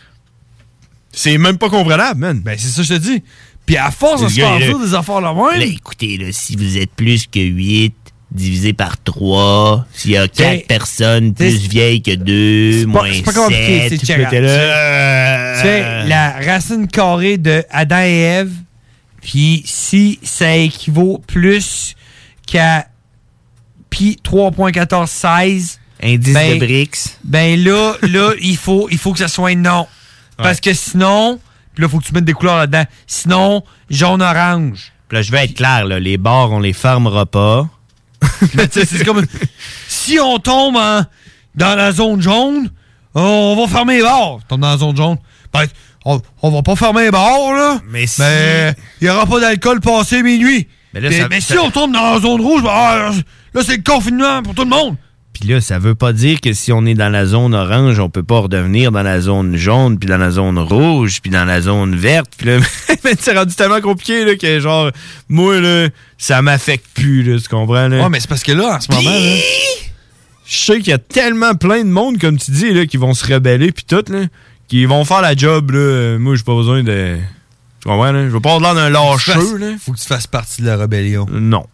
C'est même pas comprenable, man. Ben, c'est ça, je te dis. Puis à force de se faire des affaires là même. Là, écoutez, là, si vous êtes plus que 8, divisé par 3, s'il y a 4 T'sais, personnes plus vieilles que 2, C'est pas- moins c'est pas compliqué, 7, c'est Tchera. là. Tu fais la racine carrée de Adam et Ève, puis si ça équivaut plus qu'à pi 3.1416, Indice ben- de Brix. Ben là, là, il faut, il faut que ça soit non. Parce que sinon, puis là, il faut que tu mettes des couleurs là-dedans. Sinon, jaune-orange. Puis là, je vais être clair, là, les bars, on les fermera pas. Mais tu sais, c'est comme. Si on tombe en- dans la zone jaune, on va fermer les bars. Tombe dans la zone jaune. Ben, on, on va pas fermer les bars, là. Mais si. il y aura pas d'alcool passé minuit. Mais là, mais ça- mais ça- si on tombe dans la zone rouge, ben, ah, là, c'est le confinement pour tout le monde. Puis là, ça veut pas dire que si on est dans la zone orange, on peut pas redevenir dans la zone jaune, puis dans la zone rouge, puis dans la zone verte. Puis là, mais c'est rendu tellement compliqué là, que genre, moi, là, ça m'affecte plus, là, tu comprends? Là? Ouais, mais c'est parce que là, en ce moment, là. Je sais qu'il y a tellement plein de monde, comme tu dis, là, qui vont se rebeller, puis tout, là, qui vont faire la job, là. Moi, j'ai pas besoin de. Tu comprends, là? Je veux pas avoir l'air d'un lâcheux, là. Faut que tu fasses partie de la rébellion. Non.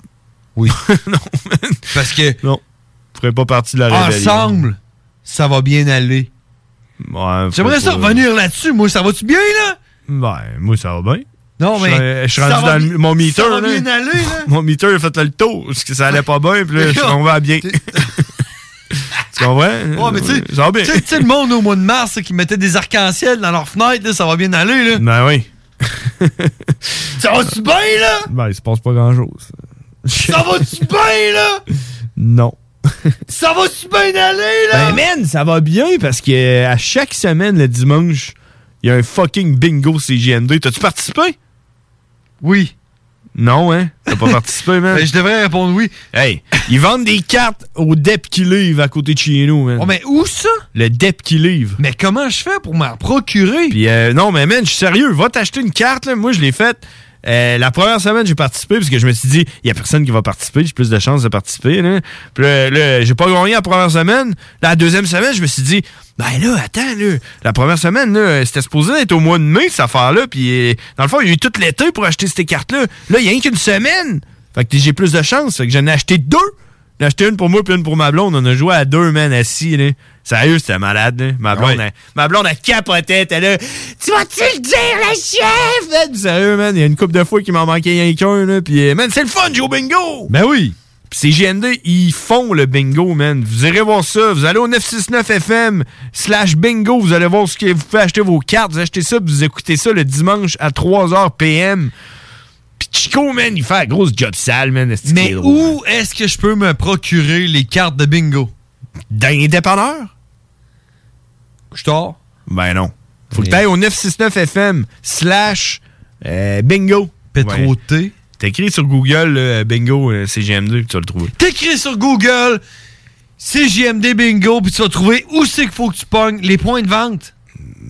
Oui. non, Parce que. Non. Ferais pas partie de la rébellion. Ensemble, ça va bien aller. Ouais, J'aimerais ça pas- revenir là-dessus. Moi, ça va-tu bien, là? Ben, moi, ça va bien. Non, mais. Je suis rendu va dans mon meter, Ça va là. bien aller, là. Mon meter a fait le tour, parce que ça allait pas bien, puis là, je suis à bien. tu comprends? Ouais, mais tu sais, va tu sais- tu sais, le monde au mois de mars là, qui mettait des arcs-en-ciel dans leurs fenêtres, là, ça va bien aller, là. Ben oui. Ça va-tu bien, là? Ben, il se passe pas grand-chose. Ça va-tu bien, là? Non. Ça va-tu bien aller, là? Ben, man, ça va bien parce que euh, à chaque semaine, le dimanche, il y a un fucking bingo CGN2. T'as-tu participé? Oui. Non, hein? T'as pas participé, man? Ben, je devrais répondre oui. Hey, ils vendent des cartes au Dep qui livre à côté de chez nous, man. Oh, mais où ça? Le Dep qui livre. Mais comment je fais pour m'en procurer? Puis euh, non, mais man, je suis sérieux. Va t'acheter une carte, là. Moi, je l'ai faite. Euh, la première semaine, j'ai participé parce que je me suis dit, il y a personne qui va participer, j'ai plus de chances de participer. Là. Puis là, j'ai pas gagné la première semaine. La deuxième semaine, je me suis dit, ben là, attends, là, la première semaine, c'était supposé être au mois de mai, cette affaire-là. Puis euh, dans le fond, il y a eu tout l'été pour acheter ces cartes-là. Là, il y a rien qu'une semaine. Fait que j'ai plus de chance. Fait que j'en ai acheté deux. J'en ai acheté une pour moi puis une pour ma blonde. On a joué à deux, man, assis. Là. Sérieux, c'était malade. Là. Ma blonde, Ouais. elle- ma blonde, a capoté. Elle là, tu vas-tu le dire, le chef? Sérieux, man, il y a une couple de fois qu'il m'en manquait rien qu'un. là, Puis, euh, man, c'est le fun, au bingo! Ben oui! Puis ces GND, ils font le bingo, man. Vous irez voir ça. Vous allez au 969FM slash bingo. Vous allez voir ce que vous pouvez acheter vos cartes. Vous achetez ça, puis vous écoutez ça le dimanche à 3h PM. Chico, man, il fait la grosse job sale, man. Mais où est-ce que je peux me procurer les cartes de bingo? Dans les dépanneurs? Je dors? Ben non. Faut que tu ailles au 969FM slash euh, bingo. Pétro T. T'écris sur Google euh, bingo euh, CGM2 puis tu vas le trouver. T'écris sur Google CJMD Bingo, puis tu vas trouver où c'est qu'il faut que tu pognes les points de vente.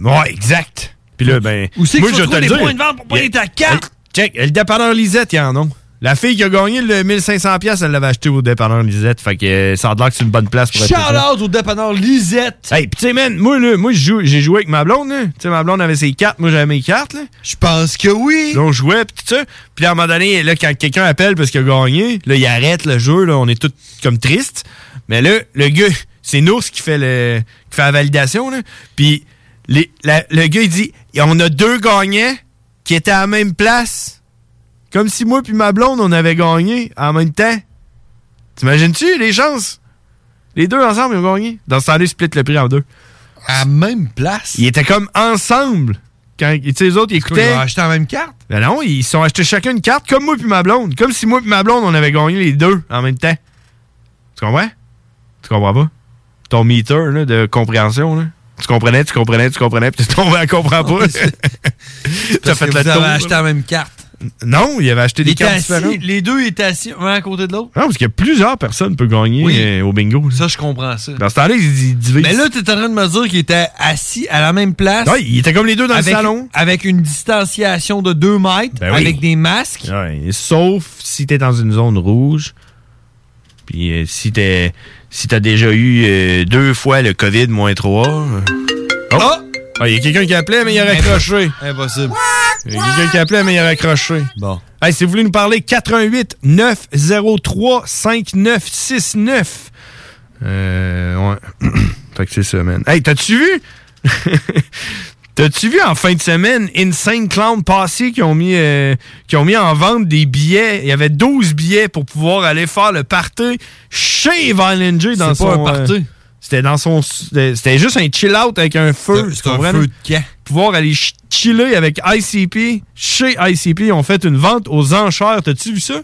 Ouais, exact. Puis là, ben. Où c'est qu'il faut trouver le les points de vente pour payer ta carte? Check, le dépanneur Lisette, il y en a. La fille qui a gagné le 1500$, piastres, elle l'avait acheté au dépanneur Lisette. Fait que euh, ça a l'air que c'est une bonne place pour Shout acheter ça. out au dépanneur Lisette. Hey, pis tu sais, man, moi, là, moi, j'ai joué avec ma blonde, là. Tu sais, ma blonde avait ses cartes, moi, j'avais mes cartes, là. Je pense que oui. Là, on jouait, pis tout ça. Puis à un moment donné, là, quand quelqu'un appelle parce qu'il a gagné, là, il arrête le jeu, là, on est tous comme tristes. Mais là, le gars, c'est Nours qui fait le, qui fait la validation, là. Puis les- la- le gars, il dit, on a deux gagnants qui étaient à la même place. Comme si moi puis ma blonde, on avait gagné en même temps. T'imagines-tu les chances? Les deux ensemble, ils ont gagné. Dans ce temps-là, ils split le prix en deux. À la même place? Ils étaient comme ensemble. Quand, tu sais, les autres, ils écoutaient. Ils ont acheté la même carte? Ben non, ils sont achetés chacun une carte, comme moi puis ma blonde. Comme si moi puis ma blonde, on avait gagné les deux en même temps. Tu comprends? Tu comprends pas? Ton meter là, de compréhension, là. Tu comprenais, tu comprenais, tu comprenais, puis tu tombé à comprends pas. T'as Parce fait que le vous avez tour. acheté la même carte. Non, il avait acheté des cartes différentes. les deux étaient assis un à côté de l'autre. Non, parce qu'il y a plusieurs personnes peuvent gagner Oui. euh, au bingo. Ça, je comprends ça. Dans ce temps-là, ils, divisent. Mais là, tu es en train de me dire qu'il était assis à la même place. Ouais, ils étaient comme les deux dans le salon. Avec une distanciation de 2 mètres, Ben oui. avec des masques. Ouais, sauf si t'es dans une zone rouge. Puis euh, si t'es si t'as déjà eu euh, deux fois le COVID moins 3. Oh! Ah, Il y a quelqu'un qui appelait, mais il a raccroché. Impossible. Il y a quelqu'un qui appelait, mais il a raccroché. Bon. Hey, si vous voulez nous parler, 88 903 5969. Euh, ouais. fait que c'est ça, man. Hey, t'as-tu vu? T'as-tu vu en fin de semaine Insane Clown Passé qui ont mis euh, qui ont mis en vente des billets? Il y avait 12 billets pour pouvoir aller faire le party chez J dans C'est pas son un party. euh, c'était dans son c'était juste un chill out avec un feu, C'est un feu de camp. Pouvoir aller ch- chiller avec ICP chez ICP, ils ont fait une vente aux enchères. T'as-tu vu ça?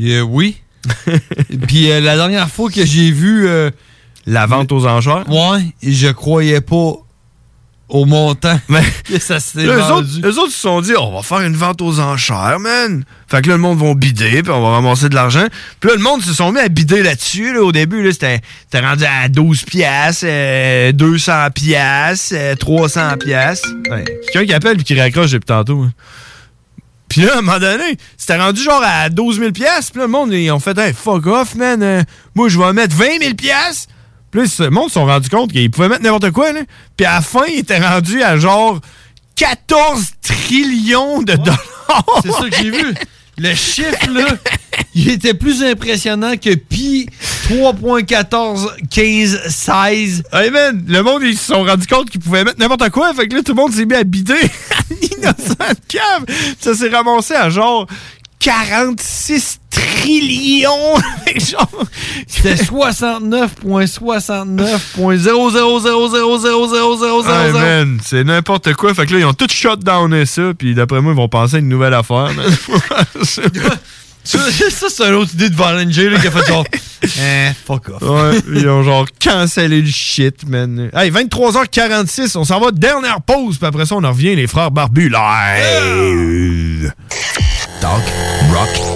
Euh, oui. Puis euh, la dernière fois que j'ai vu euh, la vente aux enchères, ouais, je croyais pas au montant que ça vendu. autres, eux autres se sont dit, on va faire une vente aux enchères, man. Fait que là, le monde va bider, puis on va ramasser de l'argent. Puis là, le monde se sont mis à bider là-dessus. là. Au début, là, c'était c'était rendu à 12 piastres, euh, 200 piastres, euh, 300 piastres. Ouais. Quelqu'un qui appelle puis qui raccroche depuis tantôt. hein. Puis là, à un moment donné, c'était rendu genre à 12 000 piastres. Puis là, le monde, ils ont fait, hey, fuck off, man. Euh, moi, je vais mettre 20 000 piastres. Puis là, le monde se sont rendu compte qu'ils pouvaient mettre n'importe quoi, là. Puis à la fin, ils étaient rendus à genre 14 trillions de dollars. C'est ça que j'ai vu. Le chiffre, là, il était plus impressionnant que pi 3.14, 15, 16. Hey man, le monde, ils se sont rendus compte qu'ils pouvaient mettre n'importe quoi. Fait que là, tout le monde s'est mis à bider innocent de cave. Ça s'est ramassé à genre 46 trillions. C'était 69.69.000000000. Hey man, c'est n'importe quoi. Fait que là, ils ont tout shut downé ça. Puis d'après moi, ils vont penser à une nouvelle affaire. Ça, c'est une autre idée de Valentier là, qui a fait genre. Eh, fuck off. Ils ont genre cancellé le shit, man. Hey, 23h46, on s'en va dernière pause, puis après ça, on en revient, les frères barbus live. Talk, rock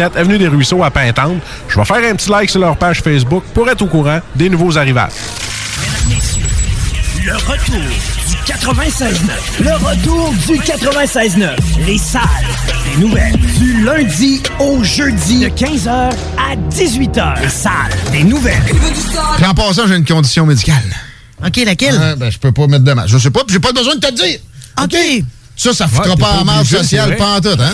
Avenue des Ruisseaux à Pintante. Je vais faire un petit like sur leur page Facebook pour être au courant des nouveaux arrivages. Le retour du 96.9. Le retour du 96.9. Les salles des nouvelles. Du lundi au jeudi de 15h à 18h. Les salles des nouvelles. Puis en passant, j'ai une condition médicale. OK, laquelle? Ouais, ben, je peux pas mettre de masque. Je sais pas, puis j'ai pas besoin de te le dire. OK. Ça, ça foutra Ouais, pas pas en marge sociale c'est vrai. pantoute, hein?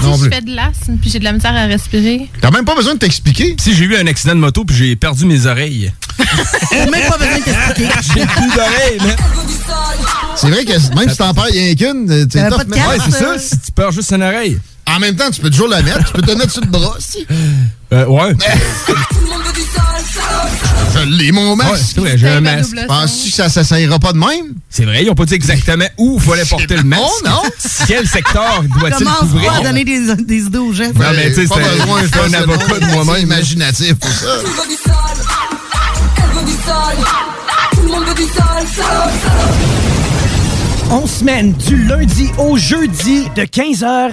Si je fais de l'asthme puis j'ai de la misère à respirer. T'as même pas besoin de t'expliquer. Si j'ai eu un accident de moto puis j'ai perdu mes oreilles. T'as même pas besoin de t'expliquer. J'ai plus d'oreilles. C'est vrai que même si t'en perds rien qu'une, euh, c'est T'avais tough, pas de mais- Ouais, c'est ça, si tu perds juste une oreille. En même temps, tu peux toujours la mettre, tu peux te mettre sur le bras aussi. Euh, ouais. Je l'ai, mon masque. Ouais, c'est vrai, un masque. Penses-tu que ça, ça, ça ira pas de même? C'est vrai, ils ont pas dit exactement où il fallait porter le masque. Oh, non? Quel secteur doit-il Commence couvrir? pas à donner des, des idées aux gens. Non, mais tu sais, c'est besoin, je c'est pense un que avocat le de monde est moi-même. imaginatif pour ça. On semaine du lundi au jeudi de 15h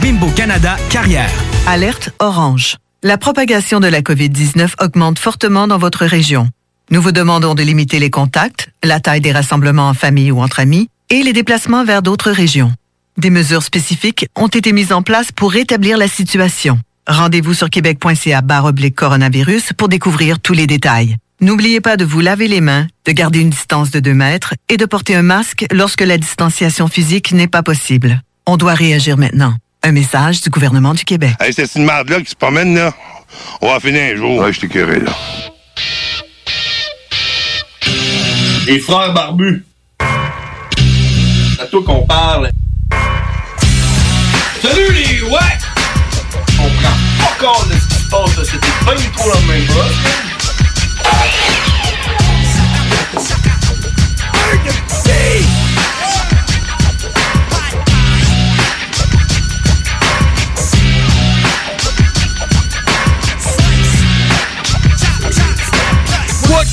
Bimbo Canada Carrière. Alerte orange. La propagation de la COVID-19 augmente fortement dans votre région. Nous vous demandons de limiter les contacts, la taille des rassemblements en famille ou entre amis et les déplacements vers d'autres régions. Des mesures spécifiques ont été mises en place pour rétablir la situation. Rendez-vous sur québec.ca oblique coronavirus pour découvrir tous les détails. N'oubliez pas de vous laver les mains, de garder une distance de 2 mètres et de porter un masque lorsque la distanciation physique n'est pas possible. On doit réagir maintenant. Un message du gouvernement du Québec. Hey, c'est une merde-là qui se promène, là. On va finir un jour. Ouais, je t'ai curé, là. Les frères barbus. C'est à toi qu'on parle. Salut les ouais! On prend pas compte de ce qui se passe là. C'était pas du tout la même bosse.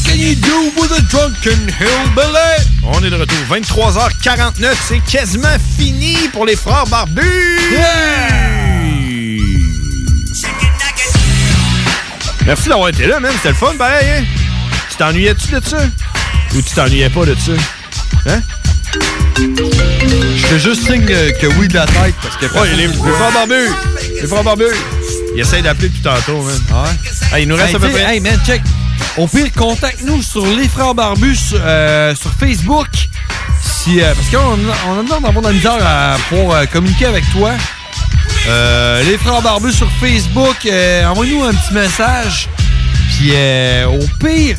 Can you do with a drunken hillbilly? On est de retour. 23h49, c'est quasiment fini pour les frères barbus! Merci d'avoir été là, man. C'était le fun, pareil, hein? Tu t'ennuyais-tu de ça? Ou tu t'ennuyais pas de ça? Hein? Je fais juste signe que oui de la tête parce que. Ouais, les, les frères barbus! Les frères barbus! Ils essayent d'appeler depuis tantôt, man. Ouais? Hey, il nous reste Hey, à peu près. Hey, man, check. Au pire, contacte-nous sur Les Frères Barbus sur, euh, sur Facebook. Si, euh, parce qu'on on a besoin d'avoir de la misère à- pour euh, communiquer avec toi. Les Frères Barbus sur Facebook, envoie-nous un petit message. Puis, au pire,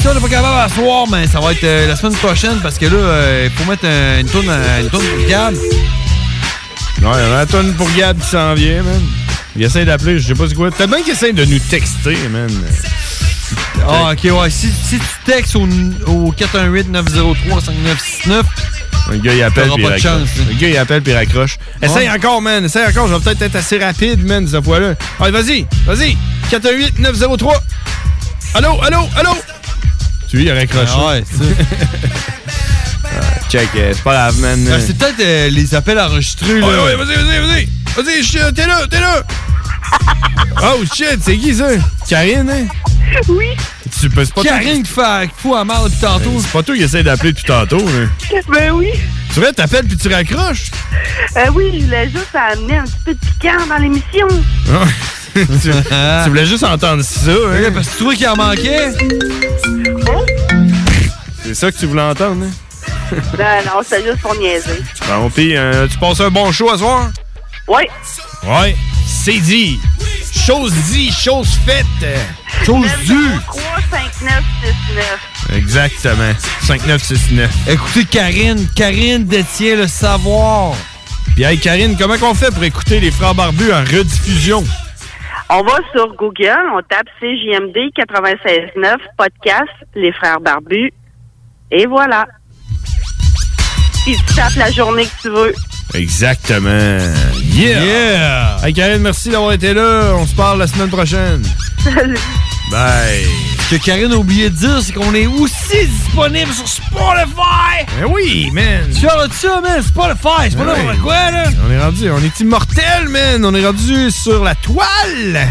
si on n'est pas capable à mais ça va être la semaine prochaine parce que là, il faut mettre un- une tourne une tourne pour Gab. Ouais, il y en a une tonne pour Gab qui s'en vient, man. Il essaie d'appeler, je sais pas c'est quoi. Peut-être bien qu'il essaie de nous texter, man. Ah, ok, ouais. Si, si tu textes au, au 418-903-5969, Le gars, il appelle puis il raccroche. chance, hein. Le gars, il appelle puis il raccroche. Essaye encore, man. Essaye encore. Je vais peut-être être assez rapide, man, cette fois-là. Allez, vas-y. Vas-y. 418-903. Allô, allô, allô? Tu il a raccroché. Ah ouais. Ah, check, euh, c'est pas grave, man. Ah, c'est peut-être euh, les appels enregistrés. là. Ouais, ouais, vas-y, vas-y, vas-y. Vas-y, t'es là, t'es là. oh shit, c'est qui ça? Karine, hein? Oui. Tu peux c'est pas toi Karine qui fait qui fout à mal depuis tantôt. C'est pas toi qui essaie d'appeler depuis tantôt, là. Ben oui. Tu vrai, t'appelles puis tu raccroches? Euh, oui, je voulais juste amener un petit peu de piquant dans l'émission. Tu, tu voulais juste entendre ça, hein? parce que tu trouvais qu'il en manquait? C'est ça que tu voulais entendre, hein? Ben non, c'est juste pour niaiser. Bon, pis, euh, tu passes un bon show à soir? Oui. Ouais, c'est dit. Chose dit, chose faite. Chose due. 3, 5, 9, 6, 9. Exactement. 5969. Écoutez, Karine, Karine détient le savoir. Puis, hey, Karine, comment qu'on fait pour écouter les Frères Barbus en rediffusion? On va sur Google, on tape CJMD 96.9 podcast, les frères barbus, et voilà. Puis tu tapes la journée que tu veux. Exactement. Yeah! Yeah! Hey, Karine, merci d'avoir été là. On se parle la semaine prochaine. Salut. Bye! Ce que Karine a oublié de dire, c'est qu'on est aussi disponible sur Spotify! Ben oui, man! Tu parles de ça, man? Spotify, c'est pas Ben n'importe oui. quoi, là? On est rendu, on est immortel, man! On est rendu sur la toile!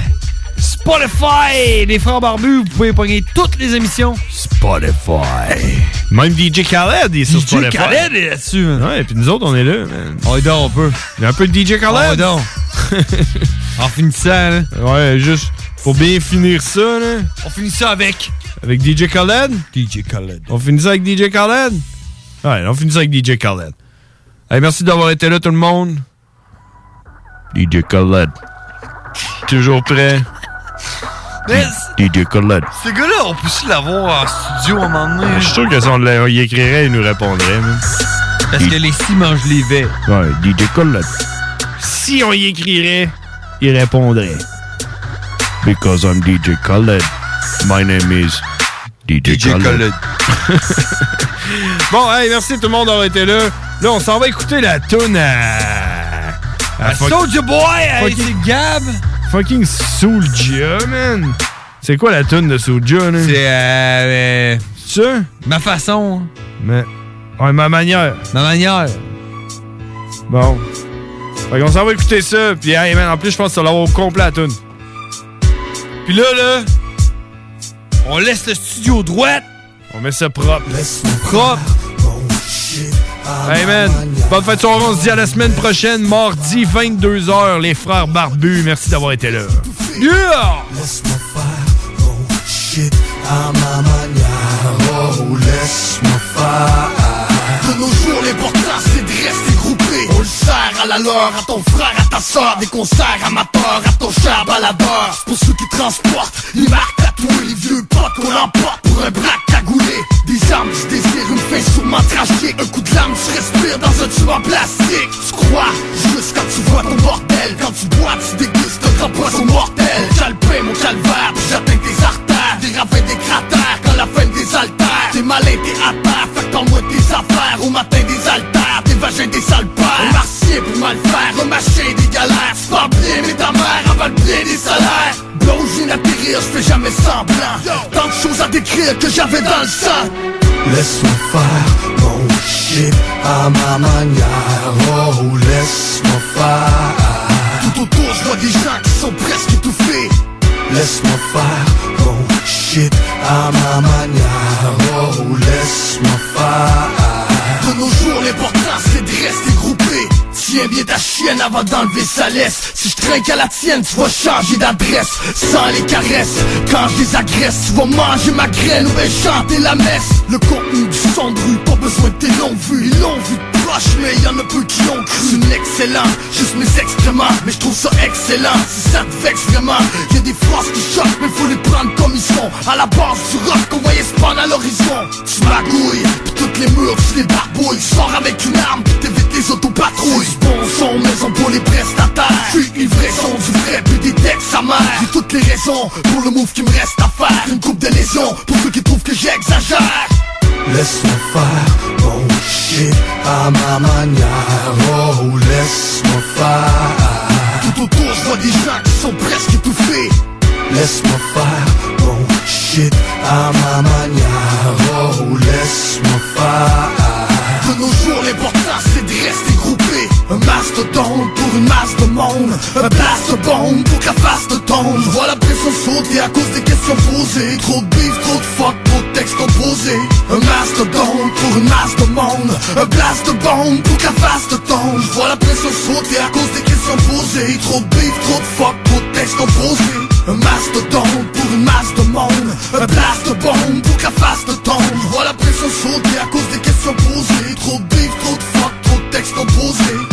Spotify! Les frères barbus, vous pouvez pogner toutes les émissions. Spotify! Même DJ Khaled est sur DJ Spotify. Khaled est là-dessus, man. Ouais, puis nous autres, on est là, man. On est donc, on peut. Il y a un peu de DJ Khaled. On est en finissant, là. Ouais, juste Pour bien finir ça, là. On finit ça avec. Avec DJ Khaled? DJ Khaled. On finit ça avec DJ Khaled? Ouais, on finit ça avec DJ Khaled. Hey, merci d'avoir été là, tout le monde. DJ Khaled. Toujours prêt? DJ Khaled. ce gars-là, on peut-tu l'avoir en studio à un moment donné? Je suis sûr que si on y écrirait, il nous répondrait. man. Parce que les six mangent les vets. Ouais, DJ Khaled. Si on y écrirait, il répondrait. Because I'm DJ Khaled. My name is DJ, DJ Khaled. bon, hey, merci tout le monde d'avoir été là. Là, on s'en va écouter la tune à... À Soulja Boy, hey, fucking- c'est Gab. Fucking Soulja, man. C'est quoi la tune de Soulja, là? C'est, euh, ça? Ma façon. Mais... Ouais, ma manière. Ma manière. Bon. Fait qu'on s'en va écouter ça. Puis, hey, man, en plus, je pense que ça va l'avoir au complet, la tune. Puis là, là, on laisse le studio droite. On met ça propre. Propre. Hey man, bonne fête de soirée, on se dit à la semaine prochaine, mardi 22h, les frères barbus. Merci d'avoir été là. Yeah! Shit à ma manière, oh laisse-moi faire. De nos jours, l'important c'est de rester groupé. On le à la leur, à ton frère, à ta soeur, des concerts amateurs, à ton cher baladeur. Pour ceux qui transportent les marques tatouées, les vieux potes qu'on emporte pour un braque cagoulé. Des armes du désir, une fin sûrement tragique. Un coup de lame, tu respires dans un tube en plastique. Tu crois juste quand tu vois ton bordel. Quand tu bois, tu dégustes un grand poisson mortel. J'alpin mon calvaire, j'atteins tes artères. Des ravins, des cratères, quand la fin des altères. T'es malin, t'es à terre, fait que t'envoies tes affaires. Au matin des altères, des vagins, des remâcher des galères. Tu parles bien, mais ta mère avale bien des salaires. Blowing atterrir, je fais jamais semblant. Tant de choses à décrire que j'avais dans le sang. Laisse-moi faire mon shit à ma manière. Oh, laisse-moi faire. Tout autour, je vois des gens qui sont presque étouffés. Laisse-moi faire mon shit à ma manière. Oh, laisse-moi faire. De nos jours, l'important c'est de rester groupé. Tiens bien ta chienne avant d'enlever sa laisse. Si je trinque à la tienne, tu vas changer d'adresse. Sans les caresses, quand je les agresse, tu vas manger ma graine ou bien la messe. Le contenu du son de rue, pas besoin de tes longues vues. Vu mais y en a peu qui ont cru. Une excellente, juste mes excréments. Mais je trouve ça excellent, si ça te vexe vraiment. Y a des phrases qui choquent, mais faut les prendre comme ils sont. À la base du rock qu'on voyait se prendre à l'horizon. Tu magouilles, pis toutes les murs, tu les barbouilles. Sors avec une arme, pis t'évites les autopatrouilles. Bon son, maison pour les prestataires. Puis livraison du vrai, puis des textes amers. J'ai toutes les raisons pour le move qui me reste à faire. Une coupe de lésions pour ceux qui trouvent que j'exagère. Laisse-moi faire mon shit à ma manière. Oh, laisse-moi faire. Tout autour, je vois des gens qui sont presque étouffés. Laisse-moi faire mon shit à ma manière. Oh, laisse-moi faire. De nos jours, l'important c'est de rester mastodonte pour une masse de monde. Un blast de bombe pour que la face te tombe. Je la pression sauter à cause des questions posées. Trop de beef, trop de fuck, trop de textes composés. Un mastodonte pour une masse de monde. Un blast de bombe pour que la face te tombe. Je la pression sauter à cause des questions posées. Trop de beef, trop de fuck, trop de textes composés. Un mastodonte pour une masse de monde. Un blast de bombe pour que la face te tombe. Je la pression sauter à cause des questions posées. Trop de beef, trop de fuck, trop de textes composés.